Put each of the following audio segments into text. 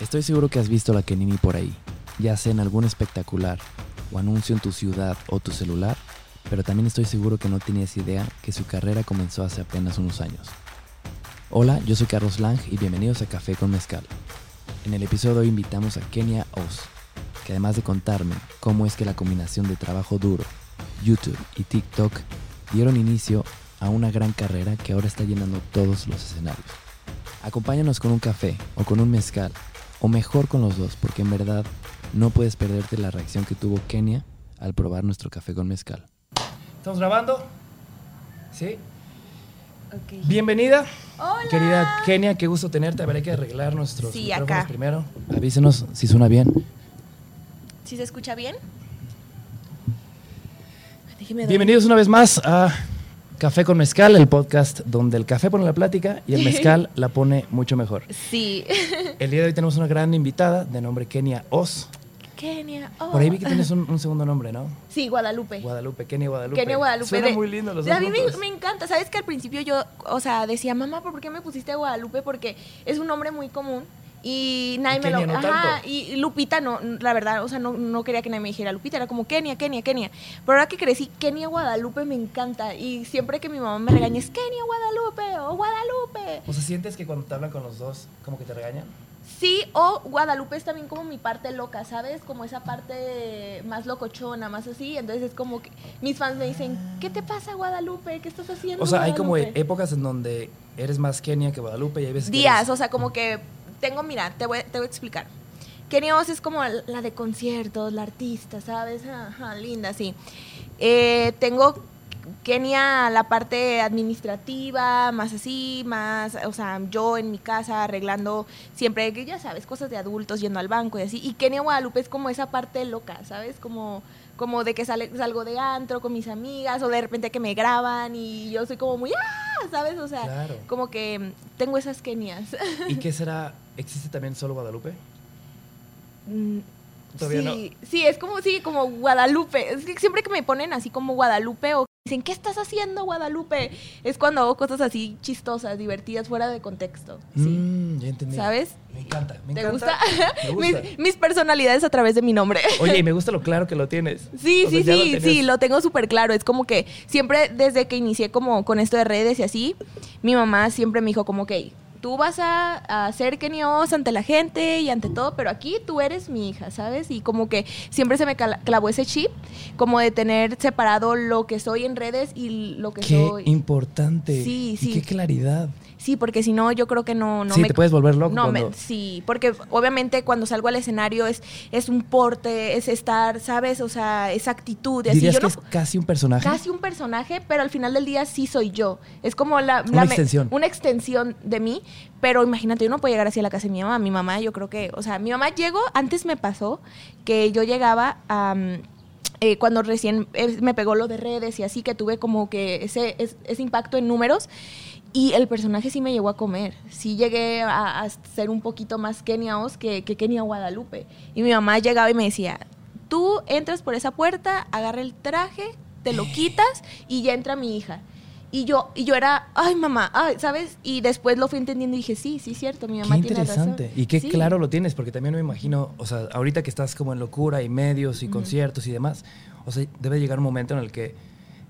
Estoy seguro que has visto la Kenini por ahí, ya sea en algún espectacular o anuncio en tu ciudad o tu celular, pero también estoy seguro que no tenías idea que su carrera comenzó hace apenas unos años. Hola, yo soy Carlos Lang y bienvenidos a Café con Mezcal. En el episodio de hoy invitamos a Kenia Oz, que además de contarme cómo es que la combinación de trabajo duro, YouTube y TikTok dieron inicio a una gran carrera que ahora está llenando todos los escenarios. Acompáñanos con un café o con un mezcal, o mejor con los dos, porque en verdad no puedes perderte la reacción que tuvo Kenia al probar nuestro café con mezcal. ¿Estamos grabando? ¿Sí? Bienvenida, Hola. querida Kenia, qué gusto tenerte. A ver, hay que arreglar nuestros Sí, micrófonos acá. primero. Avísenos si suena bien. ¿Sí se escucha bien? Déjeme dar- Bienvenidos una vez más a Café con Mezcal, el podcast donde el café pone la plática y el mezcal la pone mucho mejor. Sí. El día de hoy tenemos una gran invitada de nombre Kenia Oz. Kenia. oh. Por ahí vi que tienes un, un segundo nombre, ¿no? Sí, Guadalupe. Guadalupe, Kenia Guadalupe. Kenia Guadalupe. Suena de- muy lindo los dos A mí me, me encanta. ¿Sabes que al principio yo, o sea, decía, mamá, ¿por qué me pusiste Guadalupe? Porque es un nombre muy común. Y nadie me lo. No Ajá, y Lupita no, la verdad, o sea, no, no quería que nadie me dijera Lupita, era como Kenia, Kenia, Kenia. Pero ahora que crecí, Kenia Guadalupe me encanta. Y siempre que mi mamá me regaña es Kenia Guadalupe o Guadalupe. O sea, ¿sientes que cuando te hablan con los dos, como que te regañan? Sí, o Guadalupe es también como mi parte loca, ¿sabes? Como esa parte más locochona, más así. Entonces es como que mis fans me dicen, ¿qué te pasa, Guadalupe? ¿Qué estás haciendo? O sea, hay como Guadalupe?" épocas en donde eres más Kenia que Guadalupe y hay veces que días, eres- o sea, como que tengo, mira, te voy, te voy a explicar. Kenny Oz es como la de conciertos, la artista, ¿sabes? Ajá, linda, sí. Eh, tengo Kenia la parte administrativa, más así, más, o sea, yo en mi casa arreglando siempre, que ya sabes, cosas de adultos, yendo al banco y así. Y Kenia Guadalupe es como esa parte loca, ¿sabes? Como, como de que sale, salgo de antro con mis amigas o de repente que me graban y yo soy como muy, ¡ah! ¿Sabes? O sea, Claro. como que mm, tengo esas Kenias. ¿Y qué será? ¿Existe también solo Guadalupe? Mm, Todavía sí, sí, es como, sí, como Guadalupe. Es que siempre que me ponen así como Guadalupe o dicen, ¿qué estás haciendo, Guadalupe? Es cuando hago cosas así chistosas, divertidas, fuera de contexto. Sí. Mm, ya entendí. ¿Sabes? Me encanta, me ¿Te encanta. gusta? Me gusta. mis, mis personalidades a través de mi nombre. Oye, y me gusta lo claro que lo tienes. Sí, O sea, sí, lo sí, sí, lo tengo súper claro. Es como que siempre desde que inicié como con esto de redes y así, mi mamá siempre me dijo como que tú vas a, a ser Kenios ante la gente y ante todo, pero aquí tú eres mi hija, ¿sabes? Y como que siempre se me clavó ese chip, como de tener separado lo que soy en redes y lo que Qué soy. importante. Sí, Y sí. qué claridad. Sí, porque si no, yo creo que no, no sí, me... te puedes volver loco No, cuando... me- sí, porque obviamente cuando salgo al escenario es, es un porte, es estar, ¿sabes? O sea, esa actitud. así. ¿Dirías Yo que no- es casi un personaje? casi un personaje, pero al final del día sí soy yo. Es como la, Una la me- extensión. una extensión de mí, pero imagínate, yo no puedo llegar así a la casa de mi mamá. Mi mamá, yo creo que, o sea, mi mamá llegó, antes me pasó que yo llegaba a... eh, cuando recién eh, me pegó lo de redes y así, que tuve como que ese, es- ese impacto en números. Y el personaje sí me llegó a comer. Sí llegué a, a ser un poquito más Kenia Oz que, que Kenia Guadalupe. Y mi mamá llegaba y me decía, tú entras por esa puerta, agarra el traje, te lo quitas y ya entra mi hija. Y yo, y yo era, ay mamá, ay, ¿sabes? Y después lo fui entendiendo y dije, sí, sí, cierto, mi mamá Qué tiene interesante. razón. Y qué Sí. claro lo tienes, porque también me imagino, o sea, ahorita que estás como en locura y medios y conciertos y demás, o sea, debe llegar un momento en el que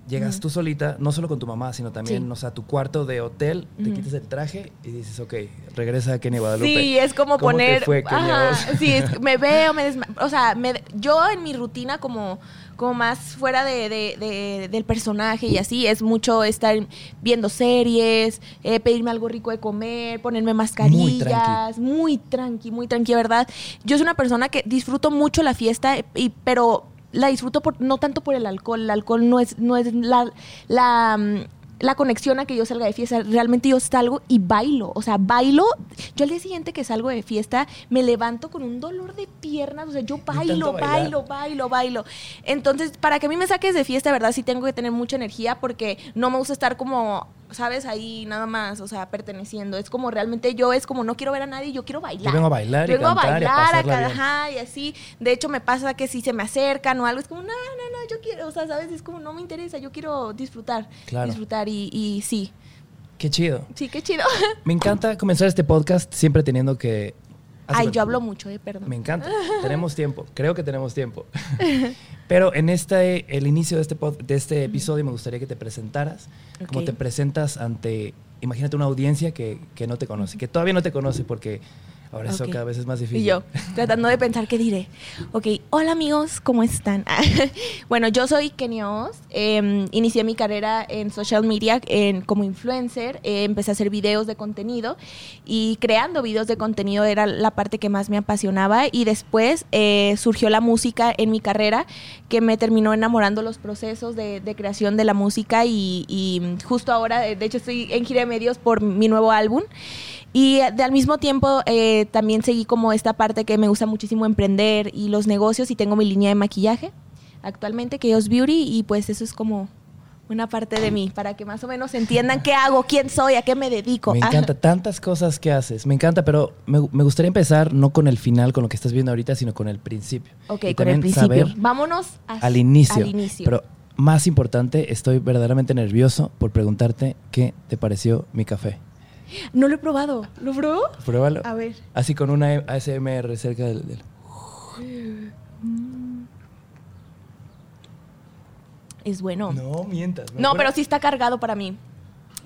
llegas tú solita, no solo con tu mamá, sino también, Sí. o sea, a tu cuarto de hotel, te quitas el traje y dices, ok, regresa a Kenia Guadalupe. Sí, es como ¿Cómo te poner. fue, Kenia Ajá, sí, es- me veo, me desma- O sea, me- yo en mi rutina, como, como más fuera de, de- de- del personaje y así, es mucho estar viendo series, eh, pedirme algo rico de comer, ponerme mascarillas. Muy tranqui, muy tranqui, ¿verdad? Yo soy una persona que disfruto mucho la fiesta, y, pero la disfruto por, no tanto por el alcohol. El alcohol no es, no es la. la mm, la conexión a que yo salga de fiesta. Realmente yo salgo y bailo. O sea, bailo. Yo al día siguiente que salgo de fiesta me levanto con un dolor de piernas. O sea, yo bailo, bailo, bailo, bailo. Entonces, para que a mí me saques de fiesta, verdad, sí tengo que tener mucha energía porque no me gusta estar como, ¿sabes? Ahí nada más, o sea, perteneciendo. Es como realmente yo, es como no quiero ver a nadie, yo quiero bailar. Yo vengo a bailar y Vengo a cantar y a bailar, a pasarla ca- bien. ajá, y así. De hecho, me pasa que si se me acercan o algo, es como, no, no, no, yo quiero, o sea, ¿sabes? Es como, no me interesa, yo quiero disfrutar. Claro. Disfrutar y, y sí, Qué chido. sí, qué chido. Me encanta comenzar este podcast siempre teniendo que Ay, yo hablo mucho, eh, perdón. Me encanta. tenemos tiempo. Creo que tenemos tiempo. Pero en este, el inicio de este, pod- de este episodio me gustaría que te presentaras. Como Ok. te presentas ante, imagínate una audiencia que, que no te conoce, que todavía no te conoce porque ahora eso Ok. cada vez es más difícil. Y yo, tratando de pensar qué diré. Ok, hola amigos, ¿cómo están? bueno, yo soy Kenios. eh, inicié mi carrera en social media en, como influencer. eh, empecé a hacer videos de contenido y creando videos de contenido era la parte que más me apasionaba. Y después eh, surgió la música en mi carrera que me terminó enamorando los procesos de, de creación de la música. Y, y justo ahora, de hecho, estoy en gira de medios por mi nuevo álbum. Y eh, de, al mismo tiempo eh, también seguí como esta parte que me gusta muchísimo emprender y los negocios y tengo mi línea de maquillaje actualmente que es Beauty y pues eso es como una parte de mí para que más o menos entiendan qué hago, quién soy, a qué me dedico. Me encanta tantas cosas que haces. Me encanta, pero me, me gustaría empezar no con el final, con lo que estás viendo ahorita, sino con el principio. Ok, Y con el principio. saber Vámonos a- al inicio. Al inicio. Pero más importante, estoy verdaderamente nervioso por preguntarte qué te pareció mi café. No lo he probado. ¿Lo probó? Pruébalo. A ver. Así con una ASMR cerca del... del- Es bueno. No, No mientas. acuerdo- pero sí está cargado para mí.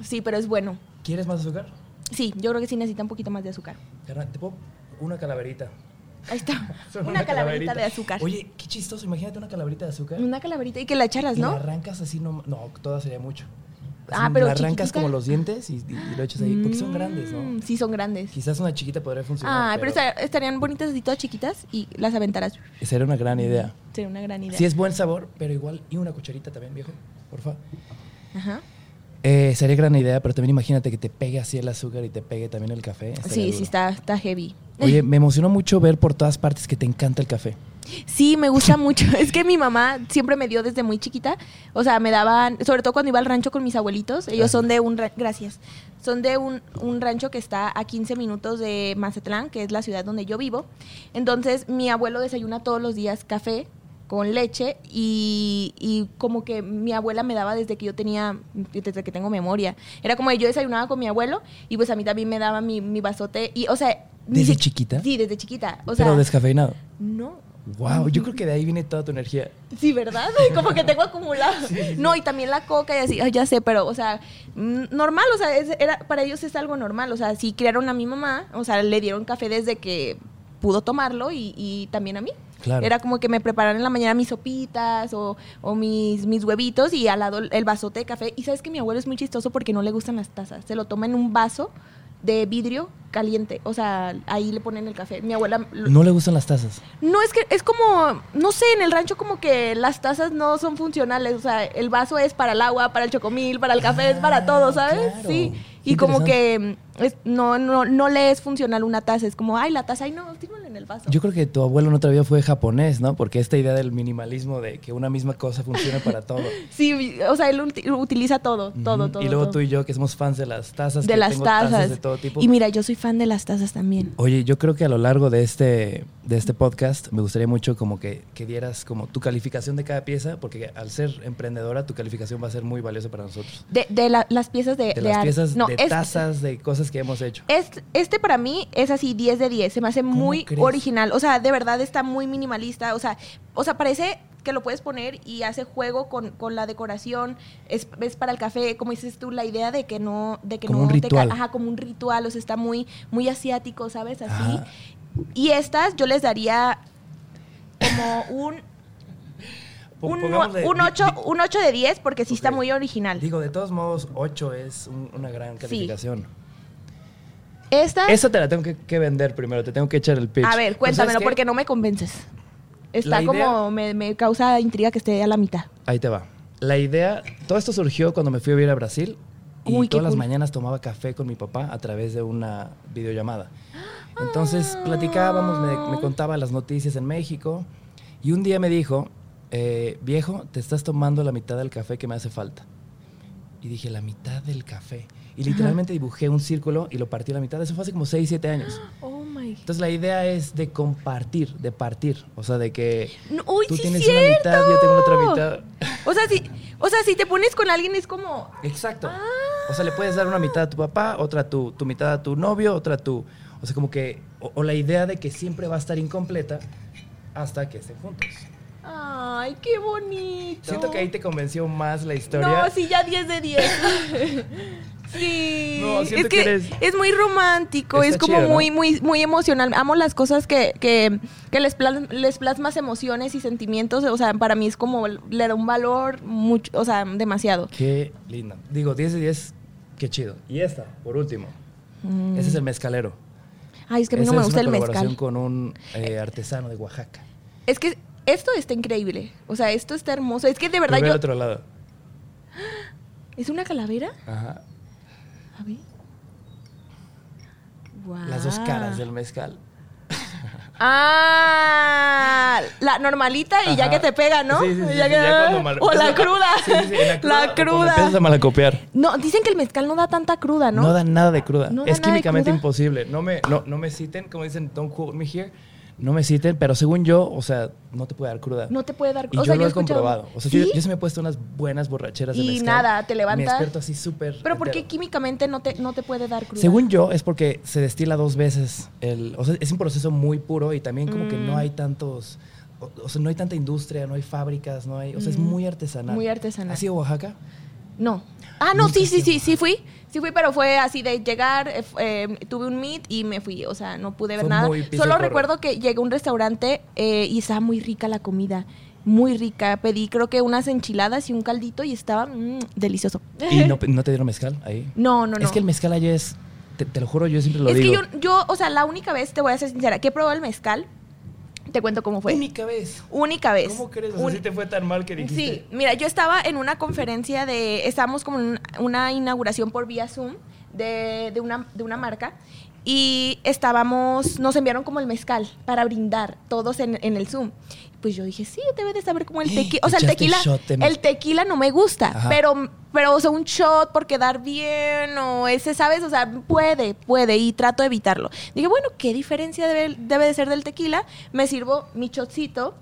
Sí, pero es bueno. ¿Quieres más azúcar? Sí, yo creo que sí necesita un poquito más de azúcar. ¿Te puedo? Una calaverita. Ahí está. Una calaverita de azúcar. Oye, qué chistoso. Imagínate una calaverita de azúcar. Una calaverita y que la echaras, y ¿no? la arrancas así, no, no, toda sería mucho. Ah, pero arrancas chiquitita. como los dientes y, lo echas ahí. Porque son grandes, ¿no? Mm, Sí, son grandes. Quizás una chiquita podría funcionar. Ah, pero, esta- estarían bonitas así todas chiquitas y las aventaras. Sería una gran idea. Sería una gran idea. Sí es buen sabor, pero igual. Y una cucharita también, viejo. Por favor. Ajá. Eh, sería gran idea, pero también imagínate que te pegue así el azúcar y te pegue también el café. Sí, duro. sí, está, está heavy. Oye, me emocionó mucho ver por todas partes que te encanta el café. Sí, me gusta mucho. Es que mi mamá siempre me dio desde muy chiquita. O sea, me daban, sobre todo cuando iba al rancho con mis abuelitos. Ellos son de un, ra- gracias, son de un, un rancho que está a 15 minutos de Mazatlán, que es la ciudad donde yo vivo. Entonces, mi abuelo desayuna todos los días café con leche y, y como que mi abuela me daba desde que yo tenía, desde que tengo memoria. Era como yo desayunaba con mi abuelo y pues a mí también me daba mi, mi vasote. Y, o sea... ¿Desde si- chiquita? Sí, desde chiquita. O sea, pero descafeinado. no, Wow, yo creo que de ahí viene toda tu energía. Sí, ¿verdad? Como que tengo acumulado. No, y también la coca y así, ay, ya sé, pero, o sea, normal, o sea, es- era, para ellos es algo normal. O sea, si criaron a mi mamá, o sea, le dieron café desde que pudo tomarlo y, y también a mí. Claro. Era como que me prepararan en la mañana mis sopitas o, o mis, mis huevitos y al lado el vasote de café. Y sabes que mi abuelo es muy chistoso porque no le gustan las tazas. Se lo toma en un vaso de vidrio caliente. O sea, ahí le ponen el café. Mi abuela No le gustan las tazas. no, es que es como, no sé, en el rancho como que las tazas no son funcionales, o sea, el vaso es para el agua, para el chocomil, para el café, es para todo, ¿sabes? Ah, claro. Sí. Qué Y como que es- no, no, no le es funcional una taza, es como, ay, la taza, ay, no, sírvela en el vaso. Yo creo que tu abuelo en otra vida fue japonés, ¿no? Porque esta idea del minimalismo, de que una misma cosa funciona para todo. Sí, o sea, él uti- utiliza todo, todo, Ujú. todo. Y luego todo. tú y yo, que somos fans de las tazas. de que las tengo tazas. de todo tipo. Y mira, yo soy fan de las tazas también. Oye, yo creo que a lo largo de este, de este podcast me gustaría mucho como que, que dieras como tu calificación de cada pieza, porque al ser emprendedora tu calificación va a ser muy valiosa para nosotros. De, de la- las piezas de, De las arte. piezas No, de es- tazas, de cosas que hemos hecho. Este, este para mí es así 10 de 10, se me hace ¿Cómo muy crees? Original, o sea, de verdad está muy minimalista, o sea, o sea, parece que lo puedes poner y hace juego con, con la decoración, es, es para el café, como dices tú, la idea de que no, de que Como no un te ritual. ajá, como un ritual, o sea, está muy, muy asiático, ¿sabes? Así. Ajá. Y estas yo les daría como un un, pongámosle- un, di- 8, di- un 8 de 10 porque sí está muy original. Digo, de todos modos, 8 es un- una gran calificación. Esta, Esa te la tengo que, que vender primero, te tengo que echar el pitch. a ver, Pero ¿sabes cuéntamelo porque no me convences. Está La como, me, me causa intriga que esté a la mitad. Ahí te va. La idea, todo esto surgió cuando me fui a vivir a Brasil y Uy, qué todas las cool. mañanas tomaba café con mi papá a través de una videollamada. Entonces platicábamos, me, me contaba las noticias en México y un día me dijo, eh, viejo, te estás tomando la mitad del café que me hace falta. Y dije, la mitad del café. Y literalmente dibujé un círculo y lo partí a la mitad. Eso fue hace como 6, 7 años. Oh my. Entonces la idea es de compartir, de partir. O sea, de que No, uy, tú sí, tienes cierto. una mitad, yo tengo otra mitad. O sea, si, o sea, si te pones con alguien es como. Exacto. Ah. O sea, le puedes dar una mitad a tu papá, otra a tu, tu mitad a tu novio, otra a tu... O sea, como que o, o la idea de que siempre va a estar incompleta hasta que estén juntos. Ay, qué bonito. Siento que ahí te convenció más la historia. No, sí, ya 10 de 10. sí. No, es que, que eres- es muy romántico, Está es como chido, ¿no? muy, muy, muy emocional. Amo las cosas que, que, que les, plas- les plasmas emociones y sentimientos. O sea, para mí es como le da un valor mucho, o sea, demasiado. Qué linda. Digo, 10 de 10, qué chido. Y esta, por último. Mm. Ese es el mezcalero. Ay, es que a mí no me es gusta una el colaboración mezcal. con un eh, artesano de Oaxaca. Es que esto está increíble. O sea, esto está hermoso. Es que de verdad yo. otro lado. ¿Es una calavera? Ajá. A ver. Las dos caras del mezcal. Ah, la normalita y ya que te pega, ¿no? Sí, sí, sí, Ya sí, que- ya cuando mal- o la cruda. La cruda. La cruda. empiezas a malacopiar. No, dicen que el mezcal no da tanta cruda, ¿no? No, da nada de cruda. ¿No es químicamente imposible. No me, no, no me citen, como dicen, don't quote me here. No me citen, pero según yo, o sea, no te puede dar cruda. No te puede dar Y o yo sea, lo he escuchado- comprobado. O sea, ¿Sí? yo, yo se me he puesto unas buenas borracheras de Y mezcal. nada, te Me levanta. despierto así súper Pero ¿por qué químicamente no te, no te puede dar cruda? Según yo, es porque se destila dos veces. El, o sea, es un proceso muy puro y también como que no Mm. hay tantos... O, o sea, no hay tanta industria, no hay fábricas, no hay... O sea, es Mm. muy artesanal. Muy artesanal. ¿Has ido a Oaxaca? No. Ah, no, sí, sí, sí, sí fui. Sí fui, pero fue así de llegar, eh, eh, tuve un meet y me fui. O sea, no pude ver Fue nada. Solo recuerdo que llegué a un restaurante eh, y estaba muy rica la comida. Muy rica. Pedí creo que unas enchiladas y un caldito y estaba mm, delicioso. ¿Y no, no te dieron mezcal ahí? No, no, no. Es que el mezcal allá es... Te, te lo juro, yo siempre lo es digo. que yo, yo, o sea, la única vez, te voy a ser sincera, que he probado el mezcal, te cuento cómo fue. Única vez. Única vez. ¿Cómo crees? O sea, Un- si te fue tan mal que dijiste... Sí, mira, yo estaba en una conferencia de, estábamos como en un- una inauguración por vía Zoom de, de una, de una marca y estábamos, nos enviaron como el mezcal para brindar todos en, en el Zoom. Pues yo dije, sí, debe de saber como el tequila. O sea, el tequila, el tequila no me gusta, Ajá. pero, pero, o sea, un shot por quedar bien o ese, ¿sabes? O sea, puede, puede y trato de evitarlo. Dije, bueno, ¿qué diferencia debe, debe de ser del tequila? Me sirvo mi shotcito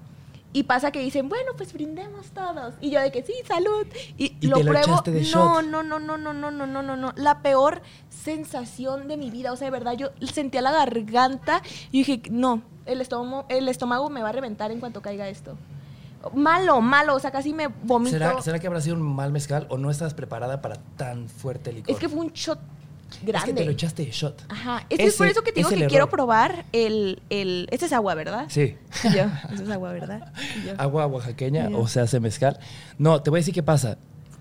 y pasa que dicen, bueno, pues brindemos todos. Y yo de que sí, salud. Y, Y lo te lo pruebo. de no, no, no, no, no, no, no, no, no, no. La peor sensación de mi vida. O sea, de verdad, yo sentía la garganta y dije, no, el estómago, el estómago me va a reventar en cuanto caiga esto. Malo, malo, o sea, casi me vomito. ¿Será, ¿Será que habrá sido un mal mezcal o no estabas preparada para tan fuerte licor? Es que fue un shot Es grande. que te lo echaste de shot. Ajá, es que es por eso que te digo es que quiero probar el, el... Este es agua, ¿verdad? Sí. Y yo, eso es agua, ¿verdad? Y yo. Agua oaxaqueña o se hace mezcal. No, te voy a decir qué pasa.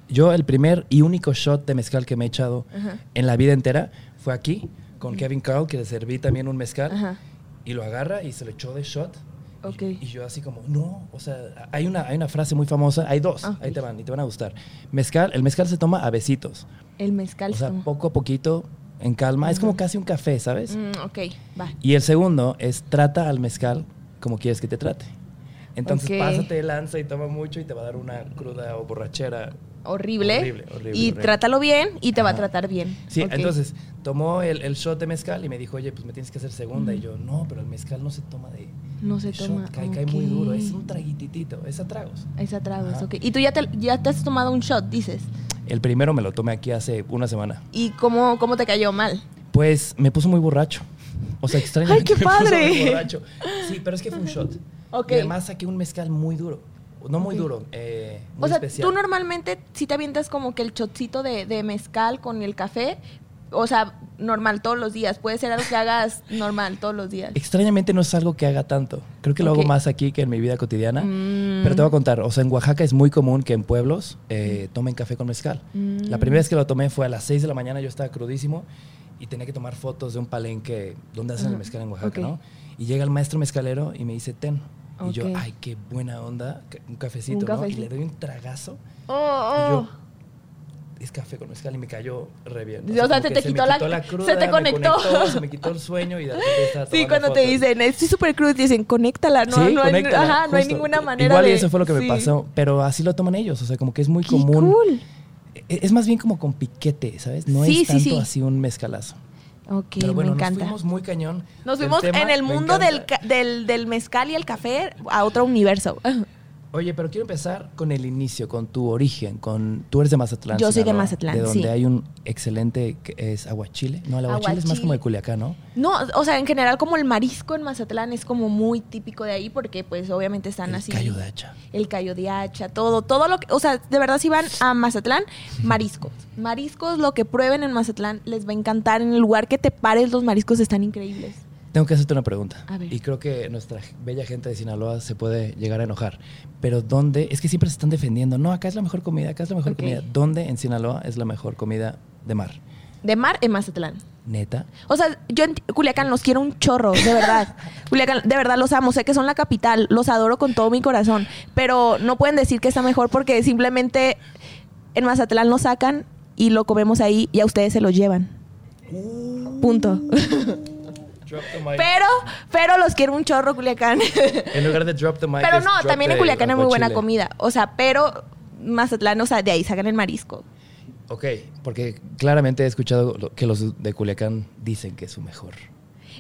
Yo el primer y único shot de mezcal que me he echado Ajá. en la vida entera fue aquí con Kevin Carl, que le serví también un mezcal. Ajá. Y lo agarra y se lo echó de shot. Y- Ok. Y, yo así como, no, o sea, hay una, hay una frase muy famosa, hay dos, Ah, ahí te van y te van a gustar. Mezcal, el mezcal se toma a besitos. El mezcal. O sea, toma. poco a poquito, en calma. Es como casi un café, ¿sabes? Mm, ok, va. Y el segundo es trata al mezcal como quieres que te trate. Entonces Ok. pásate lanza y toma mucho y te va a dar una cruda o borrachera. Horrible. Horrible, horrible, Y horrible. trátalo bien y te va a tratar bien. Sí, entonces tomó el, el shot de mezcal y me dijo, oye, pues me tienes que hacer segunda. Y yo, no, pero el mezcal no se toma de No se shot, toma. cae, cae muy duro. Es un traguititito, es a tragos. Es a tragos, Ajá. ok. Y tú ya te, ya te has tomado un shot, dices. El primero me lo tomé aquí hace una semana. ¿Y cómo, cómo te cayó mal? Pues me puso muy borracho. O sea, extrañamente ¡Ay, qué padre! Sí, pero es que fue un shot. Ok. Y además saqué un mezcal muy duro. No muy Ok. duro, eh, muy o sea, especial. tú normalmente si te avientas como que el shotcito de, de mezcal con el café, o sea, normal todos los días. Puede ser algo que hagas normal todos los días. Extrañamente no es algo que haga tanto. Creo que lo hago Ok. más aquí que en mi vida cotidiana. Mm. Pero te voy a contar, o sea, en Oaxaca es muy común que en pueblos eh, tomen café con mezcal. Mm. La primera vez que lo tomé fue a las 6 de la mañana, yo estaba crudísimo y tenía que tomar fotos de un palenque donde hacen el Ajá. mezcal en Oaxaca, Ok. ¿no? Y llega el maestro mezcalero y me dice, ten. Y yo, ay, qué buena onda, un cafecito, Un ¿no? Y le doy un tragazo Oh, y oh. yo, es café con mezcal y me cayó re bien. O sea, como te- se me quitó la- quitó se te me conectó. se me quitó el sueño y de repente Sí, cuando te dicen, estoy súper crudo, te dicen, conéctala, ¿no? sí, no, hay, conéctala, ajá, no hay ninguna manera Igual y de... eso fue lo que me Sí. pasó, pero así lo toman ellos, o sea, como que es muy ¡Qué común. cool! E- Es más bien como con piquete, ¿sabes? No Sí, es tanto sí. así un mezcalazo. Ok, pero bueno, me encanta. nos fuimos muy cañón. Nos fuimos tema, en el me mundo del, del, del mezcal y el café a otro universo. Oye, pero quiero empezar con el inicio, con tu origen, con tú eres de Mazatlán. Yo soy de Mazatlán, de donde sí. hay un excelente que es aguachile. No, el aguachile, es más como de Culiacán, ¿no? No, o sea, en general como el marisco en Mazatlán es como muy típico de ahí porque pues obviamente están el así. callo de hacha. El callo de hacha, todo, todo lo que, o sea, de verdad si van a Mazatlán, mariscos. Mariscos, lo que prueben en Mazatlán les va a encantar. En el lugar que te pares, los mariscos están increíbles. Tengo que hacerte una pregunta. A ver. Y creo que nuestra bella gente de Sinaloa se puede llegar a enojar. Pero ¿dónde? Es que siempre se están defendiendo. No, acá es la mejor comida, acá es la mejor comida. ¿Dónde en Sinaloa es la mejor comida de mar? De mar en Mazatlán. Neta. O sea, yo en Culiacán los quiero un chorro, de verdad. Culiacán, de verdad los amo. Sé que son la capital, los adoro con todo mi corazón. Pero no pueden decir que está mejor porque simplemente en Mazatlán lo sacan y lo comemos ahí y a ustedes se lo llevan. Punto. Pero, pero los quiero un chorro, Culiacán. en lugar de drop the mic. pero no, también en Culiacán es muy buena comida. O sea, pero Mazatlán, o sea, de ahí sacan el marisco. Ok, porque claramente he escuchado que los de Culiacán dicen que es su mejor.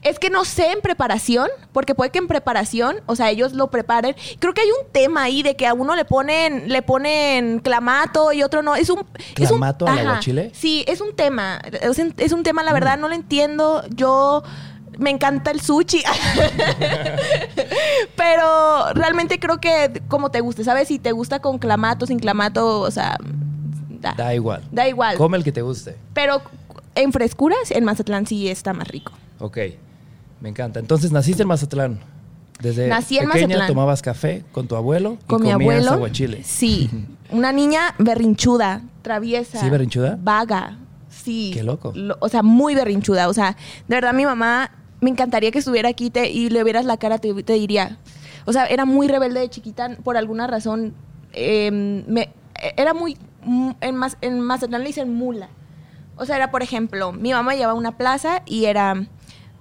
Es que no sé en preparación, porque puede que en preparación, o sea, ellos lo preparen. Creo que hay un tema ahí de que a uno le ponen, le ponen clamato y otro no. Es un es un- ¿Clamato al aguachile? Sí, es un tema. Es un, es un tema, la verdad, no lo entiendo. Yo me encanta el sushi. Pero realmente creo que como te guste, ¿sabes? Si te gusta con clamato, sin clamato, o sea, da, Da igual. da igual. Come el que te guste. Pero en frescuras, en Mazatlán sí está más rico. Ok, me encanta. Entonces, naciste en Mazatlán. Desde Nací en pequeña Mazatlán. tomabas café con tu abuelo y con mi comías abuelo. aguachile. Sí, una niña berrinchuda, traviesa. ¿Sí, berrinchuda? Vaga. Sí. Qué loco. Lo- o sea, muy berrinchuda. O sea, de verdad mi mamá me encantaría que estuviera aquí te- y le vieras la cara, te, te diría. O sea, era muy rebelde de chiquita, por alguna razón. eh, me, era muy. mm, En, Maz- en Mazatlán le dicen mula. O sea, era, por ejemplo, mi mamá llevaba una plaza y era,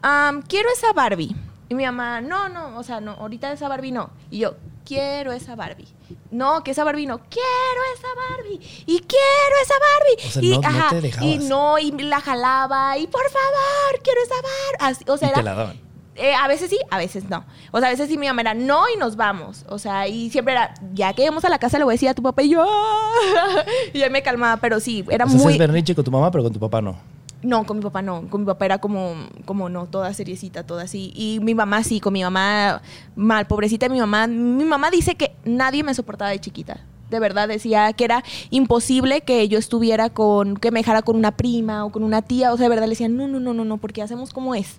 "Am, quiero esa Barbie. Y mi mamá, no, no, o sea, no, ahorita esa Barbie no. Y yo, quiero esa Barbie. No, que esa Barbie no, quiero esa Barbie. Y quiero esa Barbie. O sea, y, no- no te dejabas. Y no, y la jalaba, y por favor, quiero esa Barbie. Así, o sea, y era, te la daban. eh, a veces sí, a veces no. O sea, a veces sí mi mamá era no y nos vamos. O sea, y siempre era, ya que llegamos a la casa le voy a decir a tu papá y yo. Y ya me calmaba, pero sí, era o sea, muy. es berrinche con tu mamá, pero con tu papá no. No, con mi papá no. Con mi papá era como, como no, toda seriecita, toda así. Y mi mamá sí, con mi mamá mal, pobrecita mi mamá. Mi mamá dice que nadie me soportaba de chiquita. De verdad, decía que era imposible que yo estuviera con, que me dejara con una prima o con una tía. O sea, de verdad le decían, no, no, no, no, no, porque hacemos como es.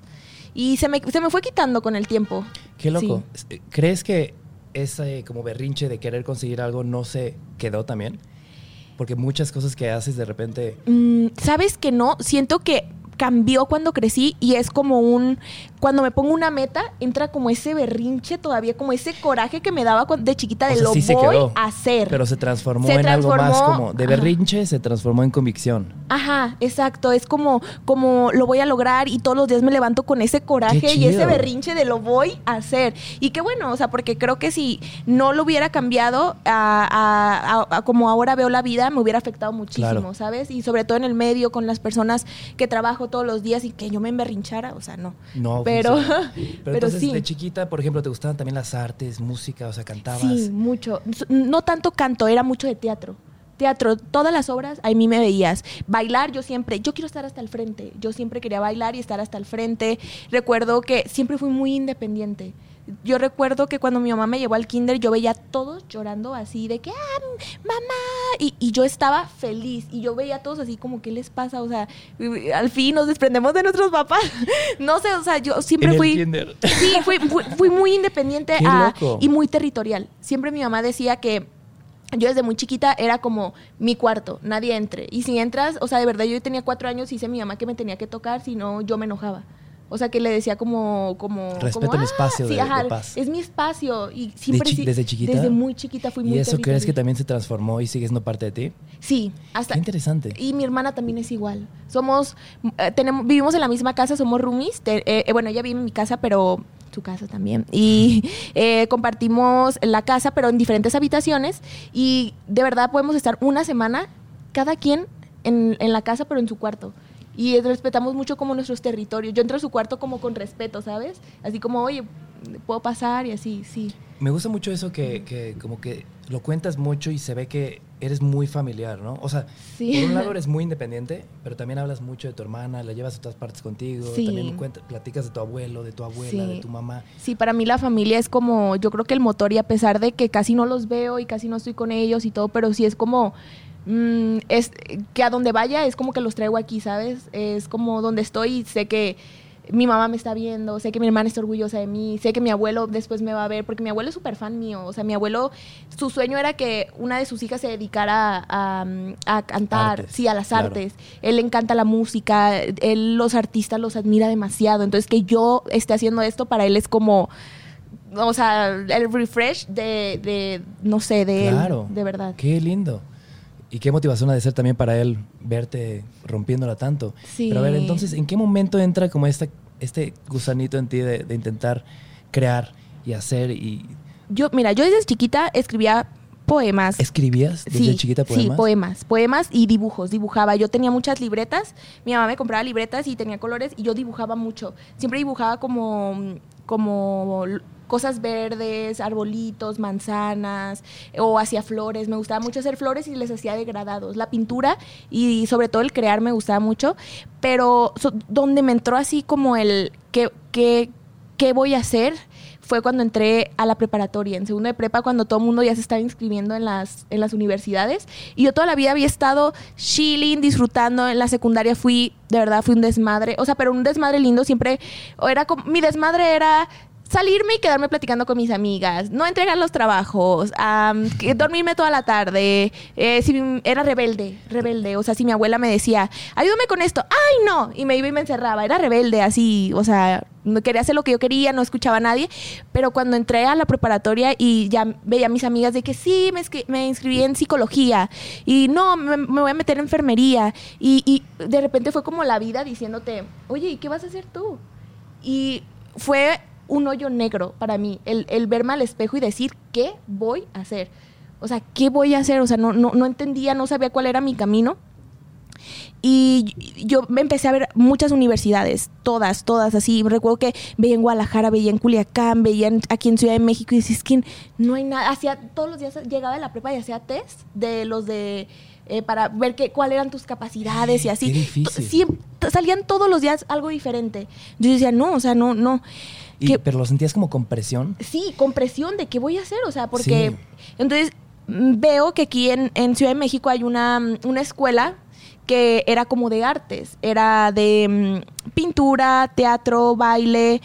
Y se me, se me fue quitando con el tiempo. Qué loco. Sí. ¿Crees que ese como berrinche de querer conseguir algo no se quedó también? Porque muchas cosas que haces de repente... Mm, ¿Sabes que no? Siento que cambió cuando crecí y es como un... Cuando me pongo una meta, entra como ese berrinche todavía, como ese coraje que me daba de chiquita de o sea, lo sí se voy quedó, a hacer. Pero se transformó Se en algo más como... De ajá. berrinche se transformó en convicción. Ajá, exacto. Es como, como lo voy a lograr y todos los días me levanto con ese coraje y ese berrinche de lo voy a hacer. Y qué bueno, o sea, porque creo que si no lo hubiera cambiado a, a- a- a como ahora veo la vida, me hubiera afectado muchísimo, Claro. ¿sabes? Y sobre todo en el medio, con las personas que trabajo todos los días y que yo me emberrinchara, o sea, no. No, Pero, Pero, pero entonces, sí. de chiquita, por ejemplo, ¿te gustaban también las artes, música? O sea, cantabas. Sí, mucho. No tanto canto, era mucho de teatro. Teatro, todas las obras, a mí me veías. Bailar, yo siempre, yo quiero estar hasta el frente. Yo siempre quería bailar y estar hasta el frente. Recuerdo que siempre fui muy independiente. Yo recuerdo que cuando mi mamá me llevó al kinder, yo veía a todos llorando así de que, ah, mamá. Y, y yo estaba feliz. Y yo veía a todos así como, ¿qué les pasa? O sea, al fin nos desprendemos de nuestros papás. No sé, o sea, yo siempre En el fui... kinder. Sí, fui, fui, fui muy independiente a- loco. y muy territorial. Siempre mi mamá decía que yo desde muy chiquita era como mi cuarto, nadie entre. Y si entras, o sea, de verdad yo tenía cuatro años y dice mi mamá que me tenía que tocar, si no yo me enojaba. O sea, que le decía como... como Respeto como, el espacio sí, de- ajá, de paz. Es mi espacio. Y siempre... chi- sí- desde chiquita? Desde muy chiquita fui muy ¿Y eso crees que también se transformó y sigue siendo parte de ti? Sí, hasta... Qué interesante. Y mi hermana también es igual. Somos, eh, tenemos, vivimos en la misma casa, somos roomies. Te- eh, eh, bueno, ella vive en mi casa, pero su casa también. Y eh, compartimos la casa, pero en diferentes habitaciones. Y de verdad podemos estar una semana, cada quien en, en la casa, pero en su cuarto. Y respetamos mucho como nuestros territorios. Yo entro a su cuarto como con respeto, ¿sabes? Así como, oye, puedo pasar y así, sí. Me gusta mucho eso que, que como que lo cuentas mucho y se ve que eres muy familiar, ¿no? O sea, Sí. por un lado eres muy independiente, pero también hablas mucho de tu hermana, la llevas a todas partes contigo, Sí. también cuentas, platicas de tu abuelo, de tu abuela, Sí. de tu mamá. Sí, para mí la familia es como, yo creo que el motor y a pesar de que casi no los veo y casi no estoy con ellos y todo, pero sí es como, mm, es que a donde vaya es como que los traigo aquí, ¿sabes? Es como donde estoy y sé que mi mamá me está viendo, sé que mi hermana está orgullosa de mí, sé que mi abuelo después me va a ver, porque mi abuelo es súper fan mío, o sea, mi abuelo, su sueño era que una de sus hijas se dedicara a, a cantar, Artes, sí, a las claro. artes. Él le encanta la música, él los artistas los admira demasiado, entonces que yo esté haciendo esto para él es como o sea, el refresh de, de no sé, de Claro. él, de verdad. Qué lindo. Y qué motivación ha de ser también para él verte rompiéndola tanto. Sí. Pero a ver, entonces, ¿en qué momento entra como este, este gusanito en ti de, de intentar crear y hacer y... Yo, mira, yo desde chiquita escribía poemas. ¿Escribías desde sí, chiquita poemas? Sí, poemas, poemas y dibujos, dibujaba. Yo tenía muchas libretas, mi mamá me compraba libretas y tenía colores y yo dibujaba mucho. Siempre dibujaba como, como cosas verdes, arbolitos, manzanas o hacía flores. Me gustaba mucho hacer flores y les hacía degradados. La pintura y sobre todo el crear me gustaba mucho, pero so- donde me entró así como el qué, qué, qué voy a hacer fue cuando entré a la preparatoria, en segundo de prepa, cuando todo el mundo ya se estaba inscribiendo en las, en las universidades. Y yo toda la vida había estado chilling, disfrutando. En la secundaria fui, de verdad, fui un desmadre. O sea, pero un desmadre lindo. Siempre, era mi desmadre era salirme y quedarme platicando con mis amigas, no entregar los trabajos, que- dormirme toda la tarde, eh, era rebelde, rebelde, o sea, si mi abuela me decía, ayúdame con esto, ay no, y me iba y me encerraba, era rebelde, así, o sea, no quería hacer lo que yo quería, no escuchaba a nadie, pero cuando entré a la preparatoria y ya veía a mis amigas de que sí, me, inscri- me inscribí en psicología y no, me, me voy a meter en enfermería y, y de repente fue como la vida diciéndote, oye, ¿y qué vas a hacer tú? Y fue un hoyo negro para mí, el, el verme al espejo y decir, ¿qué voy a hacer? O sea, ¿qué voy a hacer? O sea, no, no, no entendía, no sabía cuál era mi camino. Y yo me empecé a ver muchas universidades, todas, todas así. Recuerdo que veía en Guadalajara, veía en Culiacán, veía en- aquí en Ciudad de México y decía, es que no hay nada. Hacía, todos los días llegaba de la prepa y hacía test de los de... eh, para ver qué, cuáles eran tus capacidades y así. Qué difícil. Salían todos los días algo diferente. Yo decía, no, o sea, no, no. Y- que- ¿Pero lo sentías como con presión? Sí, con presión de qué voy a hacer, o sea, porque Sí. entonces mm, veo que aquí en, en Ciudad de México hay una, mm, una escuela que era como de artes, era de mm, pintura, teatro, baile,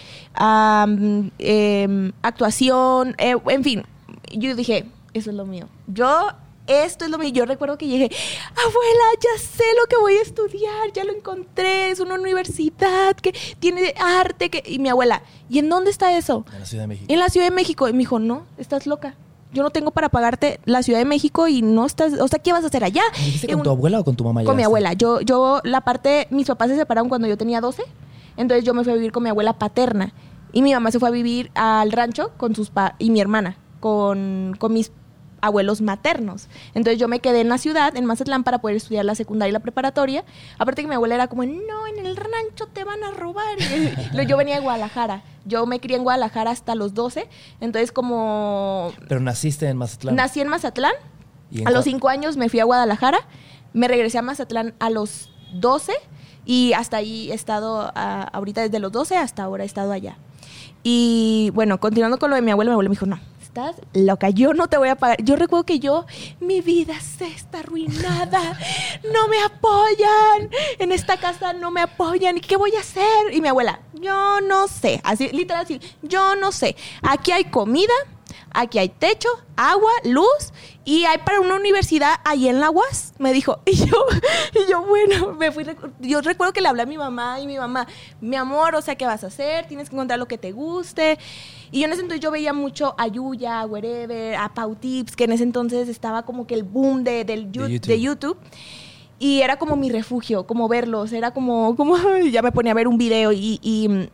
em, actuación, eh, en fin, yo dije, eso es lo mío. Yo, esto es lo mío. Yo recuerdo que dije, abuela, ya sé lo que voy a estudiar, ya lo encontré, es una universidad que tiene arte, que... y mi abuela, ¿y en dónde está eso? En la Ciudad de México. En la Ciudad de México. Y me dijo, no, estás loca. Yo no tengo para pagarte la Ciudad de México y no estás, o sea, ¿qué vas a hacer allá? ¿Dijiste con un- tu abuela o con tu mamá? Con mi abuela. Yo, yo, la parte, mis papás se separaron cuando yo tenía 12, entonces yo me fui a vivir con mi abuela paterna. Y mi mamá se fue a vivir al rancho con sus pa y mi hermana, con, con mis abuelos maternos. Entonces yo me quedé en la ciudad, en Mazatlán, para poder estudiar la secundaria y la preparatoria. Aparte que mi abuela era como, no, en el rancho te van a robar. Y yo venía de Guadalajara. Yo me crié en Guadalajara hasta los 12. Entonces como Pero naciste en Mazatlán. nací en Mazatlán, ¿Y en a los cua- cinco años me fui a Guadalajara, me regresé a Mazatlán a los 12 y hasta ahí he estado, ah, ahorita desde los 12 hasta ahora he estado allá. Y bueno, continuando con lo de mi abuela, mi abuela me dijo, no, estás loca, yo no te voy a pagar. Yo recuerdo que yo, mi vida se está arruinada, no me apoyan, en esta casa no me apoyan, ¿y qué voy a hacer? Y mi abuela, yo no sé, así, literal, así, yo no sé, aquí hay comida, aquí hay techo, agua, luz y hay para una universidad ahí en la UAS, me dijo. Y yo, y yo bueno, me fui, yo recuerdo que le hablé a mi mamá y mi mamá, mi amor, o sea, ¿qué vas a hacer? Tienes que encontrar lo que te guste. Y yo en ese entonces yo veía mucho a Yuya, a Wherever, a Pau Tips, que en ese entonces estaba como que el boom de, del YouTube. de YouTube. Y era como mi refugio, como verlos, era como, como ya me ponía a ver un video y, y,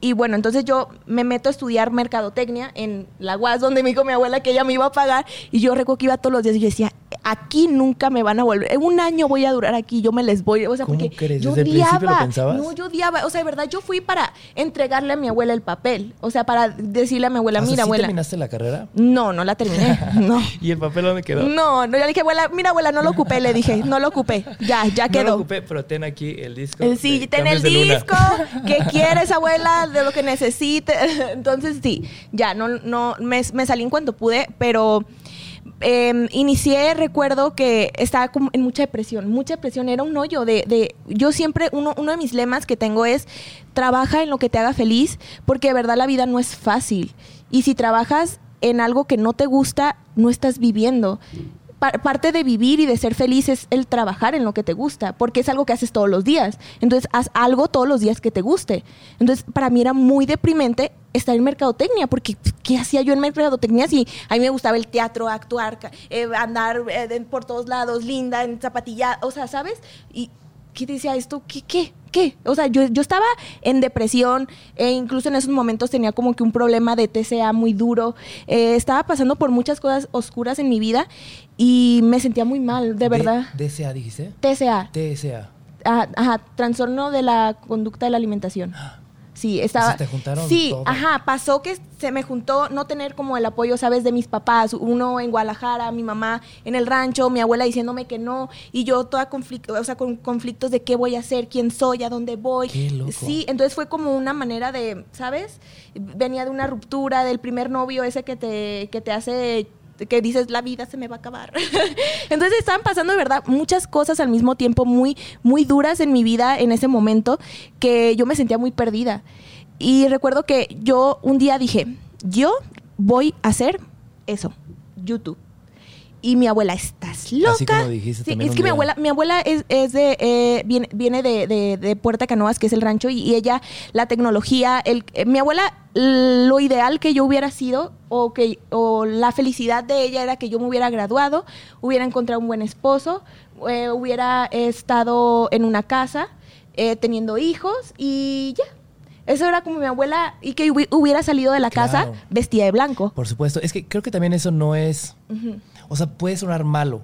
y bueno, entonces yo me meto a estudiar mercadotecnia en la UAS, donde me dijo mi abuela que ella me iba a pagar. Y yo recuerdo que iba todos los días y yo decía, aquí nunca me van a volver. En un año voy a durar aquí, yo me les voy. O sea, ¿Cómo porque crees? yo ¿Desde el principio lo odiaba. pensabas? No, yo odiaba. O sea, de verdad, yo fui para entregarle a mi abuela el papel. O sea, para decirle a mi abuela, sea, mira, ¿sí abuela. terminaste la carrera? No, no la terminé. No. ¿Y el papel dónde quedó? No, no, yo le dije, abuela, mira, abuela, no lo ocupé, le dije, no lo ocupé. Ya, ya No quedó. lo ocupé, pero ten aquí el disco. Eh, Sí, de ten el disco, que quieres, abuela, de lo que necesites. Entonces, sí, ya, no, no, me, me salí en cuanto pude, pero eh, inicié, recuerdo que estaba como en mucha depresión, mucha depresión, era un hoyo de, de yo siempre, uno, uno de mis lemas que tengo es, trabaja en lo que te haga feliz, porque de verdad la vida no es fácil. Y si trabajas en algo que no te gusta, no estás viviendo pa- parte de vivir y de ser feliz es el trabajar en lo que te gusta, porque es algo que haces todos los días. Entonces, haz algo todos los días que te guste. Entonces, para mí era muy deprimente estar en mercadotecnia, porque ¿qué hacía yo en mercadotecnia si a mí me gustaba el teatro, actuar, eh, andar eh, por todos lados, linda, en zapatilla, o sea, ¿sabes? Y ¿qué decía esto? ¿Qué, qué? ¿Qué? O sea, yo, yo estaba en depresión, e incluso en esos momentos tenía como que un problema de TCA muy duro. Eh, estaba pasando por muchas cosas oscuras en mi vida y me sentía muy mal, de verdad. DSA, dijiste. TCA, TSA. ah, ajá, trastorno de la conducta de la alimentación. Sí, estaba. O sea, te juntaron sí, todo. ajá, pasó que se me juntó no tener como el apoyo, sabes, de mis papás, uno en Guadalajara, mi mamá en el rancho, mi abuela diciéndome que no, y yo toda conflicto, o sea, con conflictos de qué voy a hacer, quién soy, a dónde voy. Qué loco. Sí, entonces fue como una manera de, ¿sabes? Venía de una ruptura del primer novio ese que te, que te hace que dices la vida se me va a acabar. Entonces estaban pasando de verdad muchas cosas al mismo tiempo muy muy duras en mi vida en ese momento que yo me sentía muy perdida. Y recuerdo que yo un día dije, yo voy a hacer eso, YouTube. Y mi abuela, ¿estás loca? Así como dijiste Sí, también es que mi abuela, mi abuela es, es de, eh, viene, viene de, de- de Puerta Canoas, que es el rancho, y, y ella, la tecnología, el, eh, mi abuela, lo ideal que yo hubiera sido, o, que, o la felicidad de ella era que yo me hubiera graduado, hubiera encontrado un buen esposo, eh, hubiera estado en una casa, eh, teniendo hijos, y ya. Eso era como mi abuela, y que hubi- hubiera salido de la casa vestida de blanco. Por supuesto. Es que creo que también eso no es. O sea, puede sonar malo.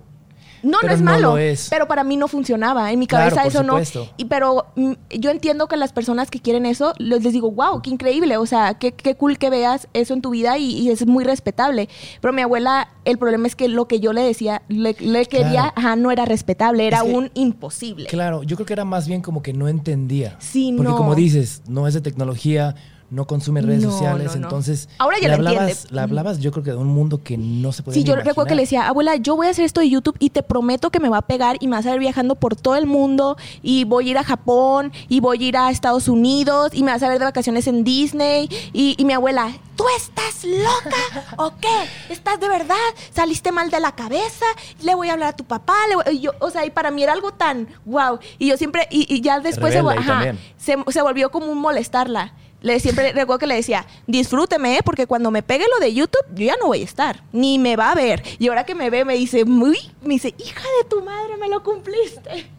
No, no es no malo. es. Pero para mí no funcionaba. En mi cabeza eso supuesto. no. Y pero mm, yo entiendo que las personas que quieren eso, les, les digo, wow, qué increíble. O sea, qué, qué cool que veas eso en tu vida y, y es muy respetable. Pero mi abuela, el problema es que lo que yo le decía, le, le quería, Claro. ajá, no era respetable, era Es que- un imposible. Claro, yo creo que era más bien como que no entendía. Sí, Porque no. como dices, no es de tecnología, no consume redes No, sociales, no, no. entonces Ahora ya entiende. hablabas, le hablabas yo creo que de un mundo que no se podía Sí, ni yo recuerdo que le decía, abuela, yo voy a hacer esto de YouTube y te prometo que me va a pegar y me vas a ver viajando por todo el mundo y voy a ir a Japón y voy a ir a Estados Unidos y me vas a ver de vacaciones en Disney y, y mi abuela, ¿tú estás loca o qué? ¿Estás de verdad? ¿Saliste mal de la cabeza? Le voy a hablar a tu papá. le voy-". Y yo, o sea, y para mí era algo tan wow. Y yo siempre, y, y ya después se, Rebelde ajá, también. se, se volvió como un molestarla. Le siempre recuerdo que le decía, disfrúteme, ¿eh? porque cuando me pegue lo de YouTube, yo ya no voy a estar, ni me va a ver. Y ahora que me ve, me dice, muy, me dice, hija de tu madre, me lo cumpliste.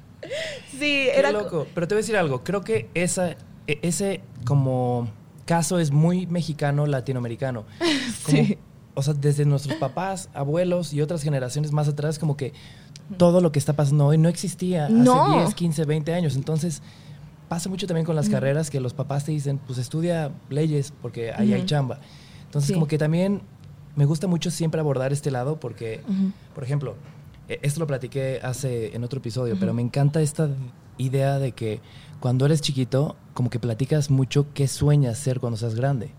Sí, era co- loco. Pero te voy a decir algo. Creo que esa, e- ese como caso es muy mexicano, latinoamericano. Como, Sí. O sea, desde nuestros papás, abuelos y otras generaciones más atrás, como que todo lo que está pasando hoy no existía hace No. 10, 15, 20 años. Entonces, pasa mucho también con las carreras que los papás te dicen, pues estudia leyes porque ahí hay chamba. Entonces, Sí. como que también me gusta mucho siempre abordar este lado porque, por ejemplo, eh, esto lo platiqué hace en otro episodio, pero me encanta esta idea de que cuando eres chiquito, como que platicas mucho qué sueñas ser cuando seas grande.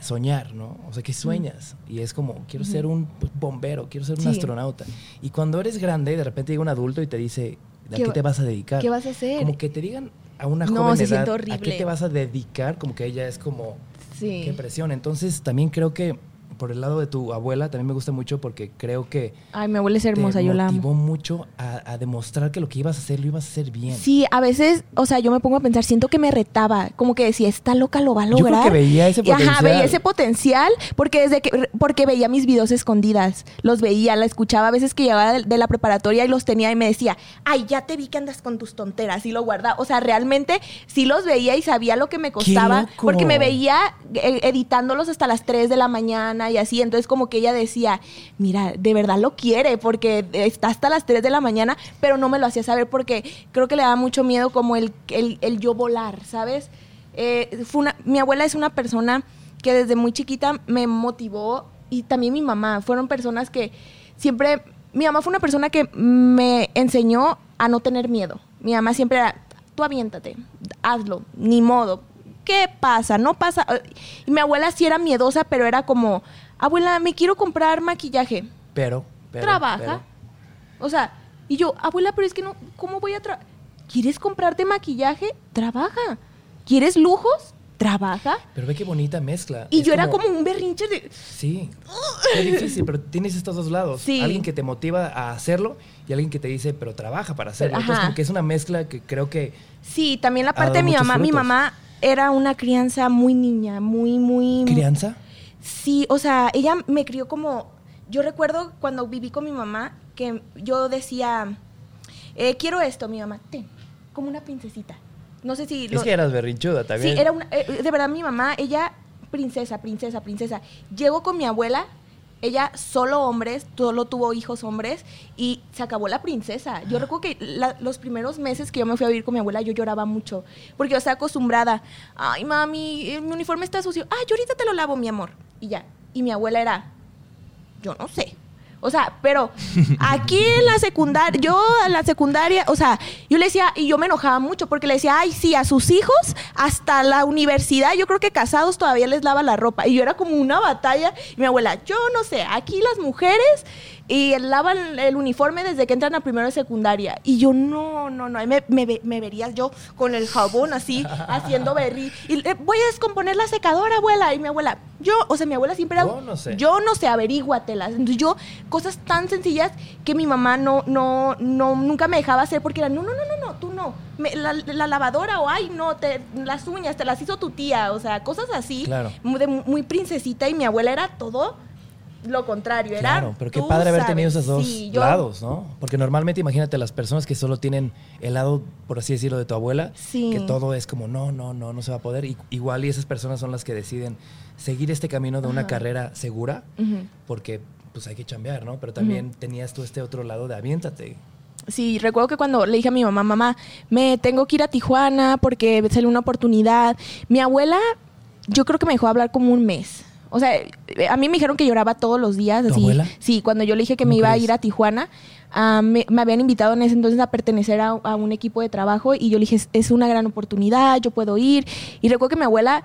Soñar, ¿no? O sea, ¿qué sueñas? Y es como, quiero ser un bombero, quiero ser un Sí. astronauta. Y cuando eres grande, de repente llega un adulto y te dice, ¿a ¿Qué qué, te vas a dedicar? ¿Qué vas a hacer? Como que te digan a una No, joven se edad, siente ¿a qué te vas a dedicar? Como que ella es como, Sí. qué presión. Entonces, también creo que por el lado de tu abuela, también me gusta mucho porque creo que Ay, mi abuela es hermosa, yo la motivó mucho a, a demostrar que lo que ibas a hacer lo ibas a hacer bien. Sí, a veces, o sea, yo me pongo a pensar, siento que me retaba, como que decía, esta loca lo va a Yo creo lograr. que veía ese Y, Ajá, potencial. veía ese potencial porque desde que porque veía mis videos escondidas, los veía, la escuchaba a veces que llegaba de, de la preparatoria y los tenía y me decía, "Ay, ya te vi que andas con tus tonteras" y lo guardaba. O sea, realmente sí los veía y sabía lo que me costaba porque me veía eh, editándolos hasta las 3 de la mañana y así. Entonces como que ella decía, mira, de verdad lo quiere porque está hasta las 3 de la mañana, pero no me lo hacía saber porque creo que le daba mucho miedo como el, el, el yo volar, ¿sabes? Eh, fue una, mi abuela es una persona que desde muy chiquita me motivó y también mi mamá. Fueron personas que siempre, mi mamá fue una persona que me enseñó a no tener miedo. Mi mamá siempre era, tú aviéntate, hazlo, ni modo. ¿Qué pasa? No pasa. Y mi abuela sí era miedosa, pero era como, abuela, me quiero comprar maquillaje. Pero, pero Trabaja. pero. O sea, y yo, abuela, pero es que no, ¿cómo voy a trabajar? ¿Quieres comprarte maquillaje? Trabaja. ¿Quieres lujos? Trabaja. Pero ve qué bonita mezcla. Y Es yo era como un berrinche de, Sí. Qué difícil, pero tienes estos dos lados. Sí. Alguien que te motiva a hacerlo y alguien que te dice, pero trabaja para hacerlo. Entonces, como que es una mezcla que creo que. Sí, también la parte de mi mamá. Mi mamá era una crianza muy niña, muy, muy... ¿Crianza? Sí, o sea, ella me crió como... Yo recuerdo cuando viví con mi mamá que yo decía, eh, quiero esto, mi mamá, ten, como una princesita. No sé si... Es lo- que eras berrinchuda también. Sí, era una, eh, de verdad mi mamá, ella, princesa, princesa, princesa. Llego con mi abuela, ella solo hombres, solo tuvo hijos hombres y se acabó la princesa. Yo recuerdo que la- los primeros meses que yo me fui a vivir con mi abuela, yo lloraba mucho porque yo estaba acostumbrada. Ay, mami, eh, mi uniforme está sucio. Ay, yo ahorita te lo lavo, mi amor. Y ya. Y mi abuela era, yo no sé. O sea, pero aquí en la secundaria, yo en la secundaria, o sea, yo le decía, y yo me enojaba mucho porque le decía, ay, sí, a sus hijos hasta la universidad, yo creo que casados todavía les lava la ropa. Y yo era como una batalla. Y mi abuela, yo no sé, aquí las mujeres y lavan el uniforme desde que entran a primero de secundaria. Y yo, no, no, no, ahí me, me, ve- me verías yo con el jabón así, haciendo berry. Y "Eh, voy a descomponer la secadora, abuela. Y mi abuela, yo, o sea, mi abuela siempre era, Yo no sé. yo no sé, averíguatelas. Entonces yo, cosas tan sencillas que mi mamá no, no, no, nunca me dejaba hacer porque era, no, no, no, no, no, tú no. Me- la, la lavadora o, ay, no, te, las uñas te las hizo tu tía. O sea, cosas así. Claro. Muy, de- muy princesita y mi abuela era todo lo contrario. Era, Claro, pero qué padre haber sabes. tenido esos dos Sí, yo- lados, ¿no? Porque normalmente imagínate las personas que solo tienen el lado, por así decirlo, de tu abuela, Sí. que todo es como, no, no, no, no se va a poder. Y, igual y esas personas son las que deciden seguir este camino de una carrera segura, porque pues hay que chambear, ¿no? Pero también tenías tú este otro lado de aviéntate. Sí, recuerdo que cuando le dije a mi mamá, mamá, me tengo que ir a Tijuana porque salió una oportunidad. Mi abuela, yo creo que me dejó hablar como un mes. O sea, eh, a mí me dijeron que lloraba todos los días. ¿Tu así. abuela? Sí, cuando yo le dije que ¿Cómo me iba a ir a Tijuana, ah, me, me habían invitado en ese entonces a pertenecer a, a un equipo de trabajo y yo le dije, "Es- es una gran oportunidad, yo puedo ir. Y recuerdo que mi abuela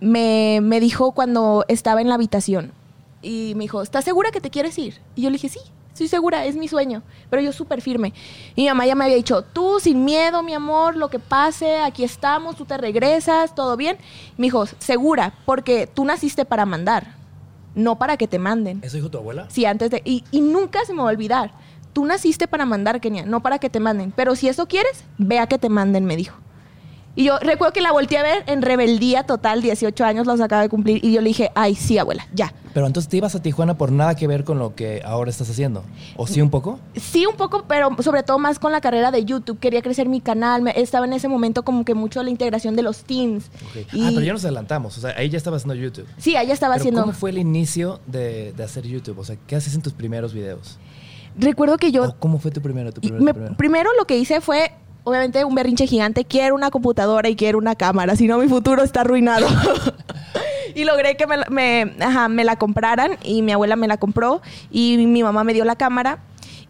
me, me dijo cuando estaba en la habitación y me dijo, ¿estás segura que te quieres ir? Y yo le dije, sí, estoy segura, es mi sueño, pero yo súper firme. Y mi mamá ya me había dicho, tú sin miedo, mi amor, lo que pase, aquí estamos, tú te regresas, todo bien. Y me dijo, segura, porque tú naciste para mandar, no para que te manden. ¿Eso dijo tu abuela? Sí, antes de... Y, y nunca se me va a olvidar. Tú naciste para mandar, Kenia, no para que te manden. Pero si eso quieres, ve a que te manden, me dijo. Y yo recuerdo que la volteé a ver en rebeldía total, 18 años los acaba de cumplir. Y yo le dije, ay, sí, abuela, ya. Pero entonces te ibas a Tijuana por nada que ver con lo que ahora estás haciendo. ¿O sí un poco? Sí, un poco, pero sobre todo más con la carrera de YouTube. Quería crecer mi canal. estaba en ese momento como que mucho la integración de los teams. Ok. Y- Ah, pero ya nos adelantamos. O sea, ahí ya estabas haciendo YouTube. Sí, allá estaba Pero haciendo... ¿Cómo fue el inicio de, de hacer YouTube? O sea, ¿qué haces en tus primeros videos? Recuerdo que yo... ¿O ¿Cómo fue tu primero? Tu primero, me- tu primero? primero lo que hice fue, obviamente, un berrinche gigante. Quiero una computadora y quiero una cámara, si no mi futuro está arruinado. y logré que me, la- me, ajá, me la compraran y mi abuela me la compró y mi mamá me dio la cámara.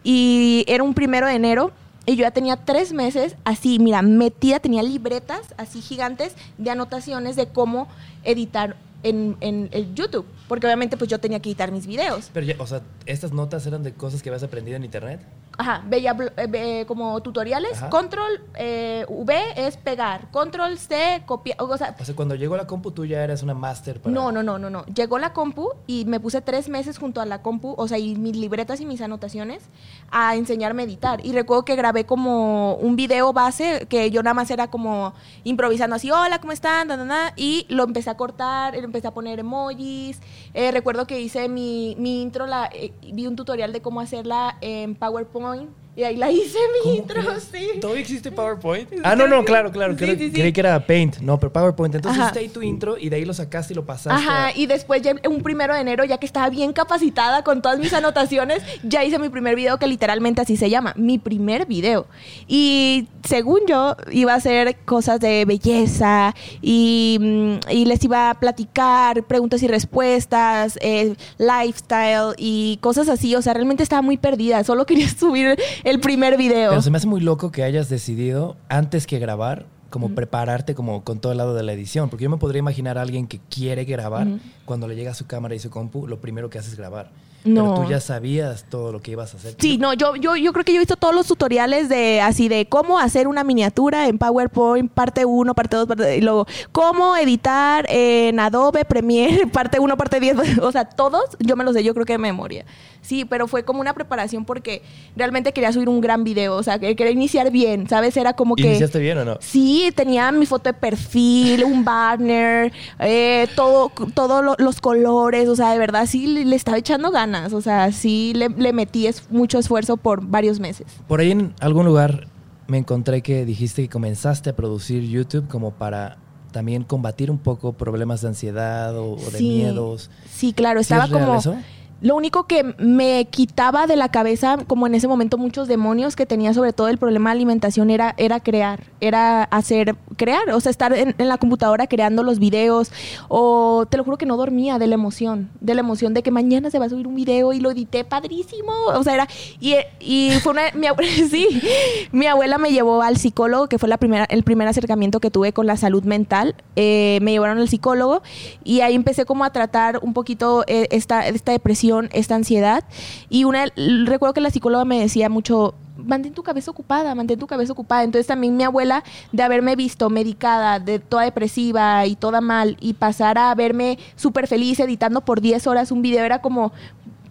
Y era un primero de enero. Y yo ya tenía tres meses así, mira, metida, tenía libretas así gigantes de anotaciones de cómo editar en, en el YouTube. Porque obviamente pues yo tenía que editar mis videos. Pero ya, o sea, ¿estas notas eran de cosas que habías aprendido en internet? Ajá, veía eh, como tutoriales. Ajá. Control eh, V es pegar. Control C, copiar. O sea, O sea, cuando llegó la compu tú ya eras una máster para... no, no, no, no, no. Llegó la compu y me puse tres meses junto a la compu, o sea, y mis libretas y mis anotaciones, a enseñarme a editar. Y recuerdo que grabé como un video base, que yo nada más era como improvisando así, hola, ¿cómo están? Da, da, da, y lo empecé a cortar, empecé a poner emojis. Eh, recuerdo que hice mi, mi intro, la, eh, vi un tutorial de cómo hacerla en PowerPoint. Y ahí la hice mi ¿Cómo intro, crees? sí. ¿Todavía existe PowerPoint? Ah, no, no, claro, claro. Sí, Creí, sí, sí. creí que era Paint. No, pero PowerPoint. Entonces Ajá. está ahí tu intro y de ahí lo sacaste y lo pasaste. Ajá, a- y después ya un primero de enero, ya que estaba bien capacitada con todas mis anotaciones, ya hice mi primer video que literalmente así se llama, mi primer video. Y según yo, iba a hacer cosas de belleza y, mm, y les iba a platicar preguntas y respuestas, eh, lifestyle y cosas así. O sea, realmente estaba muy perdida, solo quería subir el primer video. Pero se me hace muy loco que hayas decidido, antes que grabar, como prepararte como con todo el lado de la edición. Porque yo me podría imaginar a alguien que quiere grabar, cuando le llega su cámara y su compu, lo primero que hace es grabar. No. Pero tú ya sabías todo lo que ibas a hacer. Sí, no, yo, yo, yo creo que yo he visto todos los tutoriales de así de cómo hacer una miniatura en PowerPoint, parte 1, parte 2, parte y luego cómo editar en Adobe Premiere, parte 1, parte 10, o sea, todos yo me los sé, yo creo que de memoria. Sí, pero fue como una preparación porque realmente quería subir un gran video, o sea, que quería iniciar bien, ¿sabes? Era como que... ¿Iniciaste bien o no? Sí, tenía mi foto de perfil, un banner, eh, todo, todos los colores, o sea, de verdad sí le, le estaba echando ganas, o sea, sí le, le metí es- mucho esfuerzo por varios meses. Por ahí en algún lugar me encontré que dijiste que comenzaste a producir YouTube como para también combatir un poco problemas de ansiedad o, o de Sí. miedos. Sí, claro, ¿Sí estaba es real como... eso? Lo único que me quitaba de la cabeza, como en ese momento muchos demonios que tenía sobre todo el problema de alimentación, era, era crear, era hacer, crear, o sea, estar en, en la computadora creando los videos, o te lo juro que no dormía de la emoción, de la emoción de que mañana se va a subir un video y lo edité padrísimo, o sea, era, y, y fue una, mi, abue- sí, mi abuela me llevó al psicólogo, que fue la primera, el primer acercamiento que tuve con la salud mental, eh, me llevaron al psicólogo y ahí empecé como a tratar un poquito eh, esta, esta depresión, esta ansiedad. Y una, recuerdo que la psicóloga me decía mucho, mantén tu cabeza ocupada, mantén tu cabeza ocupada. Entonces también mi abuela, de haberme visto medicada, de toda depresiva y toda mal, y pasar a verme súper feliz editando por 10 horas un video, era como...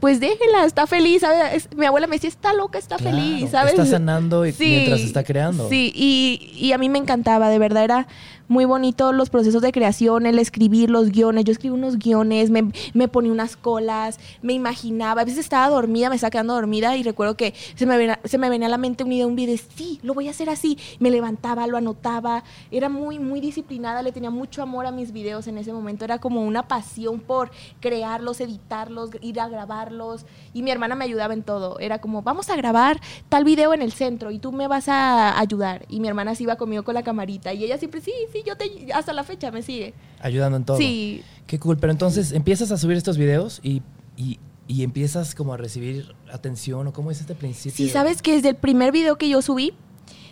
Pues déjela, está feliz, ¿sabes? Es- mi abuela me decía, está loca, está Claro, feliz, ¿sabes? Está sanando y- mientras está creando. Sí, y, y a mí me encantaba, de verdad era muy bonito los procesos de creación, el escribir los guiones. Yo escribí unos guiones, me, me ponía unas colas, me imaginaba. A veces estaba dormida, me estaba quedando dormida y recuerdo que se me venía, se me venía a la mente un video, sí, lo voy a hacer así. Me levantaba, lo anotaba. Era muy, muy disciplinada, le tenía mucho amor a mis videos en ese momento. Era como una pasión por crearlos, editarlos, ir a grabarlos. Y mi hermana me ayudaba en todo. Era como, vamos a grabar tal video en el centro y tú me vas a ayudar. Y mi hermana se iba conmigo con la camarita. Y ella siempre, sí, sí, yo te, hasta la fecha me sigue. Ayudando en todo. Sí. Qué cool. Pero entonces empiezas a subir estos videos y, y, y empiezas como a recibir atención o cómo es este principio. Sí, sabes que desde el primer video que yo subí,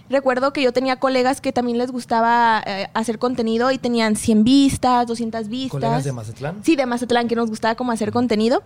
recuerdo que yo tenía colegas que también les gustaba eh, hacer contenido y tenían 100 vistas, 200 vistas. ¿Colegas de Mazatlán? Sí, de Mazatlán, que nos gustaba como hacer contenido.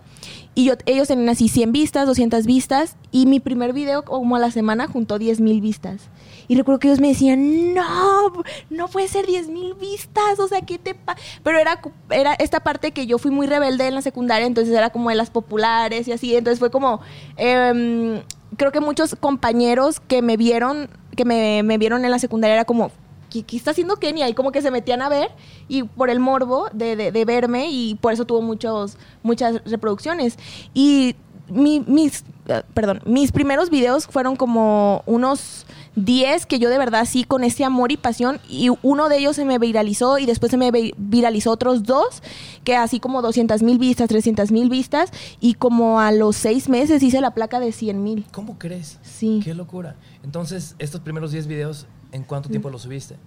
Y yo, ellos tenían así 100 vistas, 200 vistas. Y mi primer video, como a la semana, juntó 10 mil vistas. Y recuerdo que ellos me decían, no, no puede ser 10 mil vistas. O sea, ¿qué te pasa? Pero era, era esta parte que yo fui muy rebelde en la secundaria, entonces era como de las populares y así. Entonces fue como, em, creo que muchos compañeros que me vieron, que me, me vieron en la secundaria era como, ¿qué, qué está haciendo Kenia? Y como que se metían a ver y por el morbo de, de- de verme y por eso tuvo muchos, muchas reproducciones. Y mi- mis, eh, perdón, mis primeros videos fueron como unos 10 que yo de verdad sí con ese amor y pasión y uno de ellos se me viralizó y después se me vi- viralizó otros dos que así como 200 mil vistas, 300 mil vistas y como a los seis meses hice la placa de 100 mil. ¿Cómo crees? Sí. Qué locura. Entonces, estos primeros 10 videos, ¿en cuánto tiempo los subiste?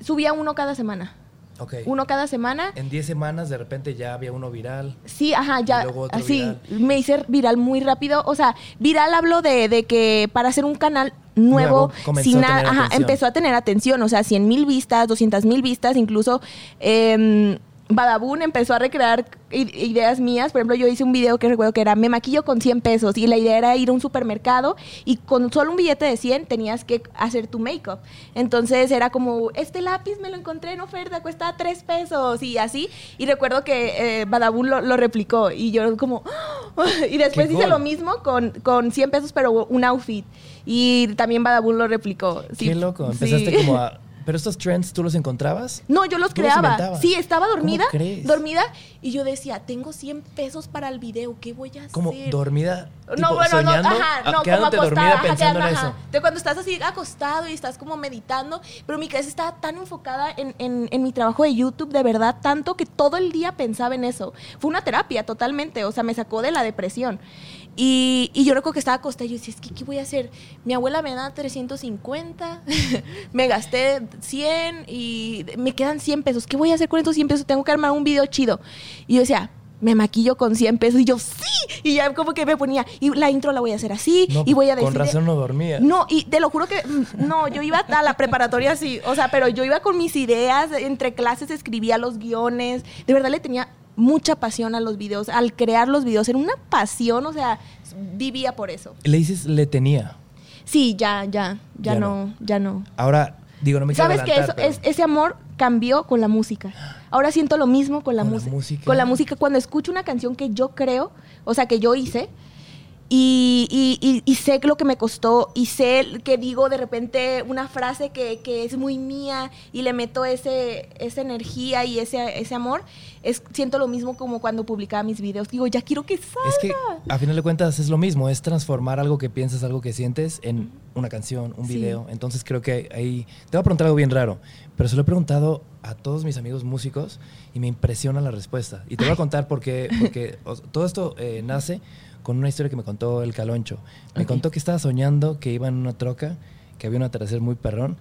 Subía uno cada semana. Ok. Uno cada semana. En 10 semanas, de repente ya había uno viral. Sí, ajá, ya. Y luego otro Así, viral. me hice viral muy rápido. O sea, viral hablo de, de que para hacer un canal nuevo, sin nada, ajá, atención. empezó a tener atención. O sea, 100 mil vistas, 200 mil vistas, incluso. em, Badabun empezó a recrear ideas mías. Por ejemplo, yo hice un video que recuerdo que era me maquillo con 100 pesos y la idea era ir a un supermercado y con solo un billete de 100 tenías que hacer tu make-up. Entonces era como, este lápiz me lo encontré en oferta, cuesta 3 pesos y así. Y recuerdo que eh, Badabun lo, lo replicó y yo como... y después hice cool. lo mismo con, con 100 pesos pero un outfit. Y también Badabun lo replicó. Sí, Qué loco. Empezaste sí. como a ¿Pero estos trends tú los encontrabas? No, yo los ¿Tú los creaba. inventabas? sí, estaba dormida. ¿Cómo crees? Dormida. Y yo decía, tengo 100 pesos para el video. ¿Qué voy a hacer? Como dormida, No, tipo, bueno, soñando, no, ajá, ah, no, como acostada, dormida ajá, pensando en quedando, eso. ajá. De cuando estás así acostado y estás como meditando, pero mi cabeza estaba tan enfocada en, en- en mi trabajo de YouTube, de verdad, tanto que todo el día pensaba en eso. Fue una terapia totalmente, o sea, me sacó de la depresión. Y, y yo recuerdo que estaba acostada y yo decía, es que, ¿qué voy a hacer? Mi abuela me da 350, me gasté 100 y me quedan 100 pesos. ¿Qué voy a hacer con estos 100 pesos? Tengo que armar un video chido. Y yo decía, me maquillo con 100 pesos. Y yo, sí. Y ya como que me ponía, y la intro la voy a hacer así. No, y voy a decir. Con razón no dormía. No, y te lo juro que mm, no, yo iba a la preparatoria así, o sea, pero yo iba con mis ideas, entre clases escribía los guiones, de verdad le tenía mucha pasión a los videos, al crear los videos, era una pasión, o sea, vivía por eso. Le dices, le tenía. Sí, ya, ya, ya, Ya no, ya no. Ahora, digo, no me ¿Sabes que eso, pero- es, ese amor cambió con la música? Ahora siento lo mismo con la, ¿Con música? Con la música, cuando escucho una canción que yo creo, o sea, que yo hice, y, y- y- sé lo que me costó, y sé que digo de repente una frase que, que es muy mía, y le meto ese, esa energía y ese, ese amor, es, siento lo mismo como cuando publicaba mis videos. Digo, ya quiero que salga. Es que a final de cuentas es lo mismo, es transformar algo que piensas, algo que sientes en una canción, un Sí. video. Entonces creo que ahí... Te voy a preguntar algo bien raro, pero se lo he preguntado a todos mis amigos músicos y me impresiona la respuesta. Y te voy a contar por qué, porque todo esto eh, nace con una historia que me contó el Caloncho. Me contó que estaba soñando que iba en una troca, que había un atardecer muy perrón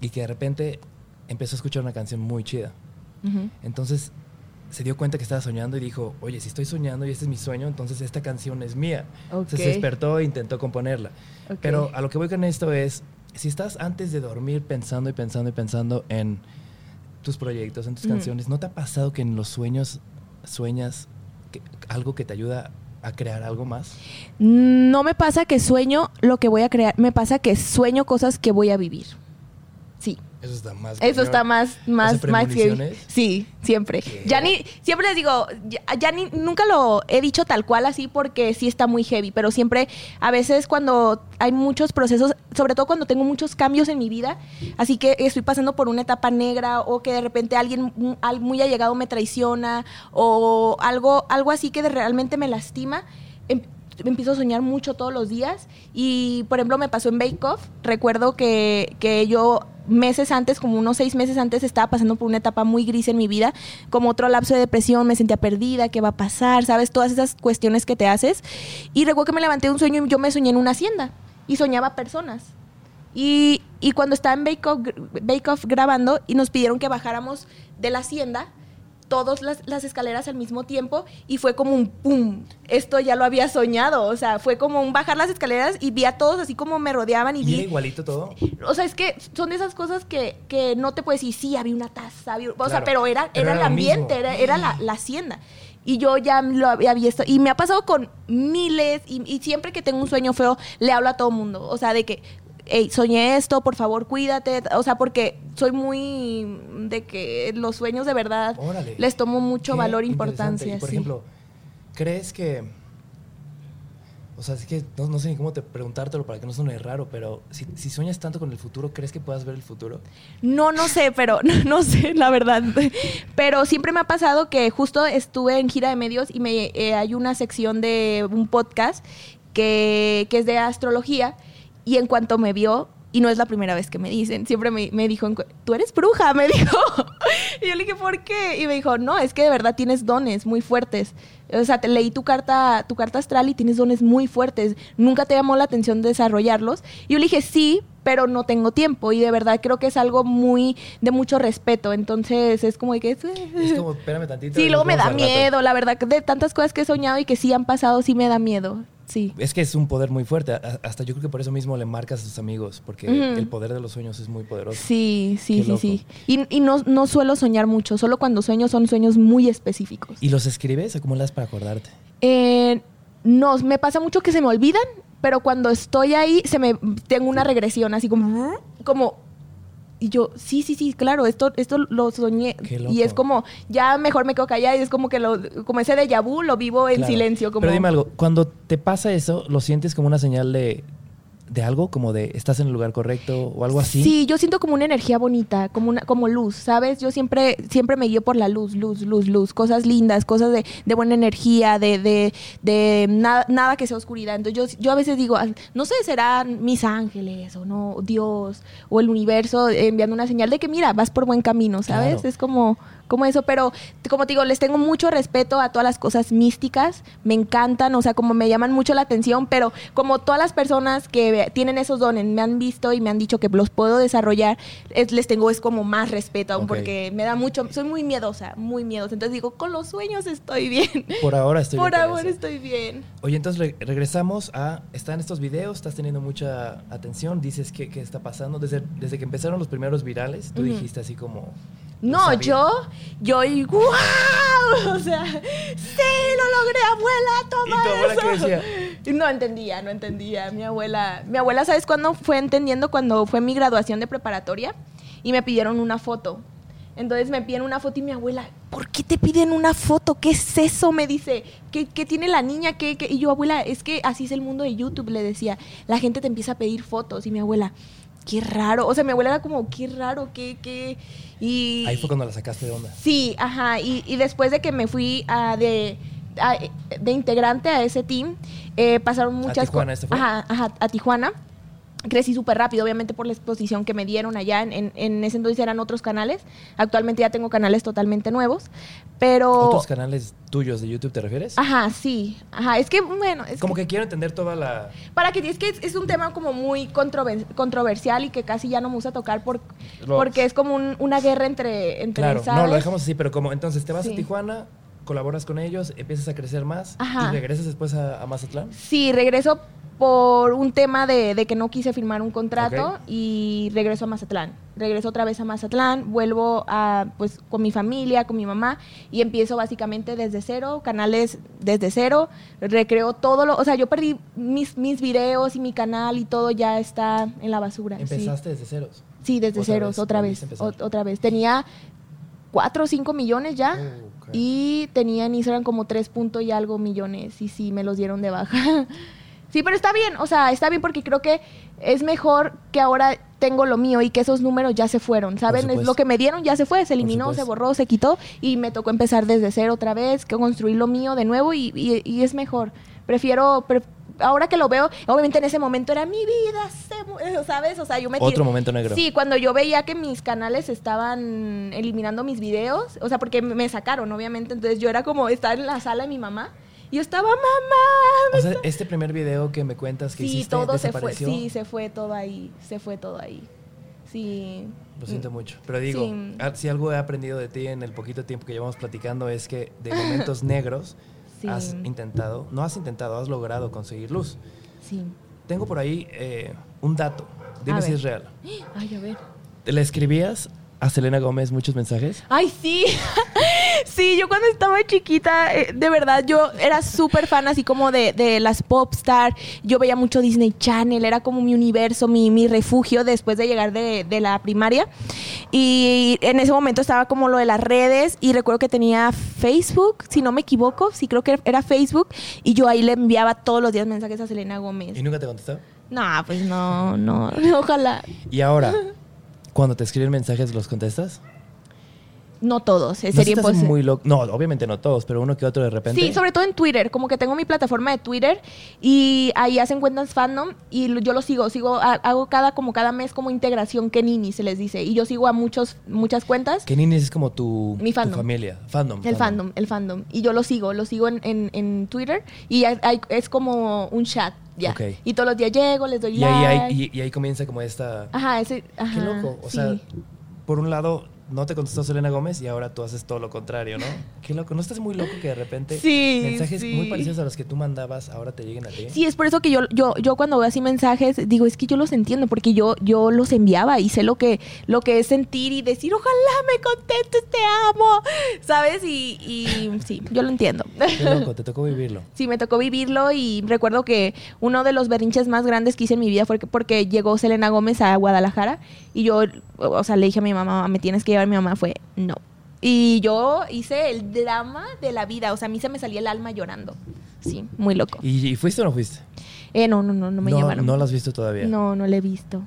y que de repente empezó a escuchar una canción muy chida. Entonces se dio cuenta que estaba soñando y dijo, oye, si estoy soñando y este es mi sueño, entonces esta canción es mía. Entonces se despertó e intentó componerla. Pero a lo que voy con esto es, si estás antes de dormir pensando y pensando y pensando en tus proyectos, en tus canciones, ¿no te ha pasado que en los sueños sueñas que- algo que te ayuda crear algo más? No me pasa que sueño lo que voy a crear, me pasa que sueño cosas que voy a vivir. Eso está más... Eso está más, más, ¿Hace más premoniciones? Sí, siempre. ¿Qué? Ya ni, siempre les digo, ya, ya ni, nunca lo he dicho tal cual así porque sí está muy heavy, pero siempre, a veces cuando hay muchos procesos, sobre todo cuando tengo muchos cambios en mi vida, así que estoy pasando por una etapa negra o que de repente alguien al- muy allegado me traiciona o algo, algo así que realmente me lastima, em- empiezo a soñar mucho todos los días y por ejemplo me pasó en Bake Off recuerdo que, que yo meses antes como unos seis meses antes estaba pasando por una etapa muy gris en mi vida como otro lapso de depresión me sentía perdida qué va a pasar sabes todas esas cuestiones que te haces. Y recuerdo que me levanté de un sueño y yo me soñé en una hacienda y soñaba personas. Y, y cuando estaba en Bake Off, Bake Off grabando y nos pidieron que bajáramos de la hacienda todas las, escaleras al mismo tiempo y fue como un pum. Esto ya lo había soñado. O sea, fue como un bajar las escaleras y vi a todos así como me rodeaban y ¿Y era vi. igualito todo? O sea, es que son de esas cosas que, que no te puedes decir, sí, había una taza, había- o sea, pero era, pero era era el ambiente, mismo. era, era la, la hacienda. Y yo ya lo había visto. Y me ha pasado con miles. Y, y siempre que tengo un sueño feo, le hablo a todo mundo. O sea, de que, hey, soñé esto, por favor, cuídate. O sea, porque soy muy de que los sueños de verdad Órale. les tomo mucho Qué valor, interesante. importancia. Y, por sí. ejemplo, ¿crees que... O sea, es que no, no sé ni cómo te preguntártelo para que no suene raro, pero si, si sueñas tanto con el futuro, ¿crees que puedas ver el futuro? No, no sé, pero no, no sé, la verdad. Pero siempre me ha pasado que justo estuve en gira de medios y me eh, hay una sección de un podcast que, que es de astrología y en cuanto me vio, y no es la primera vez que me dicen, siempre me, me dijo, tú eres bruja, me dijo. Y yo le dije, ¿por qué? Y me dijo, no, es que de verdad tienes dones muy fuertes. O sea, te leí tu carta, tu carta astral y tienes dones muy fuertes. Nunca te llamó la atención desarrollarlos. Y yo le dije, sí, pero no tengo tiempo. Y de verdad creo que es algo muy de mucho respeto. Entonces es como que... Es como, espérame tantito. Sí, luego me da miedo, la verdad, que de tantas cosas que he soñado y que sí han pasado, sí me da miedo. Sí. Es que es un poder muy fuerte. Hasta yo creo que por eso mismo le marcas a tus amigos, porque el poder de los sueños es muy poderoso. Sí, sí, Qué sí, loco. sí. Y, y no, no suelo soñar mucho, solo cuando sueño son sueños muy específicos. ¿Y los escribes o cómo le das para acordarte? Eh, no, me pasa mucho que se me olvidan, pero cuando estoy ahí se me tengo una regresión así como como y yo sí sí sí claro esto esto lo soñé y es como ya mejor me quedo callada y es como que lo como ese déjà vu lo vivo en Claro. silencio como Pero dime algo, cuando te pasa eso, ¿lo sientes como una señal de de algo? Como de estás en el lugar correcto o algo así. Sí, yo siento como una energía bonita, como una, como luz, ¿sabes? Yo siempre, siempre me guío por la luz, luz, luz, luz, cosas lindas, cosas de, de buena energía, de, de, de nada, nada que sea oscuridad. Entonces yo, yo a veces digo, "Ah, no sé, serán mis ángeles o no, Dios o el universo enviando una señal de que mira, vas por buen camino, ¿sabes? Claro. Es como, como eso, pero como te digo, les tengo mucho respeto a todas las cosas místicas, me encantan, o sea, como me llaman mucho la atención, pero como todas las personas que tienen esos dones me han visto y me han dicho que los puedo desarrollar, es- les tengo es como más respeto aún porque me da mucho, soy muy miedosa, muy miedosa, entonces digo, con los sueños estoy bien. Por ahora estoy Por bien ahora estoy bien. Oye, entonces re- regresamos a. Están estos videos, estás teniendo mucha atención, dices qué, qué está pasando. Desde, desde que empezaron los primeros virales, tú dijiste así como. No, yo, yo, y ¡guau! O sea, sí, lo logré, abuela, toma ¿Y tu abuela qué eso. decía? No entendía, no entendía. Mi abuela, mi abuela, ¿sabes cuándo fue entendiendo? Cuando fue mi graduación de preparatoria y me pidieron una foto. Entonces me piden una foto y mi abuela, ¿por qué te piden una foto? ¿Qué es eso? Me dice, ¿qué, qué tiene la niña? ¿Qué, qué? Y yo, abuela, es que así es el mundo de YouTube, le decía. La gente te empieza a pedir fotos y mi abuela, qué raro. O sea, mi abuela era como, qué raro, qué, qué. Y, Ahí fue cuando la sacaste de onda. Sí, ajá. Y, y después de que me fui a de, a- de integrante a ese team, eh, pasaron muchas Tijuana, co- este fue? Ajá, ajá, a Tijuana. Crecí súper rápido, obviamente por la exposición que me dieron allá. En, en- en ese entonces eran otros canales. Actualmente ya tengo canales totalmente nuevos. Pero. ¿Otros canales tuyos de YouTube te refieres? Ajá, sí. Ajá, es que, bueno, es Como que- que quiero entender toda la. para que es que es, es un tema como muy controver- controversial y que casi ya no me gusta tocar por, porque es como un- una guerra entre, entre Claro, no, lo dejamos así, pero como entonces te vas a. Tijuana, colaboras con ellos, empiezas a crecer más Ajá. y regresas después a, a Mazatlán. Sí, regreso por un tema de, de que no quise firmar un contrato y regreso a Mazatlán. Regreso otra vez a Mazatlán, vuelvo a, pues, con mi familia, con mi mamá y empiezo básicamente desde cero, canales desde cero, recreo todo lo, o sea, yo perdí mis, mis videos y mi canal y todo ya está en la basura. sí. Empezaste desde ceros. Sí, desde Otra ceros, vez, otra vez, otra vez. Tenía cuatro o cinco millones ya Oh, y tenía en Instagram como tres punto y algo millones y sí, me los dieron de baja. sí, pero está bien, o sea, está bien porque creo que es mejor que ahora tengo lo mío y que esos números ya se fueron, ¿saben? Es lo que me dieron ya se fue, se eliminó, se borró, se quitó y me tocó empezar desde cero otra vez, que construir lo mío de nuevo y, y- y es mejor. Prefiero... pre- Ahora que lo veo, obviamente en ese momento era mi vida, se mu- ¿sabes? O sea, yo me Otro momento negro. Sí, cuando yo veía que mis canales estaban eliminando mis videos, o sea, porque me- sacaron, obviamente, entonces yo era como estar en la sala de mi mamá y yo estaba, mamá. O sea, este primer video que me cuentas que Sí, hiciste todo se fue, desapareció. sí, se fue todo ahí, se fue todo ahí. Sí. Lo siento mucho. Pero digo, Sí. ah, si algo he aprendido de ti en el poquito tiempo que llevamos platicando es que de momentos negros Sí. has intentado, no has intentado, has logrado conseguir luz. Sí. Tengo por ahí eh, un dato. Dime A si ver. es real. Ay, a ver. ¿Le escribías a Selena Gómez muchos mensajes? Ay, sí. sí, yo cuando estaba chiquita, eh, de verdad, yo era súper fan así como de, de las popstar. Yo veía mucho Disney Channel, era como mi universo, mi, mi refugio después de llegar de, de la primaria. Y en ese momento estaba como lo de las redes y recuerdo que tenía Facebook, si no me equivoco, sí creo que era Facebook. Y yo ahí le enviaba todos los días mensajes a Selena Gómez. ¿Y nunca te contestó? No, pues no, no, ojalá. Y ahora, cuando te escriben mensajes, ¿los contestas? No todos, eh, ¿No sería muy loco? No, obviamente no todos, pero uno que otro de repente. Sí, sobre todo en Twitter, como que tengo mi plataforma de Twitter y ahí hacen cuentas fandom y yo lo sigo, sigo ha- hago cada como cada mes como integración Kenini se les dice y yo sigo a muchos muchas cuentas. Que Nini es como tu, Mi tu fandom. familia. Fandom. El fandom, el fandom. Y yo lo sigo, lo sigo en, en- en Twitter y hay- hay- es como un chat, ya. Ok. Y todos los días llego, les doy Y like. ahí, hay- y, y ahí comienza como esta... Ajá, ese, ajá. Qué loco. O sí. sea, por un lado, no te contestó Selena Gómez y ahora tú haces todo lo contrario, ¿no? Qué loco. ¿No estás muy loco que de repente Sí, mensajes sí. muy parecidos a los que tú mandabas ahora te lleguen a ti? Sí, es por eso que yo, yo, yo cuando veo así mensajes, digo, es que yo los entiendo, porque yo, yo los enviaba y sé lo que, lo que es sentir y decir, ojalá me contestes, te amo, ¿sabes? Y, y sí, yo lo entiendo. Qué loco, te tocó vivirlo. Sí, me tocó vivirlo y recuerdo que uno de los berrinches más grandes que hice en mi vida fue que- porque llegó Selena Gómez a Guadalajara y yo, o sea, le dije a mi mamá, me tienes que llevar, mi mamá fue, no. Y yo hice el drama de la vida, o sea, a mí se me salía el alma llorando. Sí, muy loco. ¿Y, y fuiste o no fuiste? Eh, no, no, no, no me no, llevaron. No lo has visto todavía. No, no lo he visto.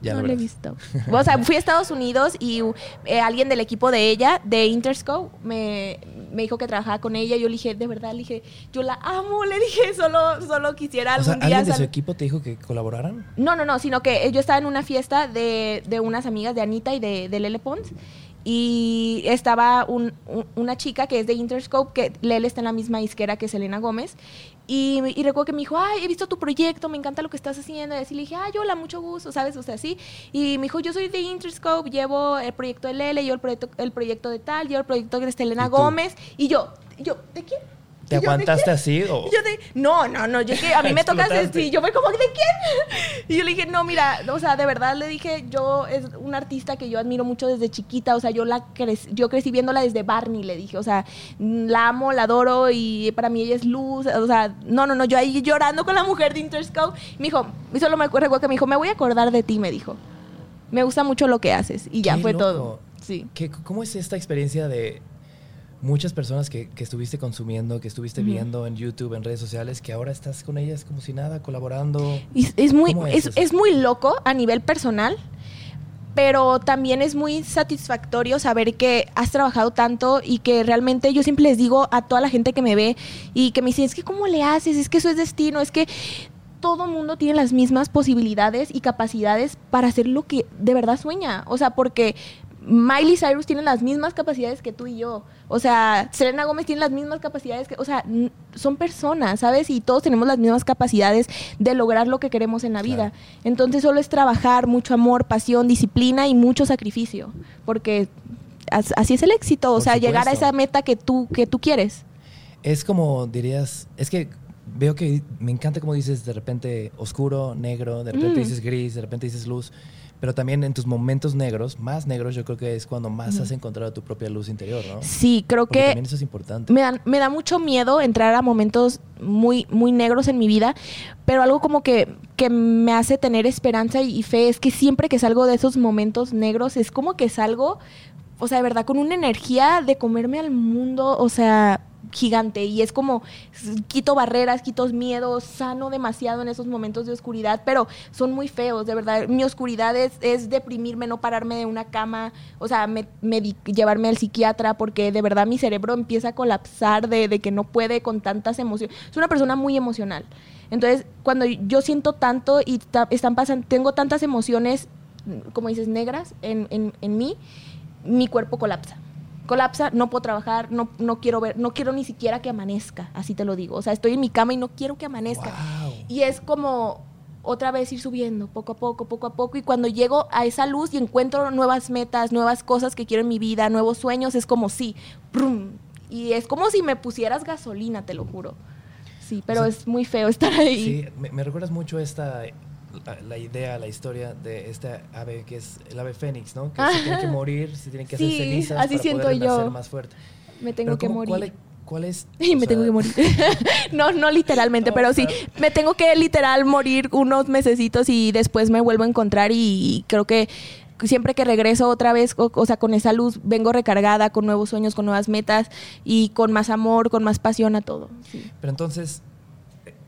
Ya no lo lo he visto. O sea, fui a Estados Unidos y eh, alguien del equipo de ella, de Interscope, me, me dijo que trabajaba con ella. Yo le dije, de verdad, le dije, yo la amo. Le dije, solo, solo quisiera O algún sea, día. ¿alguien de su equipo te dijo que colaboraran? No, no, no, sino que yo estaba en una fiesta de, de unas amigas de Anita y de, de Lele Pons. Y estaba un- un- una chica que es de Interscope, que Lele está en la misma disquera que Selena Gómez. Y, y recuerdo que me dijo, ay, he visto tu proyecto, me encanta lo que estás haciendo. Y así le dije, ay, hola, mucho gusto, ¿sabes? O sea, así. Y me dijo, yo soy de Interscope, llevo el proyecto de Lele, yo el proyecto, el proyecto de tal, yo el proyecto de Selena. Gómez. Y yo, y yo, ¿de quién? ¿Te Y yo, ¿de aguantaste así? O... Y yo de, no, no, no, yo que a mí me toca Explotaste. sí, yo fui como, ¿de quién? Y yo le dije, no, mira, o sea, de verdad le dije, yo es una artista que yo admiro mucho desde chiquita, o sea, yo la crec- yo crecí viéndola desde Barney, le dije, o sea, la amo, la adoro y para mí ella es luz, o sea, no, no, no, yo ahí llorando con la mujer de Interscope, me dijo, y solo me acuerdo que me dijo, me voy a acordar de ti, me dijo. Me gusta mucho lo que haces y ya Qué fue loco. todo. Sí. ¿Qué- ¿Cómo es esta experiencia de muchas personas que, que estuviste consumiendo, que estuviste viendo en YouTube, en redes sociales, que ahora estás con ellas como si nada, colaborando? Y es muy, ¿Cómo es es, es muy loco a nivel personal, pero también es muy satisfactorio saber que has trabajado tanto y que realmente yo siempre les digo a toda la gente que me ve y que me dice, es que ¿cómo le haces? Es que eso es destino, es que todo mundo tiene las mismas posibilidades y capacidades para hacer lo que de verdad sueña. O sea, porque Miley Cyrus tiene las mismas capacidades que tú y yo. O sea, Selena Gómez tiene las mismas capacidades que, o sea, son personas, ¿sabes? Y todos tenemos las mismas capacidades de lograr lo que queremos en la vida. Claro. Entonces solo es trabajar, mucho amor, pasión, disciplina y mucho sacrificio, porque as- así es el éxito, o sea, llegar a esa meta que tú que tú quieres. Es como dirías, es que veo que me encanta como dices de repente oscuro, negro, de repente Mm. dices gris, de repente dices luz, pero también en tus momentos negros, más negros, yo creo que es cuando más has encontrado tu propia luz interior, ¿no? Sí, creo Porque que también eso es importante. me, dan- me da mucho miedo entrar a momentos muy, muy negros en mi vida, pero algo como que, que me hace tener esperanza y, y fe es que siempre que salgo de esos momentos negros es como que salgo, o sea, de verdad, con una energía de comerme al mundo, o sea, gigante. Y es como, quito barreras, quito miedos, sano demasiado en esos momentos de oscuridad, pero son muy feos, de verdad. Mi oscuridad es, es deprimirme, no pararme de una cama, o sea, me- llevarme al psiquiatra, porque de verdad mi cerebro empieza a colapsar de, de que no puede con tantas emociones. Es una persona muy emocional. Entonces, cuando yo siento tanto y están tengo tantas emociones, como dices, negras en, en, en mí, mi cuerpo colapsa. Colapsa, no puedo trabajar, no, no quiero ver, no quiero ni siquiera que amanezca, así te lo digo. O sea, estoy en mi cama y no quiero que amanezca. Wow. Y es como otra vez ir subiendo, poco a poco, poco a poco. Y cuando llego a esa luz y encuentro nuevas metas, nuevas cosas que quiero en mi vida, nuevos sueños, es como sí. brum, y es como si me pusieras gasolina, te lo juro. Sí, pero O sea, es muy feo estar ahí. Sí, me, me recuerdas mucho esta la, la idea, la historia de esta ave que es el ave fénix, ¿no? Que se tiene que morir, se tiene que hacer Sí, cenizas así para siento poder yo. más fuerte. Me tengo Pero que ¿cómo- morir. ¿Cuál es? cuál es, Y me tengo que morir. no, no literalmente, pero sí, me tengo que literal morir unos mesecitos y después me vuelvo a encontrar y creo que siempre que regreso otra vez, o, o sea, con esa luz, vengo recargada con nuevos sueños, con nuevas metas y con más amor, con más pasión a todo. sí. Pero entonces,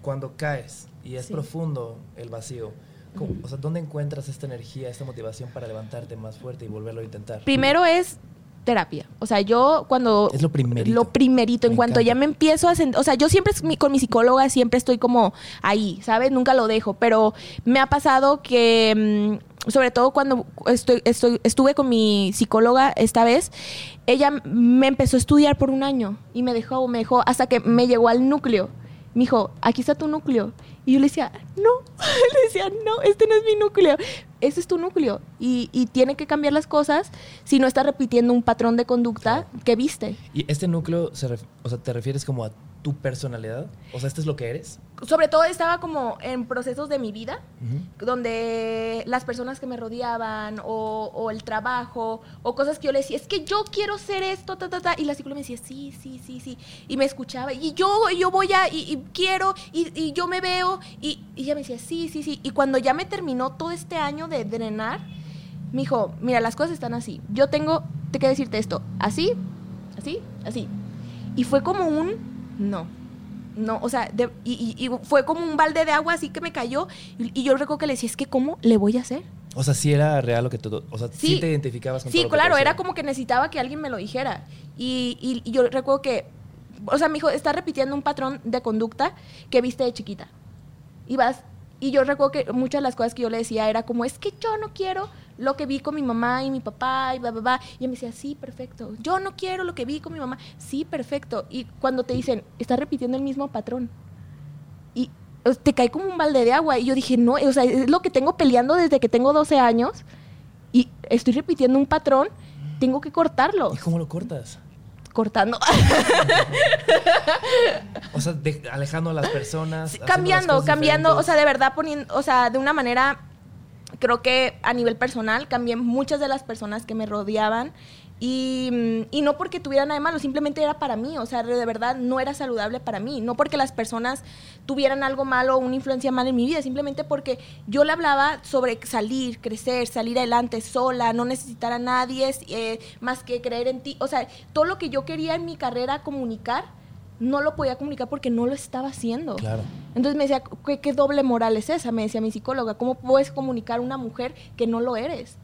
cuando caes y es Sí. profundo el vacío, ¿cómo- o sea, ¿dónde encuentras esta energía, esta motivación para levantarte más fuerte y volverlo a intentar? Primero es terapia. O sea, yo cuando... Es lo primerito. Lo primerito. En Me cuanto encanta. ya me empiezo a sentir... O sea, yo siempre con mi psicóloga siempre estoy como ahí, ¿sabes? Nunca lo dejo. Pero me ha pasado que... mm, sobre todo cuando estoy, estoy, estuve con mi psicóloga esta vez, ella me empezó a estudiar por un año y me dejó, me dejó hasta que me llegó al núcleo. Me dijo, aquí está tu núcleo. Y yo le decía, no, le decía, no, este no es mi núcleo, ese es tu núcleo. Y, y tiene que cambiar las cosas si no estás repitiendo un patrón de conducta que viste. ¿Y este núcleo, se o sea, te refieres como a tu personalidad? O sea, ¿este es lo que eres? Sobre todo estaba como en procesos de mi vida, donde las personas que me rodeaban o, o el trabajo o cosas que yo le decía, es que yo quiero ser esto, ta, ta, ta, y la psicóloga me decía, sí, sí, sí, sí, y me escuchaba, y yo, yo voy a, y, y quiero, y, y yo me veo, y, y ella me decía, sí, sí, sí, y cuando ya me terminó todo este año de drenar, me dijo, mira, las cosas están así, yo tengo, te que decirte esto, así, así, así, y fue como un, no, No, o sea, de- y, y- y fue como un balde de agua así que me cayó. Y, y yo recuerdo que le decía, es que ¿cómo le voy a hacer? O sea, sí era real lo que tú... O sea, sí, Sí. te identificabas con Sí, todo lo que claro, era como que necesitaba que alguien me lo dijera. Y, y- y yo recuerdo que, o sea, mi hijo está repitiendo un patrón de conducta que viste de chiquita. Y vas, y yo recuerdo que muchas de las cosas que yo le decía era como, es que yo no quiero lo que vi con mi mamá y mi papá y bla, bla, bla. Y él me decía, sí, perfecto. Yo no quiero lo que vi con mi mamá. Sí, perfecto. Y cuando te dicen, estás repitiendo el mismo patrón. Y te cae como un balde de agua. Y yo dije, no, o sea, es lo que tengo peleando desde que tengo 12 años. Y estoy repitiendo un patrón. Tengo que cortarlo. ¿Y cómo lo cortas? Cortando. O sea, de- alejando a las personas. las cambiando, cambiando. O sea, de verdad poniendo, o sea, de una manera, creo que a nivel personal cambié muchas de las personas que me rodeaban. Y, mm, y no porque tuviera nada de malo, simplemente era para mí, o sea, de verdad no era saludable para mí, no porque las personas tuvieran algo malo o una influencia mala en mi vida, simplemente porque yo le hablaba sobre salir, crecer, salir adelante sola, no necesitar a nadie eh, más que creer en ti, o sea, todo lo que yo quería en mi carrera comunicar, no lo podía comunicar porque no lo estaba haciendo. Claro. Entonces me decía, ¿qué, qué doble moral es esa? Me decía mi psicóloga, ¿cómo puedes comunicar a una mujer que no lo eres?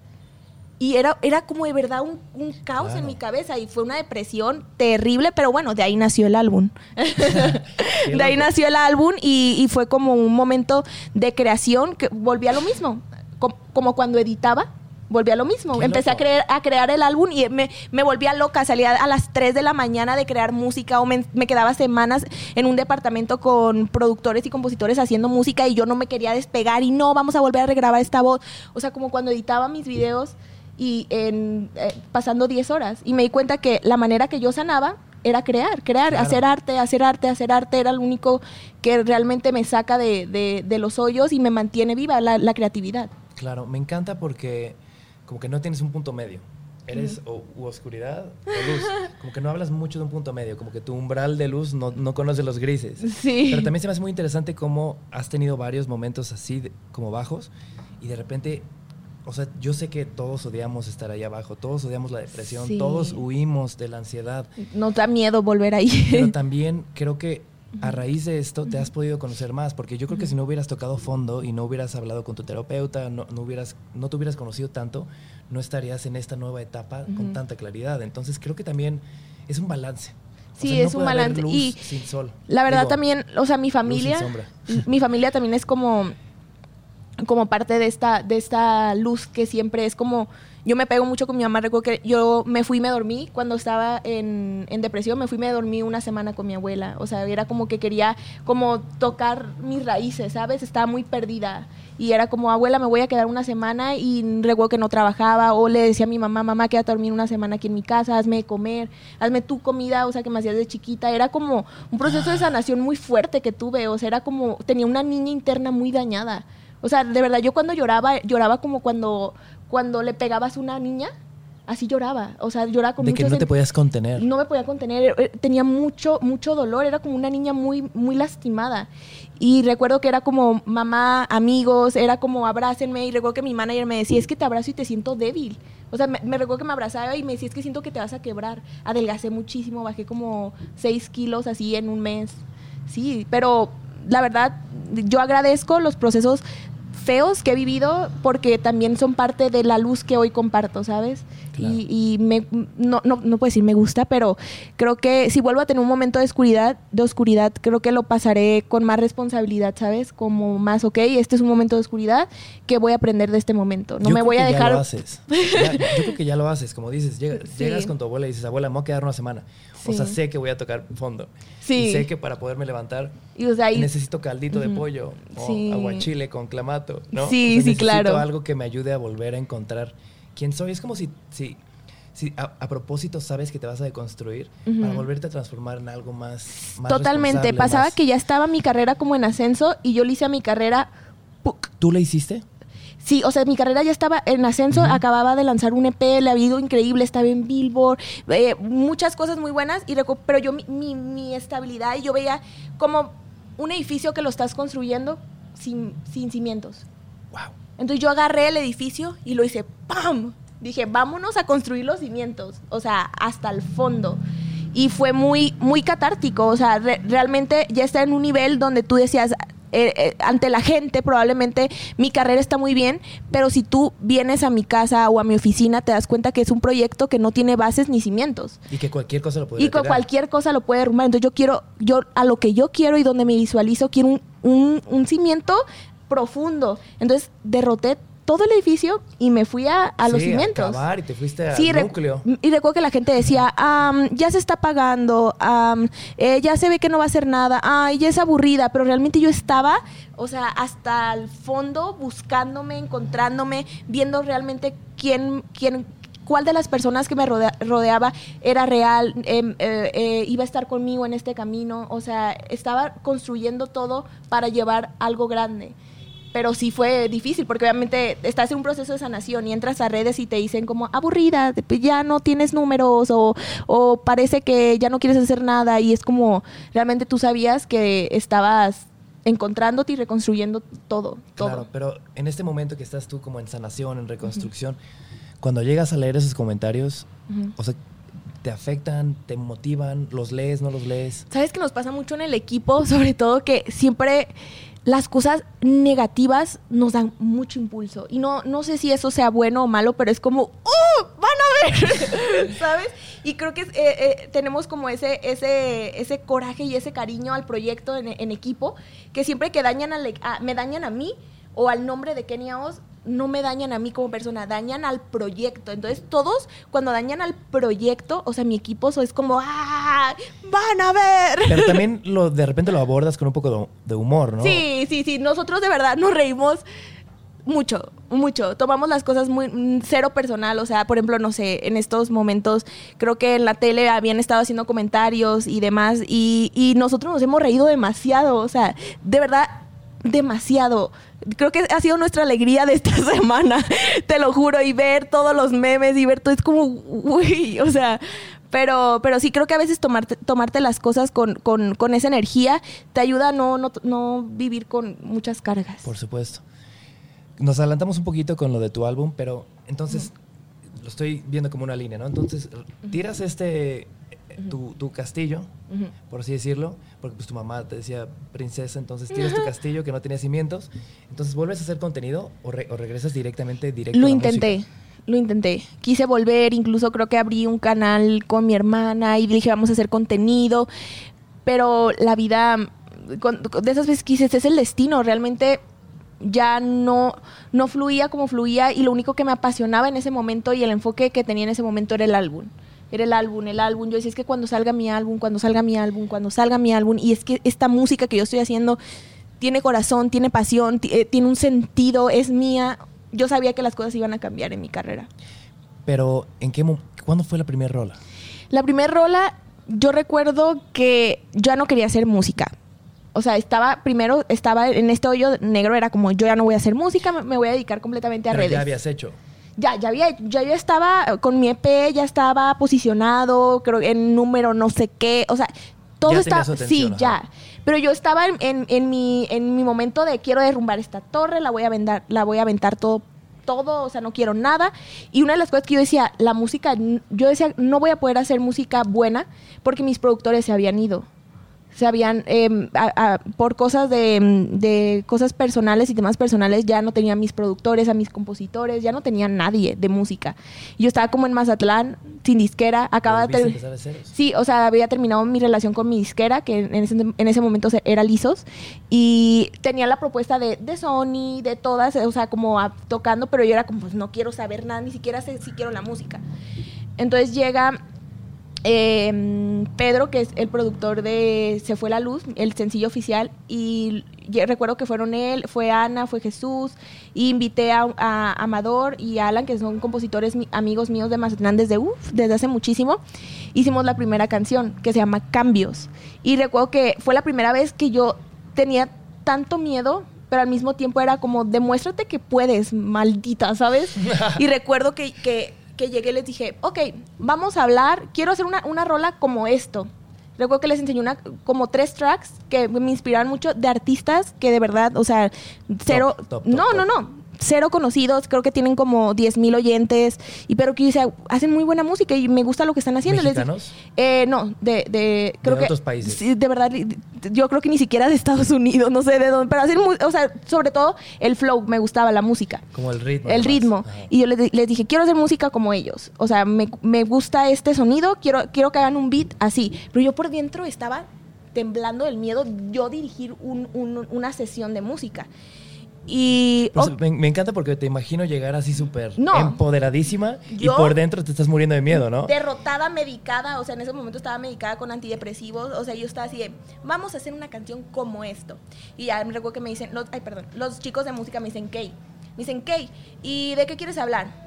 Y era, era como de verdad un, un caos Claro. en mi cabeza y fue una depresión terrible, pero bueno, de ahí nació el álbum. de ahí nació el álbum y, y fue como un momento de creación que volví a lo mismo. Com- Como cuando editaba, volví a lo mismo. Qué Empecé a crear, a crear el álbum y me, me volvía loca. Salía a las 3 de la mañana de crear música o me, me quedaba semanas en un departamento con productores y compositores haciendo música y yo no me quería despegar y no, vamos a volver a regrabar esta voz. O sea, como cuando editaba mis videos y en, eh, pasando 10 horas. Y me di cuenta que la manera que yo sanaba era crear, crear, Claro. hacer arte, hacer arte, hacer arte. Era lo único que realmente me saca de, de- de los hoyos y me mantiene viva la, la creatividad. Claro, me encanta porque como que no tienes un punto medio. Eres o, u oscuridad o luz. Como que no hablas mucho de un punto medio, como que tu umbral de luz no, no conoce los grises. Sí. Pero también se me hace muy interesante cómo has tenido varios momentos así, de- como bajos, y de repente, o sea, yo sé que todos odiamos estar ahí abajo, todos odiamos la depresión, Sí. todos huimos de la ansiedad, Nos da miedo volver ahí. pero también creo que a raíz de esto te has podido conocer más, porque yo creo que si no hubieras tocado fondo y no hubieras hablado con tu terapeuta, no, no hubieras, no te hubieras conocido tanto, no estarías en esta nueva etapa con tanta claridad. Entonces creo que también es un balance. O Sí, sea, no es un balance. Y sin sol. La verdad Digo, también, o sea, mi familia, mi familia también es como como parte de esta de esta luz que siempre es como yo me pego mucho con mi mamá recuerdo que yo me fui y me dormí cuando estaba en, en depresión me fui y me dormí una semana con mi abuela. O sea era como que quería como tocar mis raíces sabes estaba muy perdida. Y era como abuela me voy a quedar una semana y recuerdo que no trabajaba o le decía a mi mamá mamá quédate a dormir una semana aquí en mi casa hazme comer hazme tu comida o sea que me hacías de chiquita. Era como un proceso de sanación muy fuerte que tuve. O sea era como tenía una niña interna muy dañada o sea, de verdad, yo cuando lloraba, lloraba como cuando, cuando le pegabas a una niña, así lloraba. O sea, lloraba con de que no te podías contener. no me podía contener, eh, tenía mucho, mucho dolor, era como una niña muy, muy lastimada. Y recuerdo que era como mamá, amigos, era como abrácenme. Y recuerdo que mi manager me decía, es que te abrazo y te siento débil. O sea, me, me recuerdo que me abrazaba y me decía, es que siento que te vas a quebrar. Adelgacé muchísimo, bajé como 6 kilos así en un mes. Sí, pero la verdad, yo agradezco los procesos feos que he vivido porque también son parte de la luz que hoy comparto, ¿sabes? Claro. Y, y me, no, no, no puedo decir me gusta, pero creo que si vuelvo a tener un momento de oscuridad, de oscuridad, creo que lo pasaré con más responsabilidad, ¿sabes? Como más, ok, este es un momento de oscuridad, que voy a aprender de este momento? No Yo me voy a que Ya dejar... lo haces. Ya- yo creo que ya lo haces. Como dices, llega- Sí. llegas con tu abuela y dices, abuela, me voy a quedar una semana. O sea, sé que voy a tocar fondo. Sí. Y sé que para poderme levantar Y, o sea, y- necesito caldito de pollo o Sí. aguachile con clamato, ¿no? Sí, O sea, sí, necesito claro. algo que me ayude a volver a encontrar quién soy. Es como si, si, si a, a propósito sabes que te vas a deconstruir Ujú. para volverte a transformar en algo más, más Totalmente. Pasaba más- que ya estaba mi carrera como en ascenso y yo le hice a mi carrera... ¡puc! ¿Tú le hiciste? Sí, o sea, mi carrera ya estaba en ascenso, acababa de lanzar un EP, le había ido increíble, estaba en Billboard, eh, muchas cosas muy buenas, y pero yo mi, mi, mi estabilidad, y yo veía como un edificio que lo estás construyendo sin, sin cimientos. Wow. Entonces yo agarré el edificio y lo hice ¡pam! Dije, vámonos a construir los cimientos, o sea, hasta el fondo. y fue muy, muy catártico. O sea, re- realmente ya está en un nivel donde tú decías, eh, eh, ante la gente probablemente mi carrera está muy bien, pero si tú vienes a mi casa o a mi oficina te das cuenta que es un proyecto que no tiene bases ni cimientos. Y que cualquier cosa lo puede Y tirar. cualquier cosa lo puede derrumbar. Entonces yo quiero, yo a lo que yo quiero y donde me visualizo, quiero un, un- un cimiento profundo. Entonces derroté todo el edificio y me fui a, a los Sí, cimientos. cavar y te fuiste al Sí, núcleo. y recuerdo que la gente decía, "Am, ya se está pagando, eh, ya se ve que no va a hacer nada, ay, ya es aburrida, pero realmente yo estaba, o sea, hasta el fondo buscándome, encontrándome, viendo realmente quién, quién cuál de las personas que me rodea- rodeaba era real, em, eh, eh, iba a estar conmigo en este camino, o sea, estaba construyendo todo para llevar algo grande pero sí fue difícil porque obviamente estás en un proceso de sanación y entras a redes y te dicen como aburrida, ya no tienes números o, o parece que ya no quieres hacer nada y es como realmente tú sabías que estabas encontrándote y reconstruyendo todo, todo. Claro, pero en este momento que estás tú como en sanación, en reconstrucción, cuando llegas a leer esos comentarios, o sea, te afectan, te motivan, los lees, no los lees. ¿Sabes que nos pasa mucho en el equipo? Sobre todo que siempre las cosas negativas nos dan mucho impulso. Y no, no sé si eso sea bueno o malo, pero es como, ¡uh! ¡Van a ver! ¿Sabes? Y creo que eh, eh, tenemos como ese, ese, ese coraje y ese cariño al proyecto en, equipo, que siempre que dañan e- me dañan a mí o al nombre de Kenia Oz, no me dañan a mí como persona, dañan al proyecto. Entonces, todos, cuando dañan al proyecto, o sea, mi equipo so, es como, ¡ah! ¡Van a ver! Pero también lo, de repente lo abordas con un poco de, humor, ¿no? Sí, sí, sí. Nosotros de verdad nos reímos mucho, mucho. Tomamos las cosas muy mm, cero personal. O sea, por ejemplo, no sé, en estos momentos creo que en la tele habían estado haciendo comentarios y demás. Y, y nosotros nos hemos reído demasiado. O sea, de verdad, demasiado. Creo que ha sido nuestra alegría de esta semana, te lo juro, y ver todos los memes y ver todo, es como, uy, o sea, pero, pero sí creo que a veces tomarte, tomarte las cosas con, con, con esa energía te ayuda a no, no, no vivir con muchas cargas. Por supuesto. Nos adelantamos un poquito con lo de tu álbum, pero entonces lo estoy viendo como una línea, ¿no? Entonces tiras este, eh, tu, tu castillo, por así decirlo, porque pues tu mamá te decía princesa, entonces tiras tu castillo que no tenía cimientos, entonces vuelves a hacer contenido o, re- o regresas directamente directo Lo a la intenté, música? lo intenté. Quise volver, incluso creo que abrí un canal con mi hermana y dije vamos a hacer contenido, pero la vida, con- de esas veces que dices, es el destino, realmente ya no, no fluía como fluía y lo único que me apasionaba en ese momento y el enfoque que tenía en ese momento era el álbum. Era el álbum, el álbum. Yo decía, es que cuando salga mi álbum, cuando salga mi álbum, cuando salga mi álbum, y es que esta música que yo estoy haciendo tiene corazón, tiene pasión, eh, tiene un sentido, es mía. Yo sabía que las cosas iban a cambiar en mi carrera. Pero, ¿en qué ¿cuándo fue la primera rola? La primera rola, yo recuerdo que yo ya no quería hacer música. O sea, estaba, primero estaba en este hoyo negro, era como, yo ya no voy a hacer música, me- me voy a dedicar completamente a Pero redes. ya habías hecho. Ya, ya había, ya yo estaba con mi EP, ya estaba posicionado, creo en número no sé qué, o sea, todo Ya su sí, ya. Pero yo estaba en, en- en mi, en mi momento de quiero derrumbar esta torre, la voy a aventar, la voy a aventar todo, todo, o sea, no quiero nada. Y una de las cosas que yo decía, la música, yo decía, no voy a poder hacer música buena porque mis productores se habían ido se habían em, a- a- por cosas de, em, de cosas personales y temas personales ya no tenía mis productores, a mis compositores, ya no tenía nadie de música. Yo estaba como en Mazatlán, sin disquera, acababa de Volviste a ter- empezar de ceros. Sí, o sea, había terminado mi relación con mi disquera, que en ese, en ese momento era Lisos, y tenía la propuesta de, de Sony, de todas, o sea, como a- tocando, pero yo era como, pues no quiero saber nada, ni siquiera sé si quiero la música. Entonces llega eh, Pedro, que es el productor de Se fue la luz, el sencillo oficial, y recuerdo que fueron él, fue Ana, fue Jesús, y invité a, a Amador y a Alan, que son compositores mi- amigos míos de Mazatlán desde, uf, desde hace muchísimo. Hicimos la primera canción, que se llama Cambios. Y recuerdo que fue la primera vez que yo tenía tanto miedo, pero al mismo tiempo era como, demuéstrate que puedes, maldita, ¿sabes? y recuerdo que, que, que llegué les dije, ok, vamos a hablar, quiero hacer una, una rola como esto. Recuerdo que les enseñé una, como tres tracks que me inspiraron mucho de artistas que de verdad, o sea, cero... top, top, no, no, no. Cero conocidos, creo que tienen como 10 mil oyentes, y pero que dice, hacen muy buena música y me gusta lo que están haciendo. Les ¿Mexicanos? eh, no, de, de creo De que otros países. sí, de verdad, yo creo que ni siquiera de Estados Unidos, no sé de dónde, pero hacen, o sea, sobre todo el flow, me gustaba la música. Como el ritmo. El ritmo. Ajá. Y yo les, les dije, quiero hacer música como ellos. O sea, me, me gusta este sonido, quiero, quiero que hagan un beat así. Pero yo por dentro estaba temblando del miedo yo dirigir un- un- una sesión de música. Y... Pues, oh, me, me encanta porque te imagino llegar así súper No. empoderadísima y por dentro te estás muriendo de miedo, ¿no? derrotada, medicada, o sea, en ese momento estaba medicada con antidepresivos, o sea, yo estaba así de, vamos a hacer una canción como esto. Y ya me recuerdo que me dicen, los, ay, perdón, los chicos de música me dicen, Kay, me dicen, Kay, ¿y de qué quieres hablar?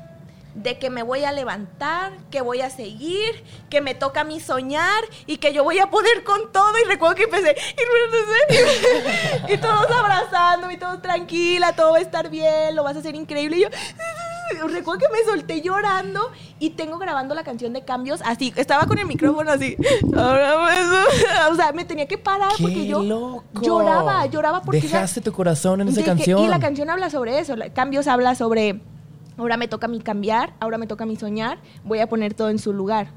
De que me voy a levantar, que voy a seguir, que me toca a mí soñar y que yo voy a poder con todo. Y recuerdo que empecé, y, y todos abrazándome, y todos tranquila, todo va a estar bien, lo vas a hacer increíble. Y yo, recuerdo que me solté llorando y tengo grabando la canción de cambios así. Estaba con el micrófono así. O sea, me tenía que parar ¡Qué porque yo loco! lloraba, lloraba porque Dejaste tu corazón en esa canción. y la canción habla sobre eso. Cambios habla sobre ahora me toca a mí cambiar, ahora me toca a mí soñar, voy a poner todo en su lugar.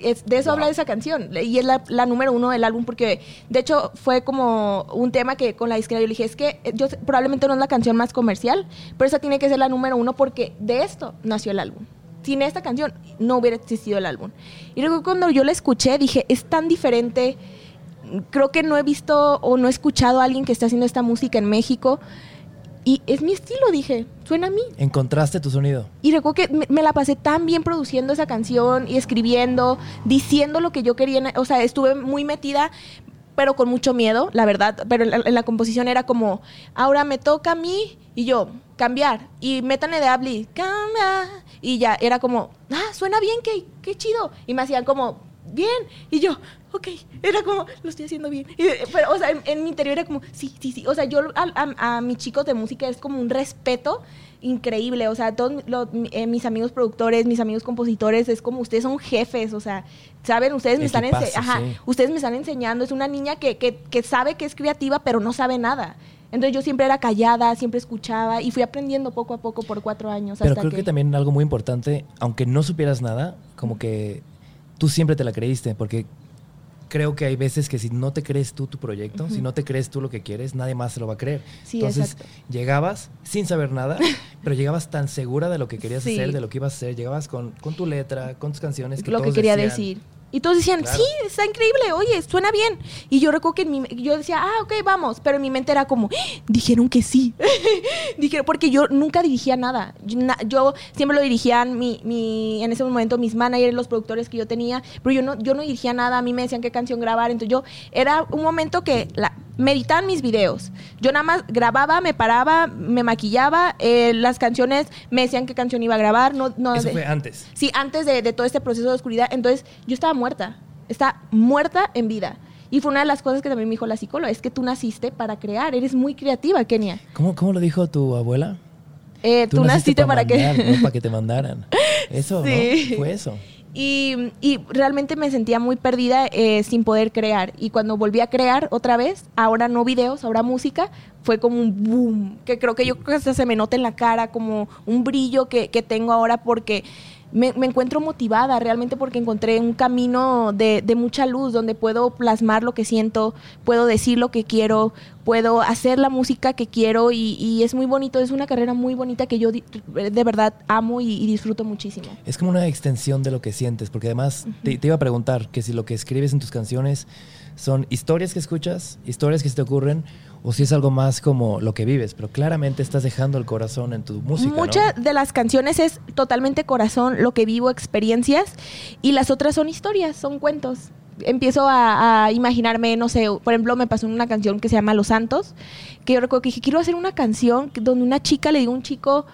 Es, de eso habla esa canción y es la, la número uno del álbum porque de hecho fue como un tema que con la disquera yo le dije es que eh, yo probablemente no es la canción más comercial pero esa tiene que ser la número uno porque de esto nació el álbum. Sin esta canción no hubiera existido el álbum. Y luego cuando yo la escuché dije es tan diferente. Creo que no he visto o no he escuchado a alguien que esté haciendo esta música en México y es mi estilo dije suena a mí Encontraste tu sonido. y recuerdo que me, me la pasé tan bien produciendo esa canción y escribiendo, diciendo lo que yo quería. O sea, estuve muy metida, pero con mucho miedo, la verdad. Pero en la, en la composición era como, ahora me toca a mí y yo, cambiar. Y métanle de Abli, cambia. Y ya, era como, ah, suena bien, qué, qué chido. Y me hacían como, bien. Y yo, ok, era como, lo estoy haciendo bien. Y, pero, o sea, en, en mi interior era como, sí, sí, sí. O sea, yo a, a- a mis chicos de música es como un respeto increíble. O sea, todos los- eh, mis amigos productores, mis amigos compositores, es como ustedes son jefes. O sea, saben, ustedes me están, ense- ajá, sí. ustedes me están enseñando. Es una niña que, que, que sabe que es creativa, pero no sabe nada. Entonces yo siempre era callada, siempre escuchaba y fui aprendiendo poco a poco por cuatro años. Pero hasta creo que... también algo muy importante, aunque no supieras nada, como que tú siempre te la creíste, porque creo que hay veces que si no te crees tú tu proyecto, si no te crees tú lo que quieres, nadie más se lo va a creer. Sí, Entonces exacto. llegabas sin saber nada, pero llegabas tan segura de lo que querías Sí. hacer, de lo que ibas a hacer, llegabas con, con tu letra, con tus canciones. Que lo que quería decían, decir. Y todos decían, Claro. sí, está increíble, oye, suena bien. Y yo recuerdo que en mi, yo decía, ah, ok, vamos. Pero en mi mente era como, "Ah, dijeron que sí. dijeron, porque yo nunca dirigía nada. Yo, na- yo siempre lo dirigían mi, mi, en ese momento mis managers, los productores que yo tenía. Pero yo no, yo no dirigía nada. A mí me decían qué canción grabar. Entonces yo, era un momento que la, me editaban mis videos. Yo nada más grababa, me paraba, me maquillaba. eh, las canciones me decían qué canción iba a grabar. No, no, Eso fue antes. Sí, antes de, de todo este proceso de oscuridad. Entonces, yo estaba muerta. Está muerta en vida. Y fue una de las cosas que también me dijo la psicóloga, es que tú naciste para crear, eres muy creativa, Kenia. ¿Cómo, cómo lo dijo tu abuela? Eh, tú, naciste, para, mandar, que... no para que te mandaran. Eso, Sí. ¿no? Fue eso. Y, realmente me sentía muy perdida eh, sin poder crear. Y cuando volví a crear otra vez, ahora no videos, ahora música, fue como un boom, que creo que yo hasta se me nota en la cara, como un brillo que, que tengo ahora porque me, me encuentro motivada realmente porque encontré un camino de, de mucha luz donde puedo plasmar lo que siento, puedo decir lo que quiero, puedo hacer la música que quiero y, y es muy bonito, es una carrera muy bonita que yo di- de verdad amo y- y disfruto muchísimo. Es como una extensión de lo que sientes, porque además te, te iba a preguntar que si lo que escribes en tus canciones son historias que escuchas, historias que se te ocurren, o si es algo más como lo que vives, pero claramente estás dejando el corazón en tu música. Muchas de las canciones es totalmente corazón, lo que vivo, experiencias, y las otras son historias, son cuentos. Empiezo a, imaginarme, no sé, por ejemplo, me pasó una canción que se llama Los Santos, que yo recuerdo que dije, quiero hacer una canción donde una chica le diga a un chico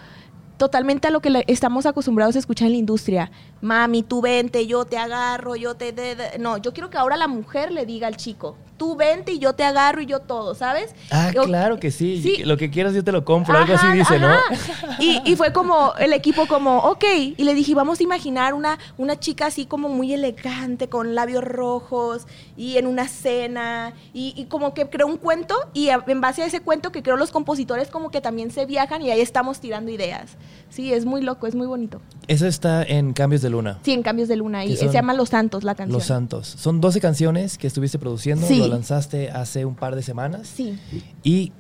totalmente a lo que estamos acostumbrados a escuchar en la industria. Mami, tú vente, yo te agarro, yo te... de-". No, yo quiero que ahora la mujer le diga al chico, tú vente y yo te agarro y yo todo, ¿sabes? Ah, Yo- claro que sí. Sí. Lo que quieras yo te lo compro. algo así Ajá, dice, ¿no? Y, y fue como el equipo como, ok, y le dije, vamos a imaginar una, una chica así como muy elegante, con labios rojos, y en una cena, y, y como que creó un cuento, y en base a ese cuento que creó los compositores como que también se viajan y ahí estamos tirando ideas. Sí, es muy loco, es muy bonito. Eso está en Cambios de Luna. Sí, en Cambios de Luna, y se llama Los Santos la canción. Los Santos. Son 12 canciones que estuviste produciendo. Sí. Lanzaste hace un par de semanas. Sí. Y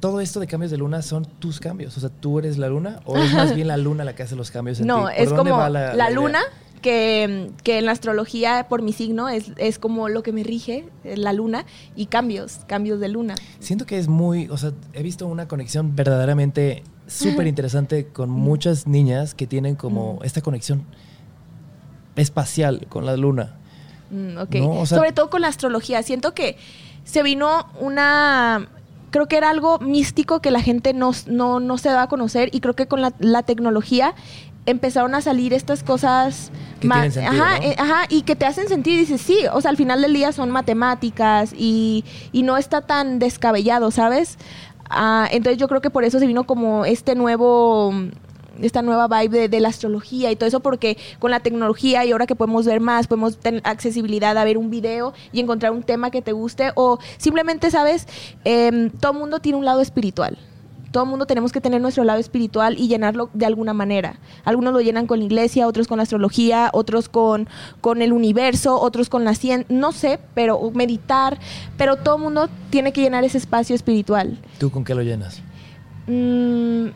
todo esto de cambios de luna son tus cambios. O sea, ¿tú eres la luna o es más bien la luna la que hace los cambios en No, ti? ¿Por es como la, idea? luna, que, que en la astrología, por mi signo, es, es como lo que me rige, eh, la luna, y cambios, cambios de luna. Siento que es muy, o sea, he visto una conexión verdaderamente súper interesante con muchas niñas que tienen como esta conexión espacial con la luna. Mm, ok. No, o sea- Sobre todo con la astrología. Siento que se vino una. Creo que era algo místico que la gente no, no, no se daba a conocer y creo que con la, la tecnología empezaron a salir estas cosas Que sentido, ajá, ¿no? eh, ajá, y que te hacen sentir y dices, sí, o sea, al final del día son matemáticas y, y no está tan descabellado, ¿sabes? Ah, entonces yo creo que por eso se vino como este nuevo esta nueva vibe de, de la astrología y todo eso porque con la tecnología y ahora que podemos ver más, podemos tener accesibilidad a ver un video y encontrar un tema que te guste o simplemente, ¿sabes? Em, todo el mundo tiene un lado espiritual. Todo el mundo tenemos que tener nuestro lado espiritual y llenarlo de alguna manera. Algunos lo llenan con la iglesia, otros con la astrología, otros con, con el universo, otros con la ciencia, no sé, pero meditar, pero todo el mundo tiene que llenar ese espacio espiritual. ¿Tú con qué lo llenas? Mm,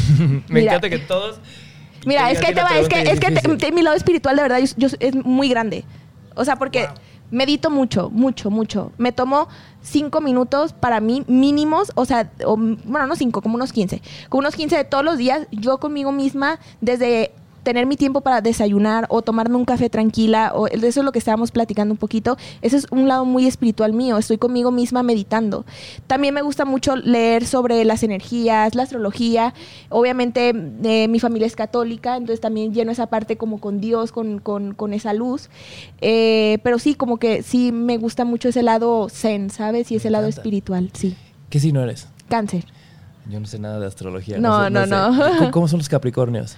Me Mira. encanta que todos... Mira, es que te va, es que, es que te- te- mi lado espiritual de verdad yo, yo- es muy grande. O sea, porque Wow. medito mucho, mucho, mucho. Me tomo cinco minutos para mí mínimos, o sea, o, bueno, no cinco, como unos 15. Como unos 15 de todos los días, yo conmigo misma, desde tener mi tiempo para desayunar o tomarme un café tranquila, o eso es lo que estábamos platicando un poquito. Ese es un lado muy espiritual mío, estoy conmigo misma meditando. También me gusta mucho leer sobre las energías, la astrología. Obviamente eh, mi familia es católica, entonces también lleno esa parte como con Dios, con, con- con esa luz. Eh, pero sí, como que sí me gusta mucho ese lado zen, ¿sabes? Y ese lado espiritual, sí. ¿Qué signo eres? Cáncer. Yo no sé nada de astrología. No, sé- no, sé. no. ¿Cómo, cómo son los capricornios?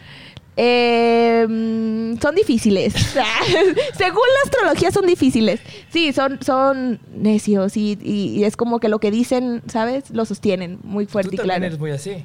Eh, son difíciles. Según la astrología son difíciles. Sí, son, son necios y, y- y es como que lo que dicen, ¿sabes? Lo sostienen muy fuerte Tú y claro. eres muy así.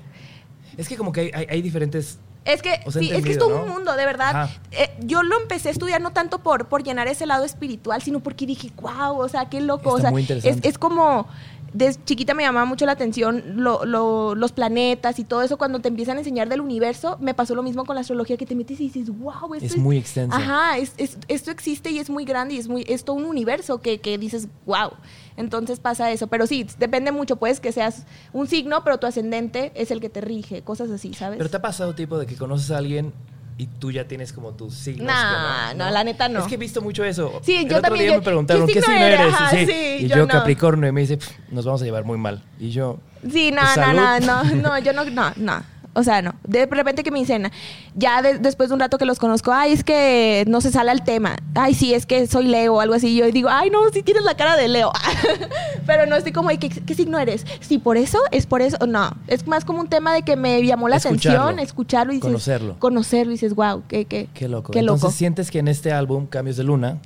Es que como que hay, hay- hay diferentes... Es que, O sí, es que es todo un ¿no? mundo, de verdad. Eh, yo lo empecé a estudiar no tanto por, por llenar ese lado espiritual, sino porque dije, wow, o sea, qué loco. o Está sea, muy es, interesante. es como, desde chiquita me llamaba mucho la atención lo- lo- los planetas y todo eso. Cuando te empiezan a enseñar del universo, me pasó lo mismo con la astrología, que te metes y dices, wow, esto Es muy extensa. Ajá, es- es- esto existe y es muy grande y es, muy, es todo un universo que, que dices, wow. Entonces pasa eso. Pero sí, depende mucho. Puedes que seas un signo, pero tu ascendente es el que te rige, cosas así, ¿sabes? Pero te ha pasado tipo de que conoces a alguien y tú ya tienes como tus signos. Nah, que no, la neta no. Es que he visto mucho eso. Sí, El yo otro también, día yo- me preguntaron, ¿qué ¿qué signo eres? Ajá, Sí. sí, y yo yo, no. Capricornio y me dice, "Pff, nos vamos a llevar muy mal. Y yo, Sí, no, Pues, no, no, no, no, yo no, no, no. O sea, no. De repente que me dicen, ya de- después de un rato que los conozco, ay, es que no se sale al tema. Ay, sí, es que soy Leo o algo así. Yo digo, ay, no, sí tienes la cara de Leo. Pero no estoy como, "Ay, ¿qué, ¿qué signo eres? Sí, por eso, es por eso. No, es más como un tema de que me llamó la Escucharlo. atención, escucharlo y dices, Conocerlo. Conocerlo y dices, wow, qué, qué, qué loco. Qué Entonces loco. sientes que en este álbum, Cambios de Luna,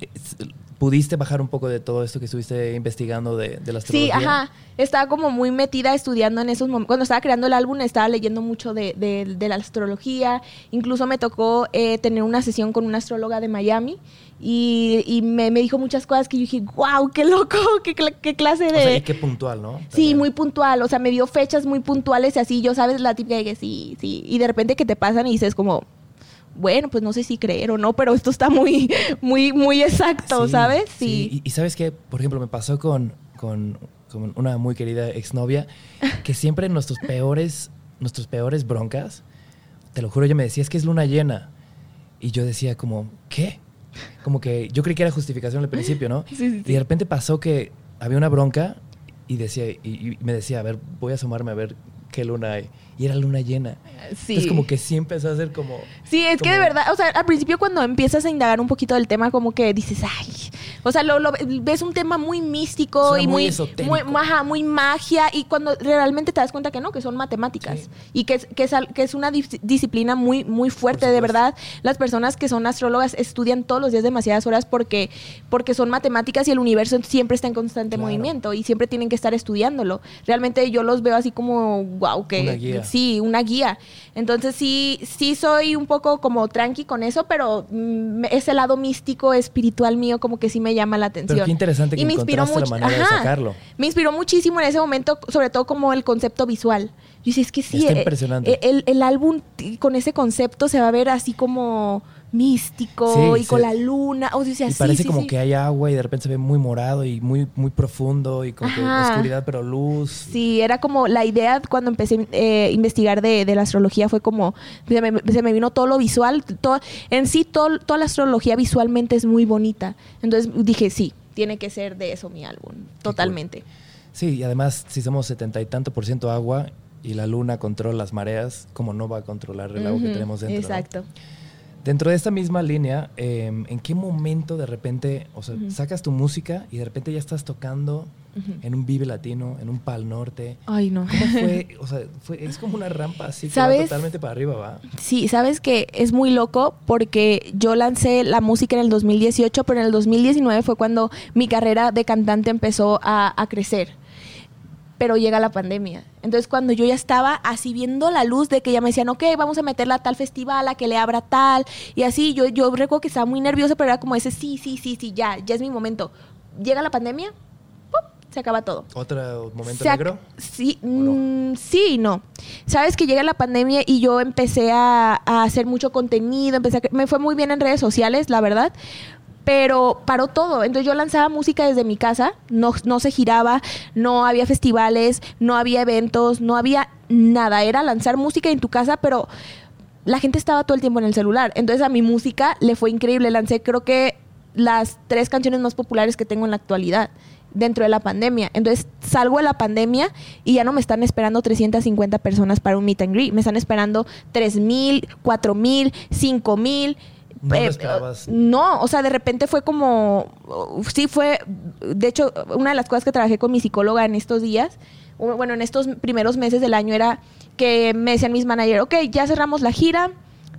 es- pudiste bajar un poco de todo esto que estuviste investigando de, de la Sí, astrología. ajá. Estaba como muy metida estudiando en esos momentos. Cuando estaba creando el álbum, estaba leyendo mucho de, de- de la astrología. Incluso me tocó eh, tener una sesión con una astróloga de Miami. Y, y me, me dijo muchas cosas que yo dije, wow, qué loco, qué, qué clase de... O sea, y qué puntual, ¿no? Sí, muy puntual. O sea, me dio fechas muy puntuales y así. Yo, ¿sabes? La típica de que sí, sí. Y de repente que te pasan y dices como... Bueno, pues no sé si creer o no, pero esto está muy, muy, muy exacto, Sí, ¿sabes? Sí. Y, y sabes qué, por ejemplo, me pasó con, con, con una muy querida exnovia que siempre en nuestros peores, nuestros peores broncas, te lo juro, ella me decía, es que es luna llena. Y yo decía como, ¿qué? Como que yo creí que era justificación al principio, ¿no? Sí. Y de repente pasó que había una bronca y decía y, y me decía, a ver, voy a asomarme a ver qué luna hay. Y era luna llena. Sí. Entonces como que sí empezó a ser como... Sí, es que de verdad, o sea, al principio cuando empiezas a indagar un poquito del tema, como que dices, ay, O sea, lo, lo- ves un tema muy místico Suena y muy muy, muy, ajá, muy magia y cuando realmente te das cuenta que no, que son matemáticas Sí. y que es, que es, que es una dis- disciplina muy, muy fuerte, de verdad. Las personas que son astrólogas estudian todos los días demasiadas horas porque, porque son matemáticas y el universo siempre está en constante Claro. movimiento y siempre tienen que estar estudiándolo. Realmente yo los veo así como, wow, que. Sí, una guía. Entonces sí, sí soy un poco como tranqui con eso, pero mm, ese lado místico, espiritual mío, como que sí me llama la atención. Pero qué interesante que Y me inspiró mucho-. Me inspiró muchísimo en ese momento, sobre todo como el concepto visual. Yo decía, es que sí, Está eh, impresionante. eh, El, el álbum con ese concepto se va a ver así como místico Sí, y con la luna. O sea, Y sí, parece sí, como que hay agua y de repente se ve muy morado y muy, muy profundo y como que Ajá. oscuridad pero luz. Sí, era como la idea cuando empecé eh, a investigar de, de la astrología fue como, se me, se me vino todo lo visual, todo, en sí todo- toda la astrología visualmente es muy bonita. Entonces dije, sí, tiene que ser de eso mi álbum, totalmente. Sí, y además si somos setenta y tanto por ciento agua y la luna controla las mareas, como no va a controlar el agua que tenemos dentro? no? Dentro de esta misma línea, eh, ¿en qué momento de repente, o sea, Ujú. sacas tu música y de repente ya estás tocando en un Vive Latino, en un Pal Norte? Ay, no. ¿Cómo fue? O sea, fue, es como una rampa así que va ¿Sabes? totalmente para arriba, ¿va? Sí, sabes que es muy loco porque yo lancé la música en el 2018, pero en el 2019 fue cuando mi carrera de cantante empezó a, a crecer. Pero llega la pandemia. Entonces, cuando yo ya estaba así viendo la luz de que ya me decían, ok, vamos a meterla a tal festival, a que le abra tal, y así, yo, yo recuerdo que estaba muy nerviosa, pero era como ese, sí, sí, sí, sí, ya, ya es mi momento. Llega la pandemia, ¡pum! se acaba todo. ¿Otro momento Se negro? Sí, no? mm, sí y no. Sabes que llega la pandemia y yo empecé a, a hacer mucho contenido, empecé a me fue muy bien en redes sociales, la verdad. Pero paró todo. Entonces yo lanzaba música desde mi casa, no, no se giraba, no había festivales, no había eventos, no había nada. Era lanzar música en tu casa, pero la gente estaba todo el tiempo en el celular. Entonces a mi música le fue increíble. Lancé creo que las tres canciones más populares que tengo en la actualidad dentro de la pandemia. Entonces salgo de la pandemia y ya no me están esperando 350 personas para un meet and greet. Me están esperando 3.000, 4.000, 5.000. No Eh, no, o sea, de repente fue como, uh, sí fue, de hecho, una de las cosas que trabajé con mi psicóloga en estos días, bueno, en estos primeros meses del año era que me decían mis managers, ok, ya cerramos la gira,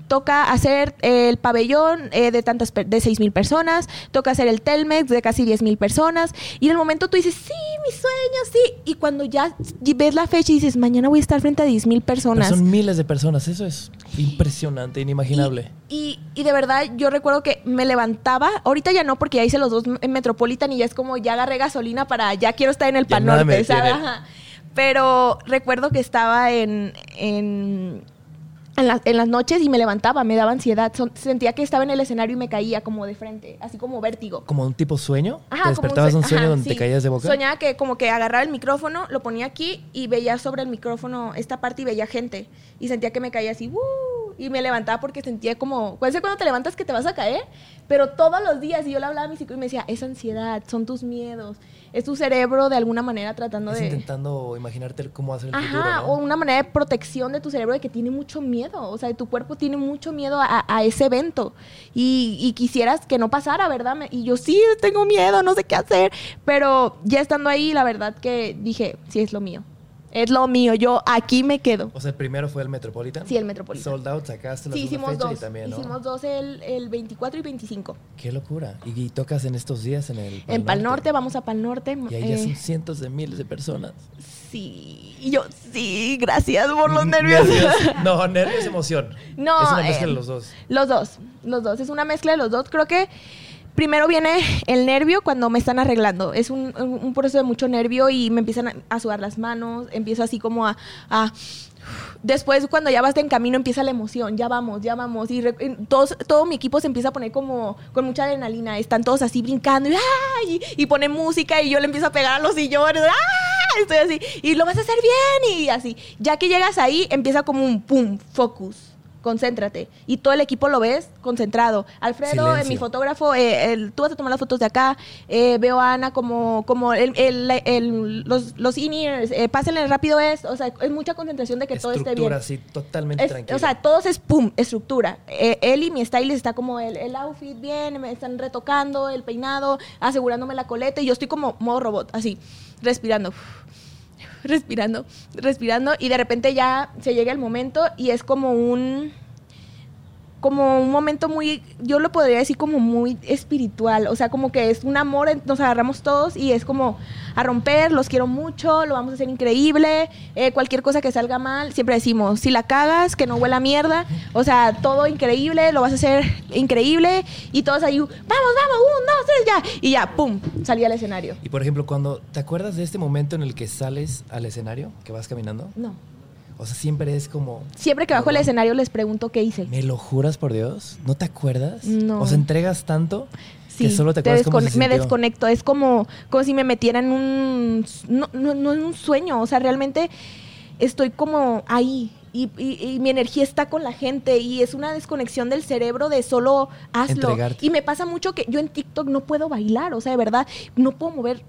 toca hacer el pabellón eh, de tantas de seis mil personas, toca hacer el Telmex de casi 10 mil personas y en el momento tú dices, sí, mi sueño, sí, y cuando ya ves la fecha y dices, mañana voy a estar frente a 10 mil Pero personas. son miles de personas, eso es impresionante, inimaginable. Y, y de verdad, yo recuerdo que me levantaba, ahorita ya no, porque ya hice los dos en Metropolitan y ya es como ya agarré gasolina para ya quiero estar en el Ya Pan nada me Norte, ¿sabes? Pero recuerdo que estaba en, en, en, las- en las noches y me levantaba, me daba ansiedad. Son- sentía que estaba en el escenario y me caía como de frente, así como vértigo. Como un tipo sueño. Ajá, ¿Te como despertabas de un sue- sueño ajá, donde sí. te caías de boca? Soñaba que como que agarraba el micrófono, lo ponía aquí y veía sobre el micrófono esta parte y veía gente. Y sentía que me caía así, ¡uh! y me levantaba porque sentía como, ¿cuál es cuando te levantas que te vas a caer? Pero todos los días, y yo le hablaba a mi psicólogo y me decía, es ansiedad, son tus miedos, es tu cerebro de alguna manera tratando Es de... intentando imaginarte cómo ser el Ajá, futuro, ¿no? o una manera de protección de tu cerebro de que tiene mucho miedo, o sea, tu cuerpo tiene mucho miedo a, a ese evento y, y quisieras que no pasara, ¿verdad? Me- Y yo sí, tengo miedo, no sé qué hacer, pero ya estando ahí, la verdad que dije, sí, es lo mío, es lo mío, yo aquí me quedo. O sea, el primero fue el Metropolitan. Sí, el Metropolitan. Sold out, sacaste la Sí, hicimos fecha dos, y también, ¿no? hicimos dos el, el 24 y 25. Qué locura. Y, y tocas en estos días en el en Pal Norte, vamos a Pal Norte. Y ahí ya eh, son cientos de miles de personas. sí, y yo, sí, gracias por los nervios. No, nervios, emoción. No, Es una mezcla eh, de los dos. Los dos, los dos. Es una mezcla de los dos. Creo que primero viene el nervio cuando me están arreglando. Es un, proceso de mucho nervio y me empiezan a, sudar las manos. Empiezo así como a, a- Después, cuando ya vas en camino, empieza la emoción. Ya vamos, ya vamos. Y todo mi equipo se empieza a poner como con mucha adrenalina. Están todos así brincando y, ¡ay! ponen música y yo le empiezo a pegar a los sillones. ¡ah! Estoy así. Y lo vas a hacer bien y así. Ya que llegas ahí, empieza como un pum, focus concéntrate. Y todo el equipo lo ves concentrado. Alfredo, eh, mi fotógrafo, eh, el, tú vas a tomar las fotos de acá. Eh, veo a Ana como, como el, el, los, los in-ears, pásenle rápido es, o sea, es mucha concentración de que todo esté bien. sí, totalmente tranquilo. O sea, todos es pum, estructura. él y mi stylist está como el, el outfit bien, me están retocando el peinado, asegurándome la coleta y yo estoy como modo robot, así, respirando respirando, respirando y de repente ya se llega el momento y es como un como un momento muy, yo lo podría decir como muy espiritual, o sea, como que es un amor, nos agarramos todos y es como a romper, los quiero mucho, lo vamos a hacer increíble, eh, cualquier cosa que salga mal, siempre decimos, si la cagas, que no huela mierda, o sea, todo increíble, lo vas a hacer increíble y todos ahí, vamos, vamos, un, dos, tres, ya, y ya, pum, salí al escenario. Y por ejemplo, cuando, ¿te acuerdas de este momento en el que sales al escenario, que vas caminando? No. O sea, siempre es como... Siempre que bajo el escenario les pregunto qué hice. ¿Me lo juras por Dios? ¿No te acuerdas? No. O sea, entregas tanto que solo te acuerdas cómo Me desconecto. Es como, como si me metiera en un... No, no, no en un sueño. O sea, realmente estoy como ahí. Y, y, mi energía está con la gente y es una desconexión del cerebro de solo hazlo. Y me pasa mucho que yo en TikTok no puedo bailar, o sea, de verdad, no puedo mover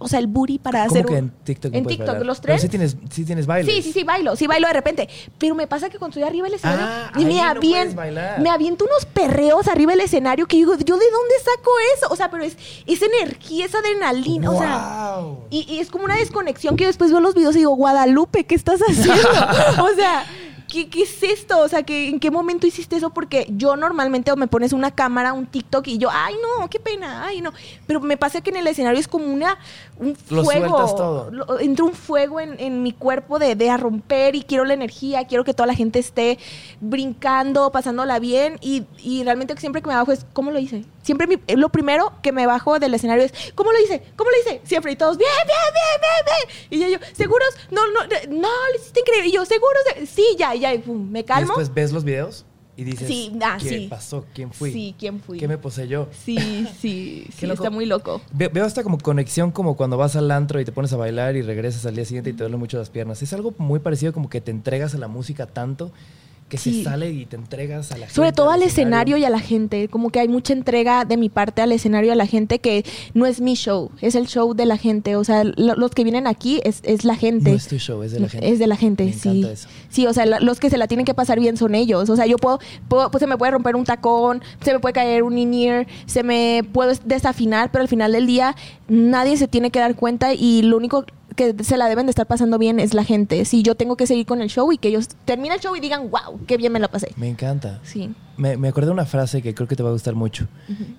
o sea, el booty para ¿Cómo hacer que en TikTok En TikTok, los tres. Pero sí tienes, sí tienes baile. Sí, sí, sí, bailo, sí bailo de repente. Pero me pasa que cuando estoy arriba del escenario ah, y me aviento, me aviento unos perreos arriba del escenario que digo, ¿yo de dónde saco eso? O sea, pero es esa energía, esa adrenalina, o sea, y, y, es como una desconexión que yo después veo los videos y digo, Guadalupe, ¿qué estás haciendo? o sea, ¿qué, ¿qué, es esto? O sea, ¿qué, ¿en qué momento hiciste eso? Porque yo normalmente me pones una cámara, un TikTok y yo, ay, no, qué pena, ay, no. Pero me pasa que en el escenario es como una, un fuego. Lo todo. entra un fuego en, en mi cuerpo de, de, a romper y quiero la energía, quiero que toda la gente esté brincando, pasándola bien. Y, y realmente siempre que me bajo es, ¿cómo lo hice? Siempre lo primero que me bajo del escenario es, ¿cómo lo hice? ¿Cómo lo hice? Siempre y todos, bien, bien, bien, bien, bien. Y yo, yo ¿seguros? No, no, no, lo hiciste increíble. Y yo, ¿seguros? Sí, ya, ya, y me calmo. Y después ves los videos y dices, sí, ah, ¿qué pasó? ¿Quién fui? Sí, ¿quién fui? ¿Qué me poseyó? Sí, sí, sí, está muy loco. veo hasta como conexión como cuando vas al antro y te pones a bailar y regresas al día siguiente y te duelen mucho las piernas. Es algo muy parecido como que te entregas a la música tanto que se sale y te entregas a la gente. Sobre todo al, escenario. y a la gente. Como que hay mucha entrega de mi parte al escenario y a la gente que no es mi show, es el show de la gente. O sea, los que vienen aquí es, es, la gente. No es tu show, es de la gente. Es de la gente, sí. Sí, o sea, los que se la tienen que pasar bien son ellos. O sea, yo puedo, puedo, pues se me puede romper un tacón, se me puede caer un in se me puedo desafinar, pero al final del día nadie se tiene que dar cuenta y lo único que se la deben de estar pasando bien es la gente. Si yo tengo que seguir con el show y que ellos terminen el show y digan, wow, qué bien me la pasé. Me encanta. Sí. Me, me acordé de una frase que creo que te va a gustar mucho,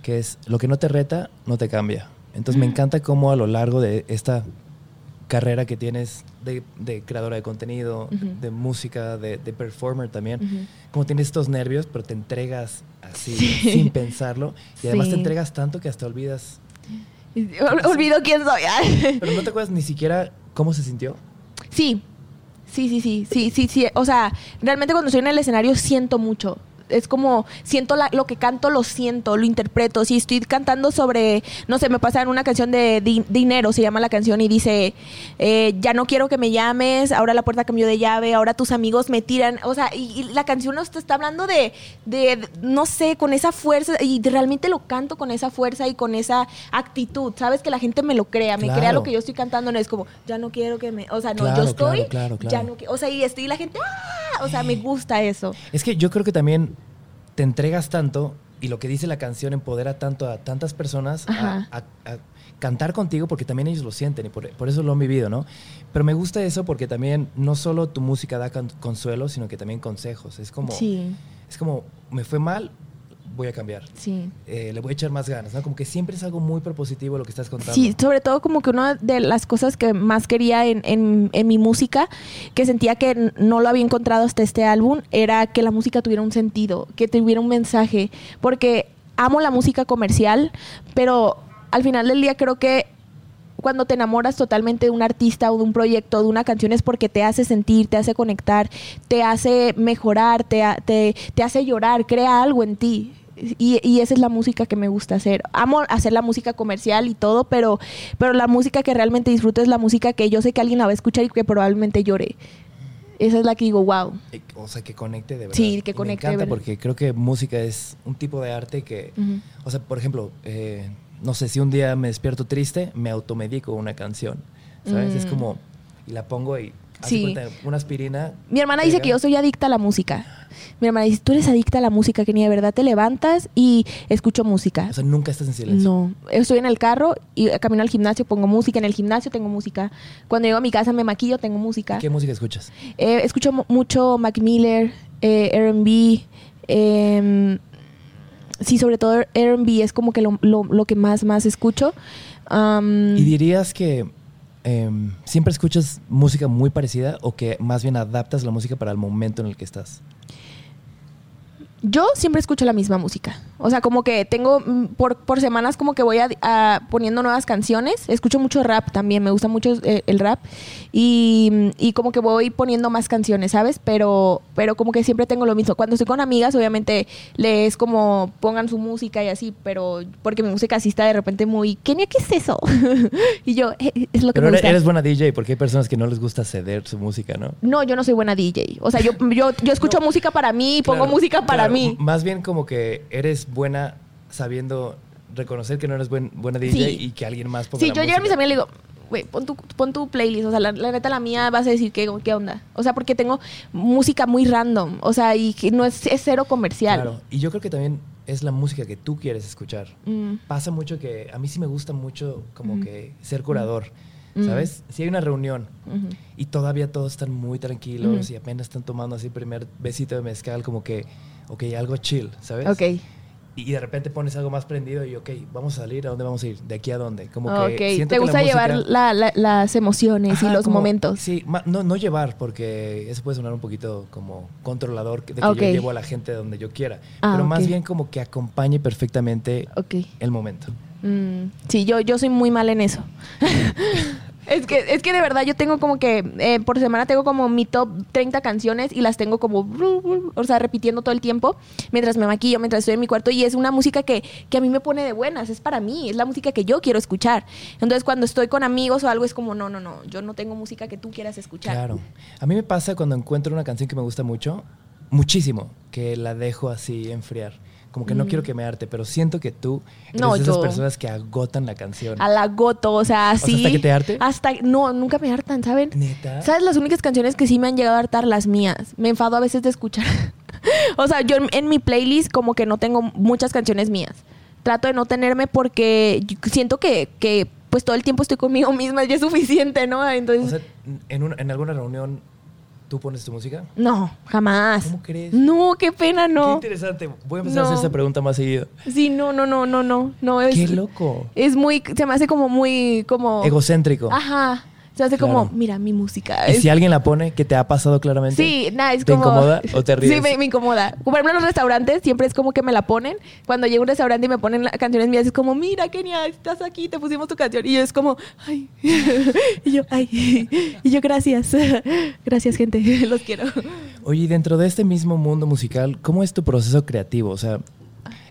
que es, lo que no te reta, no te cambia. Entonces me encanta cómo a lo largo de esta carrera que tienes de, de creadora de contenido, de música, de, de, performer también, como tienes estos nervios, pero te entregas así, sin pensarlo, y además te entregas tanto que hasta olvidas Olvido quién soy. Pero no te acuerdas ni siquiera cómo se sintió. Sí, sí, sí, sí, sí, sí, sí. O sea, realmente cuando estoy en el escenario siento mucho es como, siento lo que canto, lo siento, lo interpreto. Si estoy cantando sobre, no sé, me pasa en una canción de dinero, se llama la canción, y dice, eh, ya no quiero que me llames, ahora la puerta cambió de llave, ahora tus amigos me tiran. O sea, y, la canción nos está hablando de, de, no sé, con esa fuerza, y realmente lo canto con esa fuerza y con esa actitud. Sabes que la gente me lo crea, me crea lo que yo estoy cantando, no es como, ya no quiero que me, o sea, no, yo estoy, ya no o sea, y estoy, la gente, ¡ah! O sea, me gusta eso. Es que yo creo que también te entregas tanto y lo que dice la canción empodera tanto a tantas personas a, cantar contigo porque también ellos lo sienten y por, eso lo han vivido, ¿no? Pero me gusta eso porque también no solo tu música da consuelo, sino que también consejos. Es como, es como, me fue mal, voy a cambiar. Sí. Eh, le voy a echar más ganas, ¿no? Como que siempre es algo muy propositivo lo que estás contando. Sí, sobre todo como que una de las cosas que más quería en, en, en mi música, que sentía que no lo había encontrado hasta este álbum, era que la música tuviera un sentido, que tuviera un mensaje, porque amo la música comercial, pero al final del día creo que cuando te enamoras totalmente de un artista o de un proyecto, de una canción, es porque te hace sentir, te hace conectar, te hace mejorar, te, te, te hace llorar, crea algo en ti. Y, esa es la música que me gusta hacer. Amo hacer la música comercial y todo, pero, pero la música que realmente disfruto es la música que yo sé que alguien la va a escuchar y que probablemente llore. Esa es la que digo, wow. Eh, O sea, que conecte de verdad. Sí, que Y conecte Me de encanta verdad. porque creo que música es un tipo de arte que, Ujú. o sea, por ejemplo, eh, no sé, si un día me despierto triste, me automedico una canción, ¿sabes? Es Mm. como, y la pongo y, de Sí. una aspirina. Mi hermana dice que yo soy adicta a la música. Mi hermana dice, tú eres adicta a la música, que ni de verdad te levantas y escucho música. O sea, nunca estás en silencio. No, estoy en el carro y camino al gimnasio, pongo música. En el gimnasio tengo música. Cuando llego a mi casa me maquillo, tengo música. ¿Qué música escuchas? Eh, escucho mu- mucho Mac Miller, eh, R&B. em, sí, sobre todo R&B es como que lo, lo- lo que más, más escucho. ¿Y dirías que em, siempre escuchas música muy parecida o que más bien adaptas la música para el momento en el que estás? Yo siempre escucho la misma música. O sea, como que tengo mm, por, por semanas como que voy a, a poniendo nuevas canciones. Escucho mucho rap también, me gusta mucho eh, el rap. Y, mm, y como que voy poniendo más canciones, ¿sabes? Pero, pero como que siempre tengo lo mismo. Cuando estoy con amigas, obviamente les como pongan su música y así, pero porque mi música sí está de repente muy, Kenia, ¿qué es eso? y yo, "Eh, es lo que Pero me eres, gusta. eres buena DJ porque hay personas que no les gusta ceder su música, ¿no? No, yo no soy buena DJ. O sea, yo, yo, yo escucho No. música para mí y pongo Claro, música para claro. mí. Más bien como que eres buena sabiendo reconocer que no eres buen- buena DJ Sí. y que alguien más ponga Sí, la yo llego a mis amigas y le digo, güey, pon tu, pon tu playlist. O sea, la, la neta, la mía vas a decir, ¿qué, ¿qué onda? O sea, porque tengo música muy random. O sea, y que no es, es cero comercial. Claro. Y yo creo que también es la música que tú quieres escuchar. Mm, Pasa mucho que a mí sí me gusta mucho como Mm. que ser curador, Mm. ¿sabes? Si hay una reunión y todavía todos están muy tranquilos y apenas están tomando así primer besito de mezcal, como que, ok, algo chill, ¿sabes? Ok. Y, de repente pones algo más prendido y, ok, vamos a salir, ¿a dónde vamos a ir? ¿De aquí a dónde? Como que Ok. siento ¿Te que la gusta llevar música- la- la- las emociones y los como- momentos? Sí, no, no llevar, porque eso puede sonar un poquito como controlador, de que yo llevo a la gente donde yo quiera. Ah, pero más bien como que acompañe perfectamente el momento. Mm, sí, yo, yo soy muy mal en eso. es, que, es que de verdad yo tengo como que eh, por semana tengo como mi top 30 canciones y las tengo como, o sea, repitiendo todo el tiempo mientras me maquillo, mientras estoy en mi cuarto y es una música que, que a mí me pone de buenas, es para mí, es la música que yo quiero escuchar. Entonces cuando estoy con amigos o algo es como, no, no, no, yo no tengo música que tú quieras escuchar. Claro. A mí me pasa cuando encuentro una canción que me gusta mucho, muchísimo, que la dejo así enfriar. Como que no Mm. quiero que me arte, pero siento que tú eres No, de esas yo- personas que agotan la canción. A la goto, o sea, así. ¿hasta que te harte? Hasta, no, nunca me hartan, ¿saben? Neta. ¿Sabes las únicas canciones que sí me han llegado a hartar? Las mías. Me enfado a veces de escuchar. o sea, yo en, en mi playlist como que no tengo muchas canciones mías. Trato de no tenerme porque siento que, que pues todo el tiempo estoy conmigo misma y es suficiente, ¿no? Entonces, O sea, en, un- en alguna reunión, ¿tú pones tu música? no, jamás. ¿Cómo crees? No, qué pena, Qué no. interesante. Voy a empezar a No. hacer esta pregunta más seguido. Sí, no, no, no, no, no. no es, Qué loco. Es muy, se me hace como muy, como... Egocéntrico. Ajá. Se hace Claro. como, mira, mi música. Y si alguien la pone, que te ha pasado claramente. Sí, nada, es ¿Te como... incomoda o te ríes? Sí, me, me incomoda. Por ejemplo, en los restaurantes siempre es como que me la ponen. Cuando llego a un restaurante y me ponen canciones mías, es como, mira, Kenia, estás aquí, te pusimos tu canción. Y yo es como, ay. y yo, ay. y yo, gracias. gracias, gente. Los quiero. Oye, y dentro de este mismo mundo musical, ¿cómo es tu proceso creativo? O sea,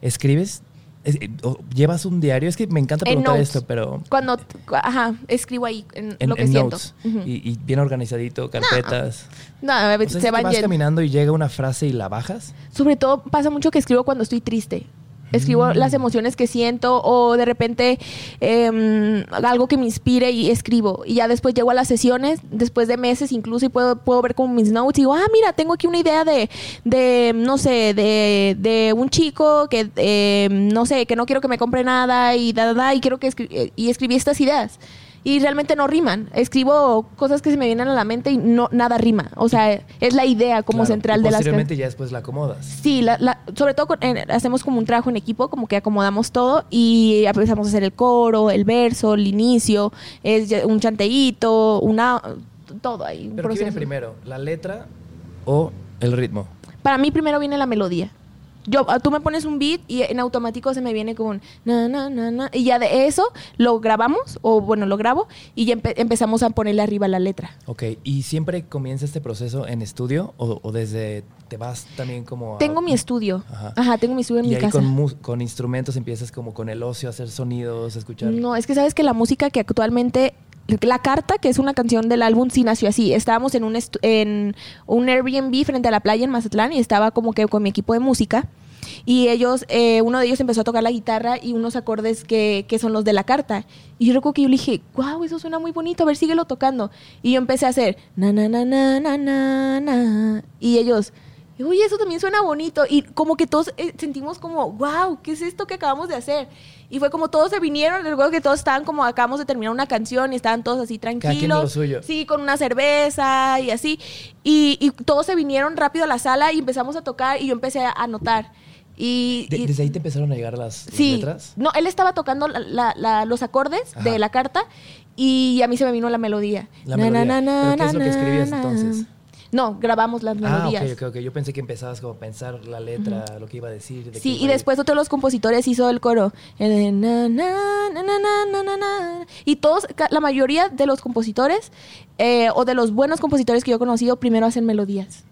¿escribes? Es- eh, o ¿Llevas un diario? Es que me encanta En preguntar esto, pero Cuando, ajá, escribo ahí en, en, lo que en siento. notes. Y, y bien organizadito, carpetas. No, a O veces sea, es se que van vas caminando y llega una frase y la bajas. Sobre todo pasa mucho que escribo cuando estoy triste. Escribo Mm. las emociones que siento o de repente em, algo que me inspire y escribo. Y ya después llego a las sesiones, después de meses incluso, y puedo, puedo ver como mis notes y digo, ah, mira, tengo aquí una idea de, de no sé, de, de un chico que, em, no sé, que no quiero que me compre nada y da, da, da, y quiero que escri- eh, y escribí estas ideas. Y realmente no riman. Escribo cosas que se me vienen a la mente y no nada rima. O sea, es la idea como Claro, central y de las Posteriormente ya después la acomodas. Sí, la- la- sobre todo con- en- hacemos como un trabajo en equipo, como que acomodamos todo y empezamos a hacer el coro, el verso, el inicio, es un chanteíto, una todo ahí. un ¿Pero qué viene primero? ¿La letra o el ritmo? Para mí primero viene la melodía. Yo, ah, tú me pones un beat y en automático se me viene como un na, na, na, na. Y ya de eso lo grabamos, o bueno, lo grabo, y ya empe- empezamos a ponerle arriba la letra. Ok, ¿y siempre comienza este proceso en estudio o, o desde te vas también como a- Tengo mi estudio. Ajá. Ajá, tengo mi estudio en y mi ahí casa. con, con instrumentos empiezas como con el ocio hacer sonidos, escuchar. No, es que sabes que la música que actualmente La Carta, que es una canción del álbum, sí nació así. Estábamos en un, en un Airbnb frente a la playa en Mazatlán y estaba como que con mi equipo de música. Y ellos, eh, uno de ellos empezó a tocar la guitarra y unos acordes que, que son los de la carta. Y yo recuerdo que yo le dije, wow, eso suena muy bonito, a ver, síguelo tocando. Y yo empecé a hacer, na, na, na, na, na, na, na. Y ellos, oye, eso también suena bonito. Y como que todos eh, sentimos como, wow, ¿qué es esto que acabamos de hacer? Y fue como todos se vinieron, recuerdo que todos estaban como, acabamos de terminar una canción y estaban todos así tranquilos. lo suyo. Sí, con una cerveza y así. Y, y todos se vinieron rápido a la sala y empezamos a tocar y yo empecé a anotar. Y, De- y- ¿Desde ahí te empezaron a llegar las, las sí, letras? no, él estaba tocando la- la- la- los acordes Ajá. de la carta y a mí se me vino la melodía. La Na, melodía. na, na, ¿Pero qué es lo que escribías entonces? No, grabamos las Ah, melodías. ok, ok, ok. Yo pensé que empezabas como a pensar la letra, lo que iba a decir. de Sí, y después otro de los compositores hizo el coro. Y todos, la mayoría de los compositores, eh, o de los buenos compositores que yo he conocido, primero hacen melodías.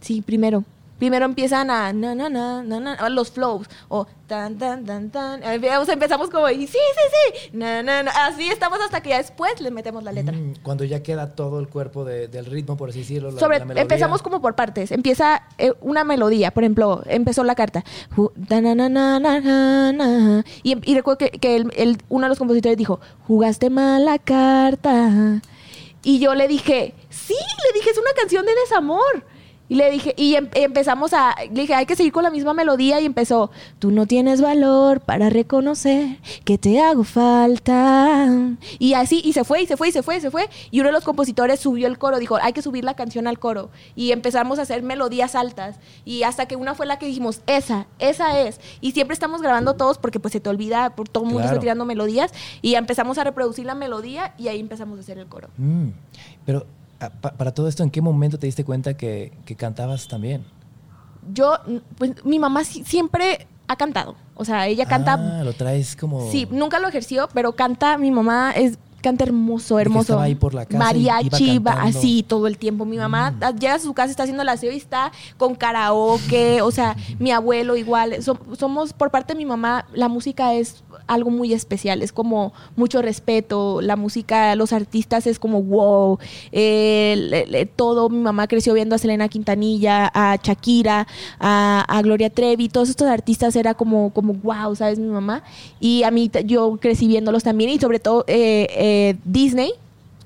Sí, primero. Primero empiezan a na, na, na, na, na, los flows, o tan, tan, tan, tan. Eh, empezamos como, y sí, sí, sí, na, na, na. Así estamos hasta que ya después le metemos la letra. Mm, cuando ya queda todo el cuerpo de- del ritmo, por así decirlo. la- Sobre, la empezamos como por partes. Empieza eh, una melodía, por ejemplo, empezó la carta. Y, y recuerdo que, que el- el- uno de los compositores dijo, jugaste mal la carta. Y yo le dije, sí, le dije, es una canción de desamor. Y le dije, y em- empezamos a, le dije, hay que seguir con la misma melodía y empezó, tú no tienes valor para reconocer que te hago falta. Y así, y se fue, y se fue, y se fue, y se fue. Y uno de los compositores subió el coro, dijo, hay que subir la canción al coro. Y empezamos a hacer melodías altas. Y hasta que una fue la que dijimos, esa, esa es. Y siempre estamos grabando todos porque pues se te olvida, por todo el mundo Claro. está tirando melodías. Y empezamos a reproducir la melodía y ahí empezamos a hacer el coro. Mm, Pero para todo esto, ¿en qué momento te diste cuenta que, que cantabas también? yo, pues mi mamá si- siempre ha cantado. O sea, ella canta. Ah, lo traes como... Sí, nunca lo ejerció, pero canta. Mi mamá es canta hermoso, hermoso. estaba ahí por la casa y Mariachi, iba así todo el tiempo. Mi mamá Mm. llega a su casa, está haciendo el aseo y está con karaoke. o sea, mi abuelo igual. So- somos, por parte de mi mamá, la música es algo muy especial. Es como mucho respeto. La música, los artistas es como wow. Todo. Mi mamá creció viendo a Selena Quintanilla, a Shakira, a, a Gloria Trevi. Todos estos artistas era como, como wow, ¿sabes? Mi mamá. Y a mí, yo crecí viéndolos también. Y sobre todo eh, eh, Disney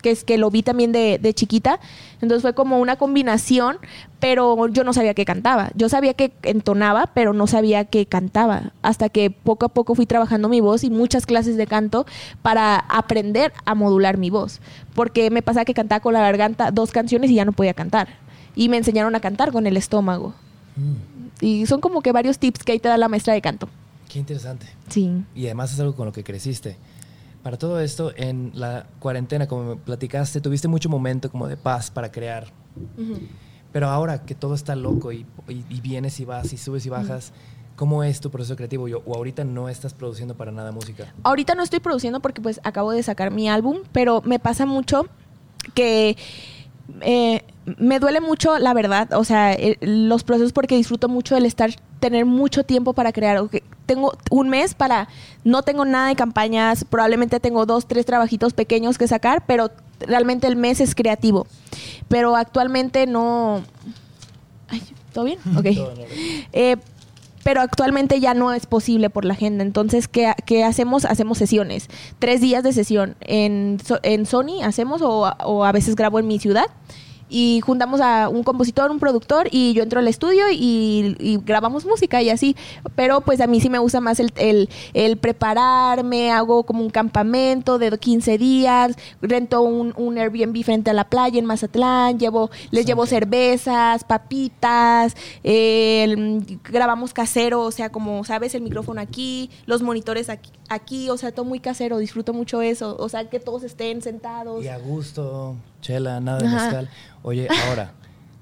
que es que lo vi también de, de chiquita. Entonces fue como una combinación, pero yo no sabía que cantaba. Yo sabía que entonaba, pero no sabía que cantaba. Hasta que poco a poco fui trabajando mi voz y muchas clases de canto para aprender a modular mi voz. Porque me pasaba que cantaba con la garganta dos canciones y ya no podía cantar. Y me enseñaron a cantar con el estómago. Mm, Y son como que varios tips que ahí te da la maestra de canto. qué interesante. Sí. Y además es algo con lo que creciste. Para todo esto, en la cuarentena, como me platicaste, tuviste mucho momento como de paz para crear. Pero ahora que todo está loco y, y- y vienes y vas y subes y bajas, ¿cómo es tu proceso creativo? Yo- ¿O ahorita no estás produciendo para nada música? Ahorita no estoy produciendo porque pues acabo de sacar mi álbum, pero me pasa mucho que eh, me duele mucho la verdad, o sea, eh, los procesos porque disfruto mucho el estar, tener mucho tiempo para crear. ok, Tengo un mes para, no tengo nada de campañas, probablemente tengo dos, tres trabajitos pequeños que sacar, pero realmente el mes es creativo. Pero actualmente no... Ay, ¿Todo bien? Ok. Eh, pero actualmente ya no es posible por la agenda. Entonces, ¿qué, hacemos? Hacemos sesiones. Tres días de sesión. En, en Sony hacemos o, o a veces grabo en mi ciudad. Y juntamos a un compositor, un productor y yo entro al estudio y, y grabamos música y así. Pero pues a mí sí me gusta más el, el, el prepararme, hago como un campamento de 15 días, rento un, un Airbnb frente a la playa en Mazatlán, llevo, les llevo cervezas, papitas, el- grabamos casero, o sea, como sabes, el micrófono aquí, los monitores aquí, aquí, o sea, todo muy casero, disfruto mucho eso, o sea, que todos estén sentados. Y a gusto, chela, nada de Ajá. mezcal. Oye, ahora,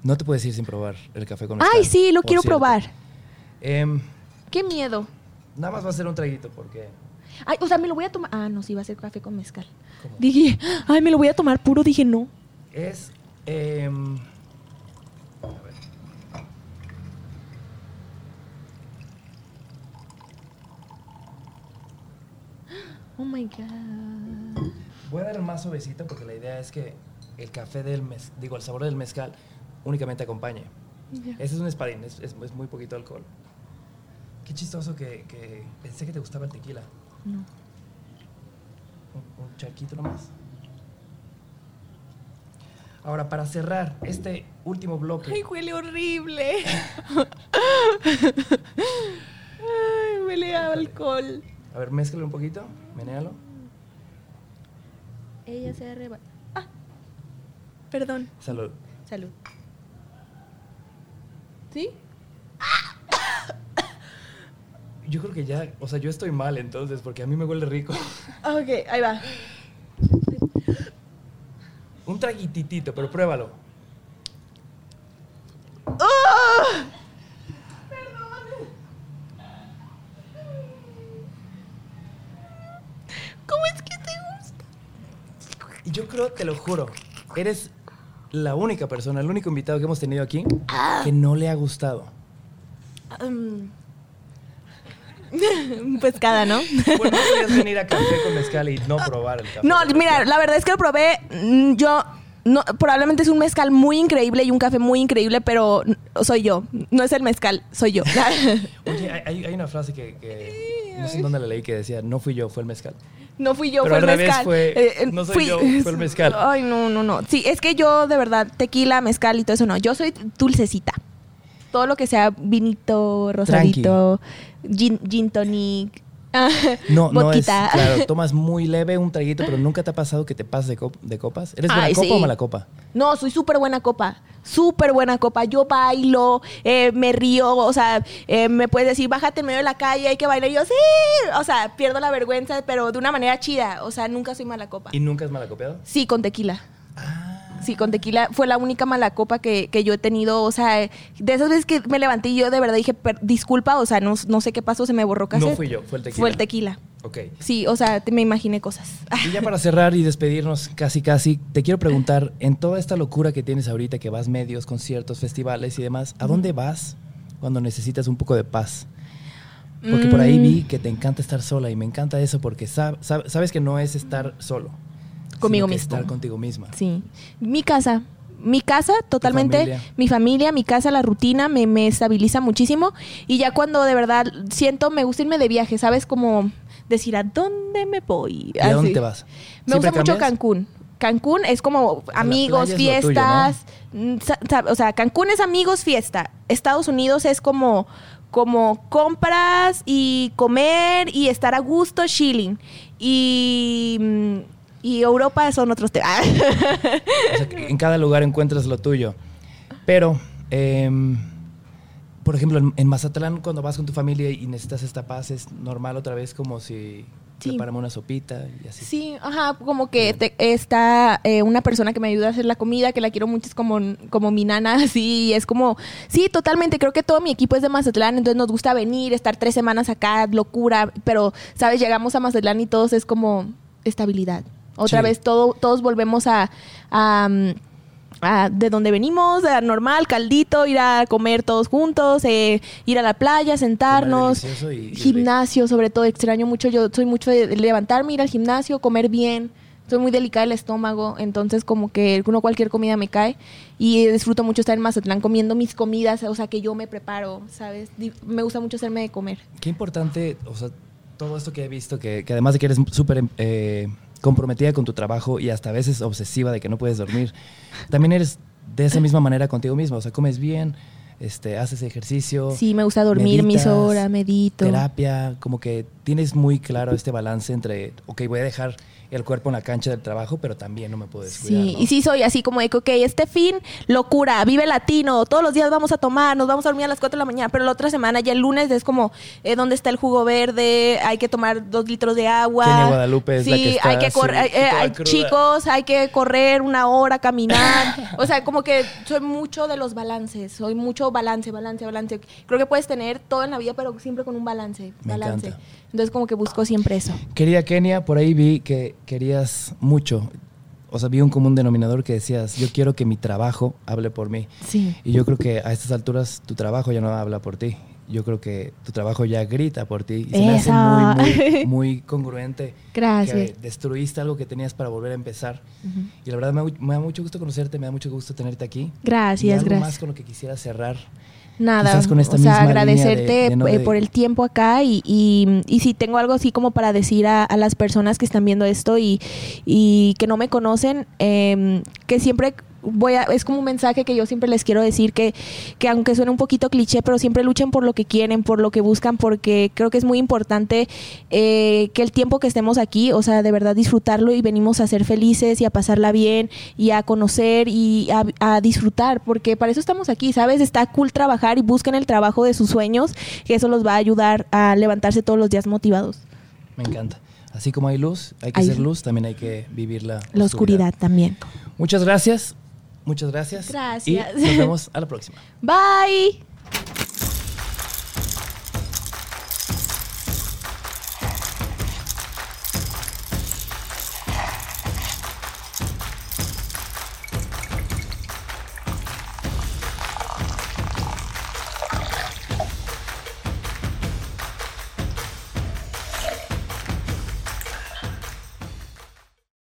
no te puedes ir sin probar el café con mezcal. Ay, sí, lo quiero cierto. probar. Em, Qué miedo. nada más va a ser un traguito porque... Ay, o sea, me lo voy a tomar. Ah, no, sí, va a ser café con mezcal. ¿Cómo? Dije, ay, me lo voy a tomar puro. Dije, no. Es... em, a ver. Oh my God. Voy a dar más suavecito porque la idea es que el café del mez, digo, el sabor del mezcal únicamente acompañe. Ese es un espadín, es, es- es muy poquito alcohol. Qué chistoso que, que pensé que te gustaba el tequila. No. Un, un charquito nomás. Ahora, para cerrar este último bloque. Ay, huele horrible. Ay, huele a alcohol. A ver, mézclalo un poquito, menéalo. Ella se arreba. Ah. Perdón. Salud. Salud. ¿Sí? Yo creo que ya, o sea, yo estoy mal entonces, porque a mí me huele rico. Ok, ahí va. Un traguititito, pero pruébalo. ¿Cómo es que te gusta? Yo creo, te lo juro, eres la única persona, el único invitado que hemos tenido aquí que no le ha gustado. Um, Pescada, ¿no? Bueno, no podías venir a café con mezcal y no probar el café. No, mira, la verdad es que lo probé. mm, Yo. No, probablemente es un mezcal muy increíble y un café muy increíble, pero soy yo. No es el mezcal, soy yo. Oye, hay- hay, hay una frase que, que no sé en dónde la leí que decía, no fui yo, fue el mezcal. No fui yo, Pero fue el revés mezcal. fue, Eh, no soy yo, fue el mezcal. Ay, no, no, no. Sí, es que yo de verdad, tequila, mezcal y todo eso no. Yo soy dulcecita. Todo lo que sea vinito, rosadito, gin, gin tonic, No, no es, claro, tomas muy leve un traguito, pero nunca te ha pasado que te pases de, cop- de copas. ¿Eres buena Ay, copa sí. o mala copa? No, soy súper buena copa. Súper buena copa. Yo bailo, eh, me río, o sea, eh, me puedes decir, bájate en medio de la calle, hay que bailar. Y yo, sí. O sea, pierdo la vergüenza, pero de una manera chida. O sea, nunca soy mala copa. ¿Y nunca es mala copiado? Sí, con tequila. Ah, Sí, con tequila fue la única mala copa que, que yo he tenido. O sea, de esas veces que me levanté y yo de verdad dije, "Per- disculpa, o sea, no, no sé qué pasó, se me borró cassette. No fui yo, fue el tequila. Fue el tequila. ok. Sí, o sea, te- me imaginé cosas. Y ya para cerrar y despedirnos casi casi, te quiero preguntar, en toda esta locura que tienes ahorita, que vas medios, conciertos, festivales y demás, ¿a dónde vas cuando necesitas un poco de paz? Porque por ahí Mm. vi que te encanta estar sola y me encanta eso porque sab- sab- sabes que no es estar solo. Conmigo mismo. Estar contigo misma. Sí. Mi casa. Mi casa, totalmente. familia. Mi familia, mi casa, la rutina me, me estabiliza muchísimo. Y ya cuando de verdad siento, me gusta irme de viaje, ¿sabes? Como decir, ¿a dónde me voy? ¿Y a dónde te vas? Me gusta ¿Siempre mucho? Cancún. Cancún es como amigos, tuyo, fiestas. mm, O sea, Cancún es amigos, fiesta. Estados Unidos es como, como compras y comer y estar a gusto, chilling. Y, mm, y Europa son otros temas. O sea, que en cada lugar encuentras lo tuyo. Pero, em, por ejemplo, en, en Mazatlán, cuando vas con tu familia y necesitas esta paz, es normal otra vez como si Sí. preparamos una sopita y así. Sí, ajá, como que te- está eh, una persona que me ayuda a hacer la comida, que la quiero mucho, es como, como mi nana, así, y es como, sí, totalmente, creo que todo mi equipo es de Mazatlán, entonces nos gusta venir, estar tres semanas acá, locura, pero, ¿sabes? Llegamos a Mazatlán y todos es como estabilidad. Otra Sí. vez todo, todos volvemos a... a, mm, a de donde venimos, a normal, caldito, ir a comer todos juntos, eh, ir a la playa, sentarnos, y gimnasio, sobre todo, extraño mucho, yo soy mucho de levantarme, ir al gimnasio, comer bien, soy muy delicada del estómago, entonces como que no cualquier comida me cae y disfruto mucho estar en Mazatlán comiendo mis comidas, o sea, que yo me preparo, ¿sabes? Me gusta mucho hacerme de comer. Qué importante, o sea, todo esto que he visto, que, que además de que eres súper eh, comprometida con tu trabajo y hasta a veces obsesiva de que no puedes dormir, también eres de esa misma manera contigo misma, o sea, comes bien, este, haces ejercicio. Sí, me gusta dormir mis horas, medito. Terapia, como que tienes muy claro este balance entre, ok, voy a dejar el cuerpo en la cancha del trabajo, pero también no me puedo descuidar. Sí, ¿no? y sí soy así como de que, ok, este fin, locura, vive latino, todos los días vamos a tomar, nos vamos a dormir a las 4 de la mañana, pero la otra semana, ya el lunes, es como, eh, ¿dónde está el jugo verde? Hay que tomar dos litros de agua. Kenia Guadalupe es sí, la que está hay que correr, eh, hay- chicos, hay que correr una hora, caminar. o sea, como que soy mucho de los balances, soy mucho balance, balance, balance. Creo que puedes tener todo en la vida, pero siempre con un balance, Me balance. encanta. Entonces como que busco siempre eso. Querida Kenia, por ahí vi que querías mucho. O sea, vi un común denominador que decías, yo quiero que mi trabajo hable por mí. Sí. Y yo creo que a estas alturas tu trabajo ya no habla por ti. yo creo que tu trabajo ya grita por ti y se me hace muy, muy, muy congruente. Gracias. Que destruiste algo que tenías para volver a empezar. Y la verdad me, me, da mucho gusto conocerte, me da mucho gusto tenerte aquí. Gracias, y algo gracias. más con lo que quisiera cerrar. Nada, con esta o sea, agradecerte línea de- de no eh, de- por el tiempo acá y, y, y si tengo algo así como para decir a, a las personas que están viendo esto y, y que no me conocen, eh, que siempre voy a, es como un mensaje que yo siempre les quiero decir que, que aunque suene un poquito cliché, pero siempre luchen por lo que quieren, por lo que buscan, porque creo que es muy importante eh, que el tiempo que estemos aquí, o sea, de verdad disfrutarlo y venimos a ser felices y a pasarla bien y a conocer y a, a disfrutar, porque para eso estamos aquí, ¿sabes? Está cool trabajar y busquen el trabajo de sus sueños, que eso los va a ayudar a levantarse todos los días motivados. Me encanta. Así como hay luz, hay que Hay- ser luz, también hay que vivir la, La oscuridad también. Muchas gracias. Muchas gracias. Gracias. Y nos vemos a la próxima. Bye.